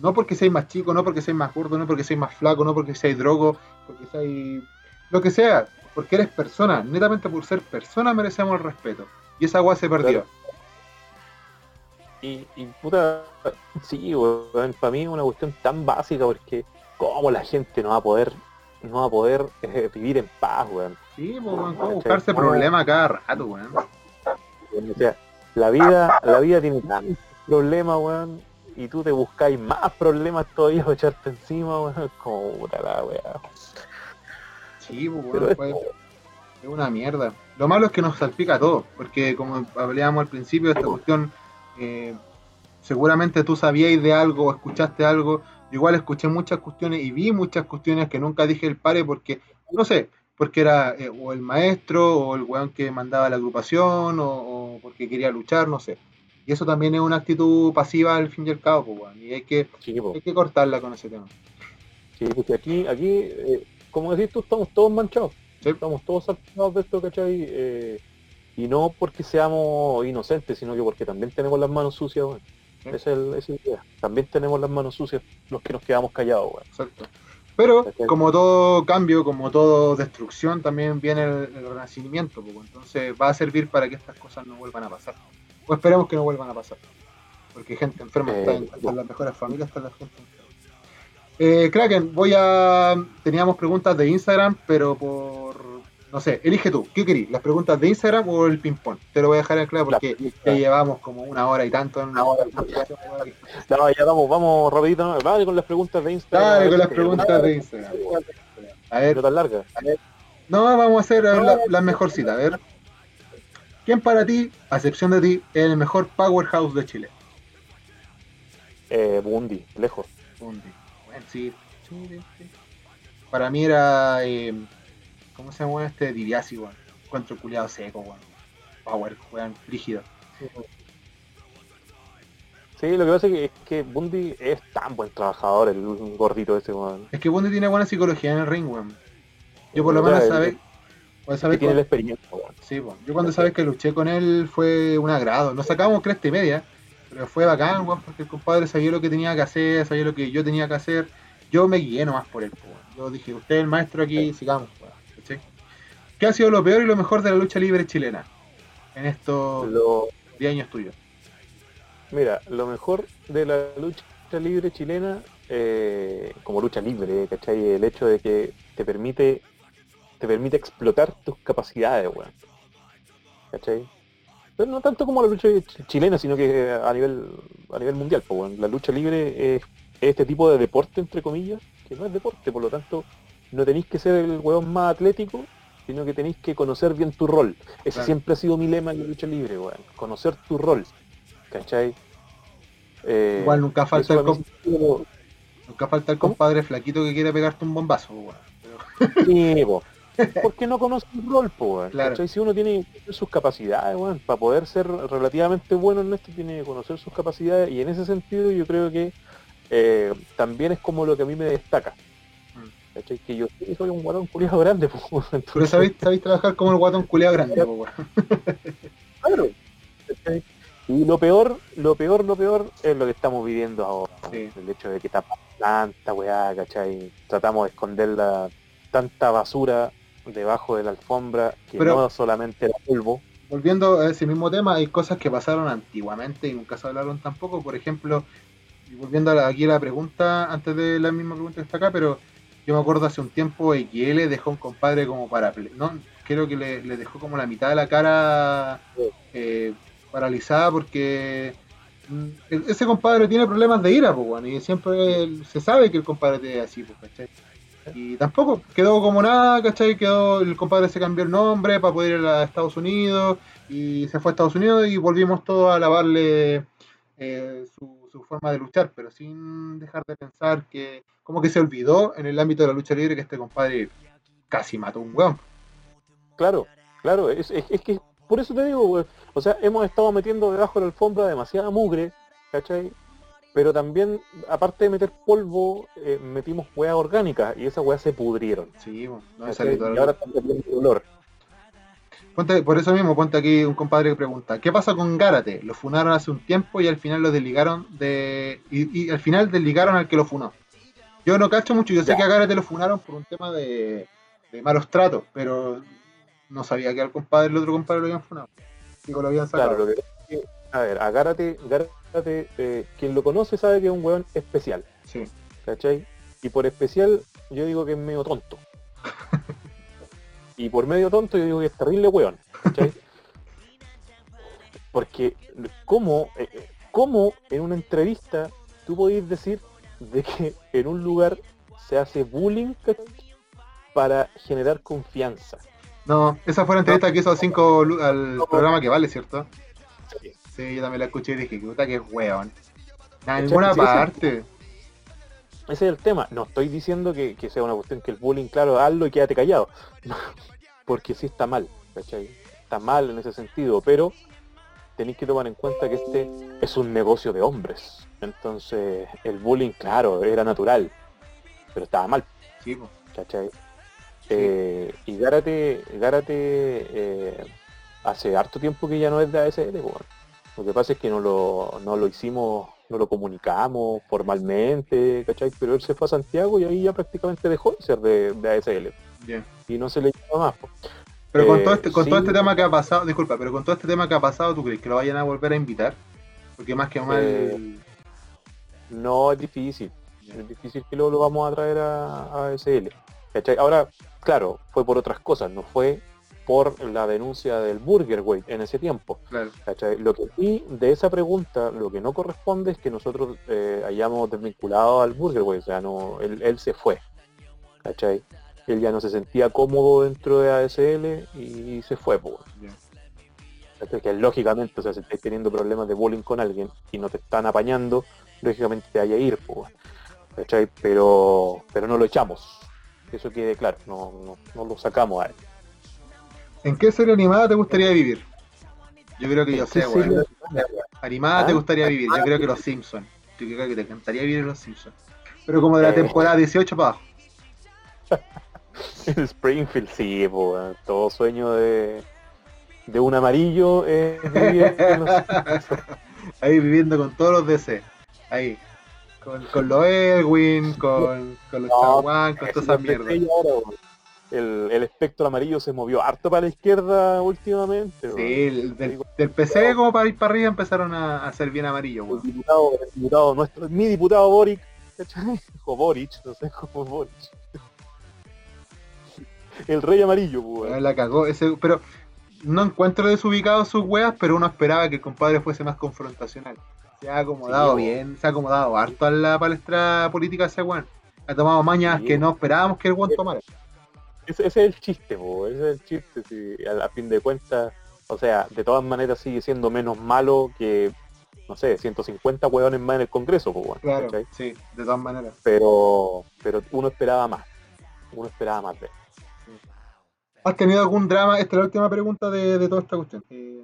No porque seáis más chico, no porque seáis más gordo, no porque seáis más flaco, no porque seáis drogo, porque seáis lo que sea, porque eres persona, netamente por ser persona merecemos el respeto. Y esa agua se perdió. Y, y puta, sí, weón, para mí es una cuestión tan básica porque cómo la gente no va a poder no va a poder eh, vivir en paz, weón. Sí, pues, weón, ¿cómo buscarse problemas cada rato, weón? O sea, la vida, la vida tiene tantos problemas, weón, y tú te buscáis más problemas todavía para echarte encima, weón, como puta la weá. Sí, pues, weón, es- pues, es una mierda. Lo malo es que nos salpica todo, porque como hablábamos al principio, esta cuestión, eh, seguramente tú sabías de algo o escuchaste algo. Igual escuché muchas cuestiones y vi muchas cuestiones que nunca dije el pare porque, no sé, porque era eh, o el maestro o el weón que mandaba la agrupación o, o porque quería luchar, no sé. Y eso también es una actitud pasiva al fin y al cabo, pues, weón, y hay que, Sí, hay que cortarla con ese tema. Sí, porque aquí, aquí, eh, como decís tú, estamos todos manchados. Sí. Estamos todos salpicados de esto, ¿cachai? Eh, y no porque seamos inocentes, sino que porque también tenemos las manos sucias, weón. Sí. Esa es, el- esa es la idea. También tenemos las manos sucias los que nos quedamos callados, weón. Exacto. Pero ¿Cachai? como todo cambio, como todo destrucción, también viene el, el renacimiento. pues, entonces va a servir para que estas cosas no vuelvan a pasar. O esperemos que no vuelvan a pasar. Porque gente enferma Eh, está en, está en las mejores familias, está la gente enferma. Eh, Kraken, voy a... Teníamos preguntas de Instagram, pero por... No sé, elige tú. ¿Qué querís? ¿Las preguntas de Instagram o el ping-pong? Te lo voy a dejar en claro porque ya llevamos como una hora y tanto en Una hora. No, ya vamos, vamos rapidito. Dale con las preguntas de Instagram. Dale con las preguntas de Instagram. A ver, No tan largas. No, vamos a hacer a ver, la, la mejorcita. A ver. ¿Quién para ti, a excepción de ti, es el mejor powerhouse de Chile? Eh, Bundy, lejos. Bundy. Bueno, sí. Para mí era. eh, ¿Cómo se llama este? Diviasi, weón. Encuentro culiado seco, weón. Power, weón, rígido. Sí, lo que pasa es que, es que Bundy es tan buen trabajador, el gordito ese, weón. Es que Bundy tiene buena psicología en el ring, weón. Yo por lo O sea, menos el- sabes. pues, Que sabes tiene cu- la experiencia, weón. Sí, po. yo cuando sabes que luché con él fue un agrado. Nos sacamos cresta y media, pero fue bacán, weón, porque el compadre sabía lo que tenía que hacer, sabía lo que yo tenía que hacer. Yo me guié nomás por él, weón. Yo dije, usted es el maestro aquí, sigamos, weón. ¿Qué ha sido lo peor y lo mejor de la lucha libre chilena en estos Lo, 10 años tuyos? mira, lo mejor de la lucha libre chilena, eh, como lucha libre, ¿cachai? El hecho de que te permite, te permite explotar tus capacidades, weón. ¿Cachai? Pero no tanto como la lucha ch- chilena, sino que a nivel, a nivel mundial, pues, weón. La lucha libre es, es este tipo de deporte, entre comillas, que no es deporte, por lo tanto, no tenéis que ser el weón más atlético, sino que tenéis que conocer bien tu rol. Ese Claro. siempre ha sido mi lema en la lucha libre, weón. Conocer tu rol. ¿Cachai? Eh, Igual nunca falta, el, nunca falta el ¿Cómo? compadre flaquito que quiere pegarte un bombazo, weón. Pero- Sí, po. Porque no conoce el rol, po, weón. Claro. ¿Cachai? Si uno tiene sus capacidades, weón, para poder ser relativamente bueno en esto, tiene que conocer sus capacidades y en ese sentido yo creo que eh, también es como lo que a mí me destaca. ¿Cachai? Que yo sí soy un guatón culiado grande, pues. Pero sabéis, sabéis trabajar como el guatón culeado grande, po, claro, ¿cachai? Y lo peor, lo peor, lo peor es lo que estamos viviendo ahora. Sí. El hecho de que tapa tanta weá, ¿cachai? Tratamos de esconder la, tanta basura debajo de la alfombra, que Pero- no solamente era polvo. Volviendo a ese mismo tema, hay cosas que pasaron antiguamente y nunca se hablaron tampoco. Por ejemplo, y volviendo aquí a la pregunta, antes de la misma pregunta que está acá, pero yo me acuerdo hace un tiempo XL dejó un compadre como para... No, creo que le, le dejó como la mitad de la cara eh, paralizada porque mm, e- ese compadre tiene problemas de ira, pues, weón, y siempre se sabe que el compadre es así, pues, ¿cachai? Y tampoco quedó como nada, ¿cachai? Quedó, el compadre se cambió el nombre para poder ir a Estados Unidos y se fue a Estados Unidos y volvimos todos a alabarle eh, su, su forma de luchar, pero sin dejar de pensar que como que se olvidó en el ámbito de la lucha libre que este compadre casi mató a un weón. Claro, claro, es, es- es que por eso te digo, weón. O sea, hemos estado metiendo debajo de la alfombra demasiada mugre, ¿cachai? Pero también, aparte de meter polvo, eh, metimos hueas orgánicas y esas hueas se pudrieron. Sí, bueno, y ahora están perdiendo el olor. Ponte- por eso mismo, ponte aquí un compadre que pregunta, ¿qué pasa con Gárate? Lo funaron hace un tiempo y al final lo desligaron de... Y, y al final desligaron al que lo funó. Yo no cacho mucho, yo sé Ya. que a Gárate lo funaron por un tema de, de malos tratos, pero no sabía que al compadre, el otro compadre lo habían funado. Digo, lo habían sacado. Claro, lo que pasa es que, a ver, a Gárate, Gárate, eh, quien lo conoce sabe que es un hueón especial, Sí. ¿cachai? Y por especial, yo digo que es medio tonto. Y por medio tonto, yo digo que es terrible ¿cachai? Porque, ¿cómo, eh, eh, cómo en una entrevista tú podéis decir de que en un lugar se hace bullying ¿cachai? para generar confianza? No, esa fue la entrevista que hizo a cinco lu- al No. programa que vale, ¿cierto? Sí. Sí, yo también la escuché y dije, puta que es weón. En sí. parte. Ese es el tema. No estoy diciendo que, que sea una cuestión que el bullying, claro, hazlo y quédate callado. Porque sí está mal, ¿cachai? Está mal en ese sentido, pero tenéis que tomar en cuenta que este es un negocio de hombres. Entonces, el bullying, claro, era natural, pero estaba mal, Sí. ¿cachai? Eh, y Gárate, Gárate eh, hace harto tiempo que ya no es de ASL, weón. Lo que pasa es que no lo, no lo hicimos, no lo comunicamos formalmente, ¿cachai? Pero él se fue a Santiago y ahí ya prácticamente dejó de ser de, de ASL. Bien. Y no se le llama más. Pero con, Eh, todo este, con todo este tema que ha pasado, disculpa, pero con todo este tema que ha pasado, ¿tú crees que lo vayan a volver a invitar? Porque más que mal... Eh, No es difícil. Es difícil que luego lo vamos a traer a, a ASL. ¿cachai? Ahora, claro, fue por otras cosas, no fue por la denuncia del Burger Weight en ese tiempo. Claro. Lo que sí, de esa pregunta, lo que no corresponde es que nosotros eh, hayamos desvinculado al Burger Weight, o sea, no, él, él se fue, ¿cachai? Él ya no se sentía cómodo dentro de ASL y se fue, pues. ¿cachai? Que lógicamente, o sea, si estáis teniendo problemas de bullying con alguien y no te están apañando, lógicamente te vaya a ir, pues. ¿cachai? Pero, pero no lo echamos, eso quede claro, no, no, no lo sacamos a él. ¿En qué serie animada te gustaría vivir? Yo creo que yo sé, weón. Animada te Ah, gustaría vivir. Yo creo que los Simpsons. Yo creo que te encantaría vivir en los Simpsons. Pero como de la Eh. temporada 18 para abajo. En Springfield, sí, weón. todo sueño de, de un amarillo es vivir en los- Ahí viviendo con todos los DC. Ahí. Con, con los Edwin, con, con los No, Chaguán, con toda esa mierda. ahora. El, el espectro amarillo se movió harto para la izquierda últimamente. Sí, el- del, del PC como para ir para arriba empezaron a, a ser bien amarillo, El diputado, el diputado nuestro, mi diputado Boric, o Boric, no sé cómo Boric. El rey amarillo, pues, La cagó. Ese, pero no encuentro desubicados sus weas, pero uno esperaba que el compadre fuese más confrontacional. Se ha acomodado Sí, bien, se ha acomodado harto a la palestra política ese weón. Ha tomado mañas Sí. que no esperábamos que el weón tomara. Ese, ese es el chiste, po, ese es el chiste, si a, a fin de cuentas, o sea, de todas maneras sigue siendo menos malo que, no sé, 150 hueones más en el Congreso, po, weón, Claro, ¿cachai? sí, de todas maneras. pero, pero uno esperaba más, uno esperaba más de él. ¿Has tenido algún drama? Esta es la última pregunta de, de toda esta cuestión. Eh,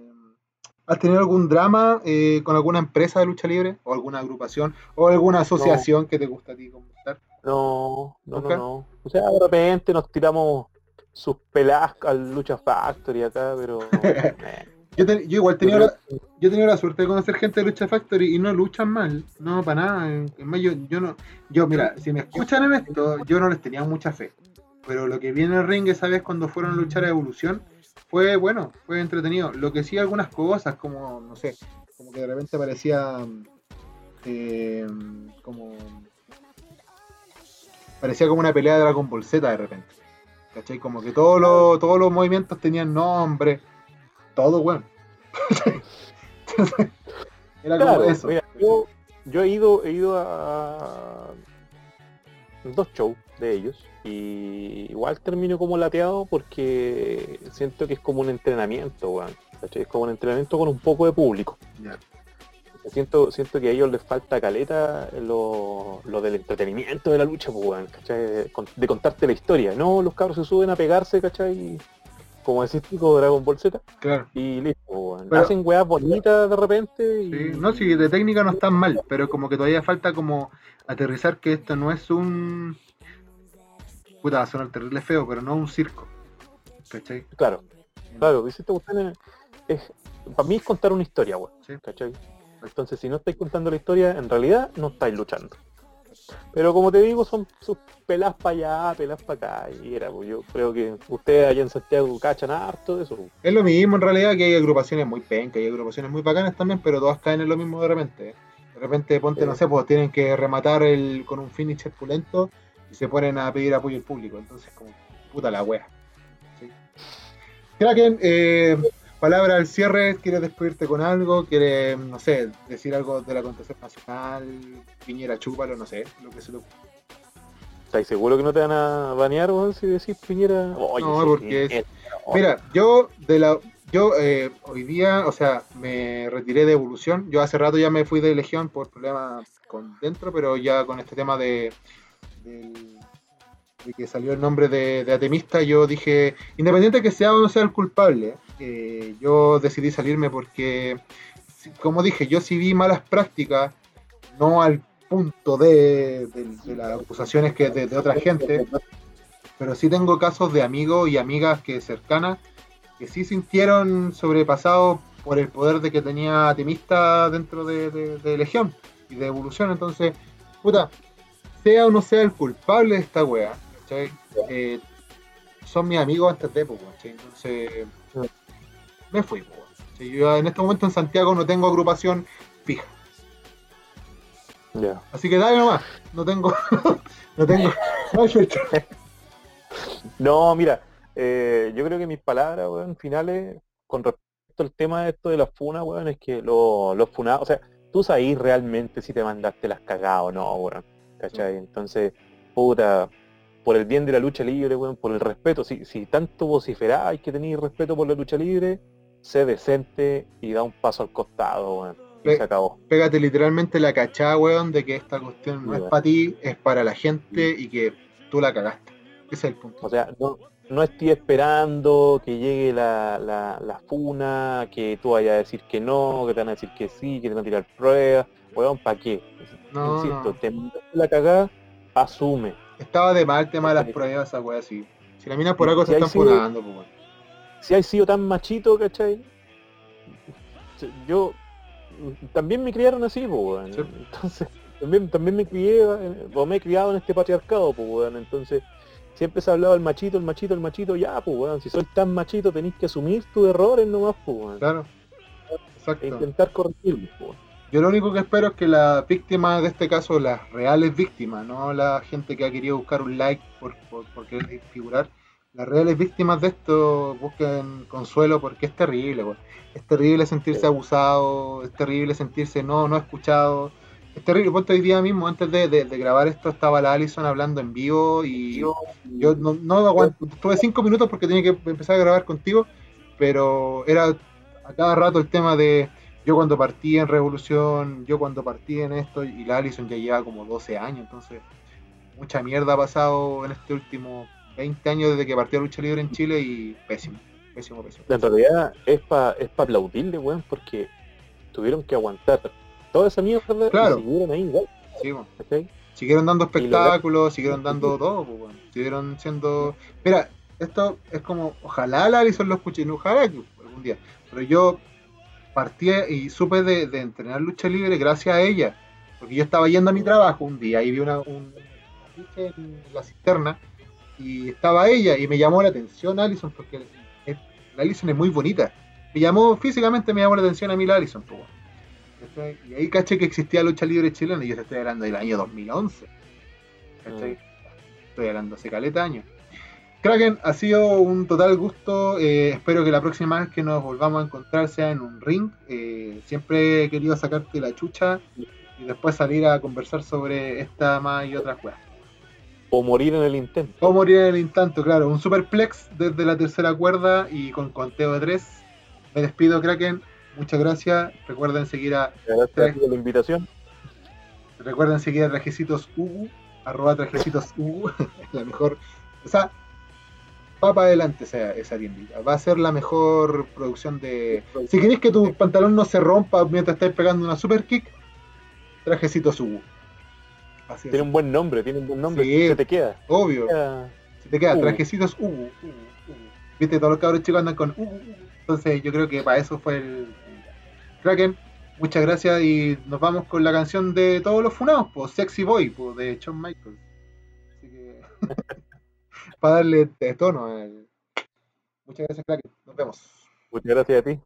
¿Has tenido algún drama eh, con alguna empresa de lucha libre? ¿O alguna agrupación? ¿O alguna asociación que te gusta a ti comentar? No, no, no, no. O sea, de repente nos tiramos sus peladas al Lucha Factory acá, pero... Yo, yo igual tenía la, yo he tenido la suerte de conocer gente de Lucha Factory y no luchan mal, no para nada. Es más, yo, yo no, yo mira, si me escuchan en esto, yo no les tenía mucha fe. Pero lo que vi en el ring esa vez cuando fueron a luchar a Evolución fue bueno, fue entretenido. Lo que sí algunas cosas como, no sé, como que de repente parecía eh, como parecía como una pelea de Dragon Ball Z de repente. ¿Cachai? Como que todos los, todos los movimientos tenían nombre, todo bueno. Entonces, era como Claro, eso. mira, yo, yo he ido, he ido a dos shows de ellos y igual termino como lateado porque siento que es como un entrenamiento, weón. Es como un entrenamiento con un poco de público. Siento, siento que a ellos les falta caleta lo, lo del entretenimiento de la lucha, pues, weón, ¿cachai? De, con- de contarte la historia. No, los cabros se suben a pegarse, ¿cachai? Como decís tipo Dragon Ball Z Claro. y listo, weón. Pero- Hacen weas bonitas de repente y... Sí, no, sí, de técnica no están mal, pero como que todavía falta como aterrizar que esto no es un... Puta, va a sonar terrible feo, pero no un circo. ¿Cachai? Claro, claro, esta cuestión es, para mí es contar una historia, weón. Sí. ¿cachai? Entonces si no estáis contando la historia, en realidad no estáis luchando. Pero como te digo, son sus pelas para allá, pelas para acá, y era, pues, yo creo que ustedes allá en Santiago cachan harto de eso. Es lo mismo en realidad que hay agrupaciones muy pencas, hay agrupaciones muy bacanas también, pero todas caen en lo mismo de repente. De repente, ponte, Sí. no sé, pues tienen que rematar el, con un finish pulento y se ponen a pedir apoyo al público. Entonces, como, puta la wea. ¿sí? Kraken, eh, palabra al cierre, ¿quieres despedirte con algo? ¿Quieres, no sé, decir algo del acontecer nacional? Piñera, chúpalo, no sé, lo que se te ocurra. ¿Estáis seguros que no te van a banear, weón, si decís Piñera? Oye, No, porque es- es- Mira, yo de la yo eh, hoy día, o sea, me retiré de evolución. Yo hace rato ya me fui de Legión por problemas con dentro, pero ya con este tema de, del- de que salió el nombre de, de atemista, yo dije, independiente que sea o no sea el culpable, eh, yo decidí salirme porque, como dije, yo sí vi malas prácticas, no al punto de, de- de las acusaciones que de, de otra gente, pero sí tengo casos de amigos y amigas que cercanas que sí sintieron sobrepasados por el poder de que tenía Atemista dentro de, Legión y de Evolución. Entonces, puta, sea o no sea el culpable de esta wea. Eh, son mis amigos antes de, pues, ¿cachai? Entonces, me fui, pues. Yo en este momento en Santiago no tengo agrupación fija. Así que dale nomás, no tengo, no tengo, no mira, eh, yo creo que mis palabras, weón, finales, con respecto al tema de esto de las funas, weón, es que lo- los funados, o sea, tú sabes realmente si te mandaste las cagadas o no, weón, ¿cachai? Entonces, puta, por el bien de la lucha libre, weón, por el respeto, si, si tanto vociferáis que tenéis respeto por la lucha libre, sé decente y da un paso al costado, weón, y Pe- se acabó. pégate literalmente la cachada, weón, de que esta cuestión no es para ti, es para la gente y que tú la cagaste. Ese es el punto. O sea, no, no estoy esperando que llegue la, la, la funa, que tú vayas a decir que no, que te van a decir que sí, que te van a tirar pruebas. Weón, ¿para qué? No, Insisto, no. te la cagada, asume. Estaba de mal el tema de las Sí. pruebas, esa weá así. Si la mina por algo se están sí- funando, pues weón. Si hay sido tan machito, ¿cachai? Yo también me criaron así, pues. Sí. Entonces, también, también me crié, eh, o me he criado en este patriarcado, pues. Entonces, siempre se ha hablado el machito, el machito, el machito, ya, pues, weón. Si soy tan machito, tenéis que asumir tus errores nomás, pues, weón. Claro. e Exacto. intentar corregirlos, pues. Yo lo único que espero es que las víctimas de este caso, las reales víctimas, no la gente que ha querido buscar un like por, por, por querer figurar, las reales víctimas de esto busquen consuelo porque es terrible. Es terrible sentirse abusado, es terrible sentirse no, no escuchado. Es terrible, ponte hoy día mismo, antes de, de- de grabar esto, estaba la Alison hablando en vivo y yo no, no aguanto, tuve cinco minutos porque tenía que empezar a grabar contigo, pero era a cada rato el tema de yo cuando partí en Revolución, yo cuando partí en esto, y la Alison ya lleva como 12 años, entonces mucha mierda ha pasado en este último 20 años desde que partió Lucha Libre en Chile y pésimo, pésimo, pésimo. En realidad es para es pa aplaudirle, weón, porque tuvieron que aguantar toda esa mierda Claro. y siguieron ahí igual, Sí, bueno, ¿cachai? Siguieron dando espectáculos, siguieron dando todo, pues, weón. Siguieron siendo. Mira, esto es como. Ojalá la Alison lo escuche, no, ojalá que algún día. Pero yo partí y supe de, de entrenar lucha libre gracias a ella. Porque yo estaba yendo a mi trabajo un día y vi una, un en la cisterna y estaba ella y me llamó la atención Alison porque la Alison es muy bonita. Me llamó físicamente, me llamó la atención a mí la Alison. pues. Y ahí caché que existía lucha libre chilena y yo estoy hablando del año 2011. ¿Cachai? Estoy hablando hace caleta años. Kraken, ha sido un total gusto. eh, espero que la próxima vez que nos volvamos a encontrar sea en un ring. Eh, siempre he querido sacarte la chucha y después salir a conversar sobre esta más y otras cosas. O morir en el intento. O morir en el instante, claro. Un superplex desde la tercera cuerda y con conteo de tres. Me despido, Kraken. Muchas gracias. Recuerden seguir a Gracias por la invitación. Recuerden seguir a Trajecitos Ugu, arroba Trajecitos Ugu, la mejor, o sea, va para adelante esa, esa tiendita, va a ser la mejor producción de... Si queréis que tu pantalón no se rompa mientras estáis pegando una super kick, Trajecitos Ugu. Así es, Tiene un buen nombre, tiene un buen nombre. Sí. Se te queda. obvio, Queda- si te queda Ugu. Trajecitos Ugu, Ugu, Ugu. Viste, todos los cabros chicos andan con Ugu. entonces yo creo que para eso fue el... Kraken, muchas gracias y nos vamos con la canción de todos los funados, pues Sexy Boy, pues, de Shawn Michaels. Así que para darle de tono. Muchas gracias, Kraken. Nos vemos. Muchas gracias a ti.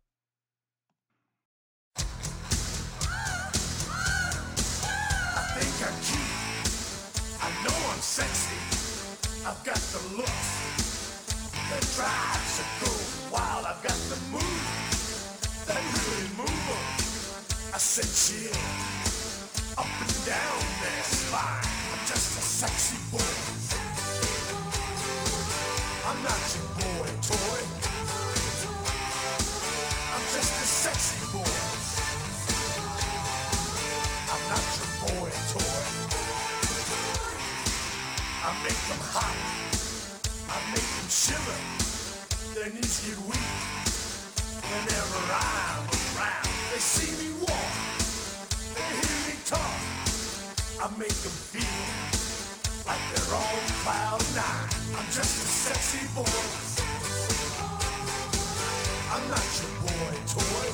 The looks that drives a go wild. I've got the moves that really move 'em. I said chill up and down their spine. I'm just a sexy boy. I'm not your boy toy. I'm just a sexy boy. I'm not your boy toy. I make them hot. I make them shiver. Their knees get weak. Whenever I'm around, they see me walk. They hear me talk. I make them feel like they're on cloud nine. I'm just a sexy boy. I'm not your boy toy.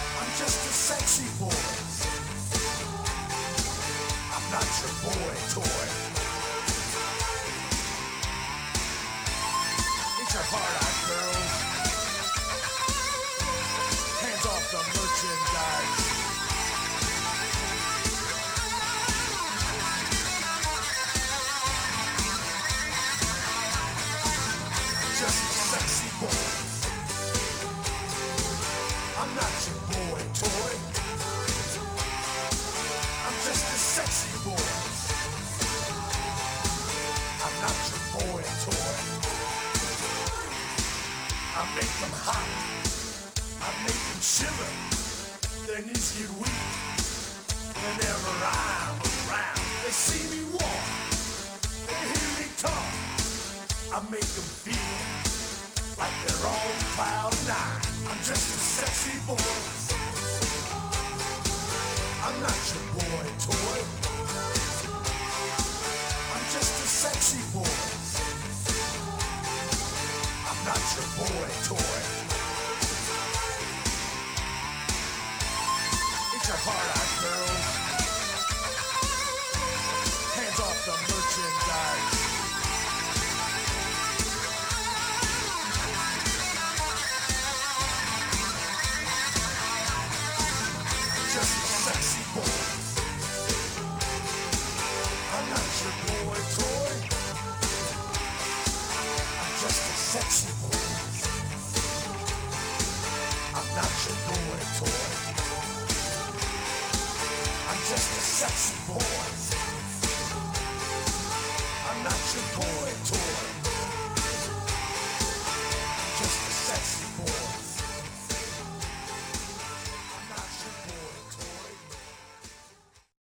I'm just a sexy boy. I'm not your boy toy. Hands off the merchandise. Them hot. I make them shiver. Their knees get weak. Whenever I'm around, they see me walk. They hear me talk. I make them feel like they're on cloud nine. I'm just a sexy boy. I'm not your boy toy. I'm just a sexy boy. Your boy toy. It's your hard-eyed girls.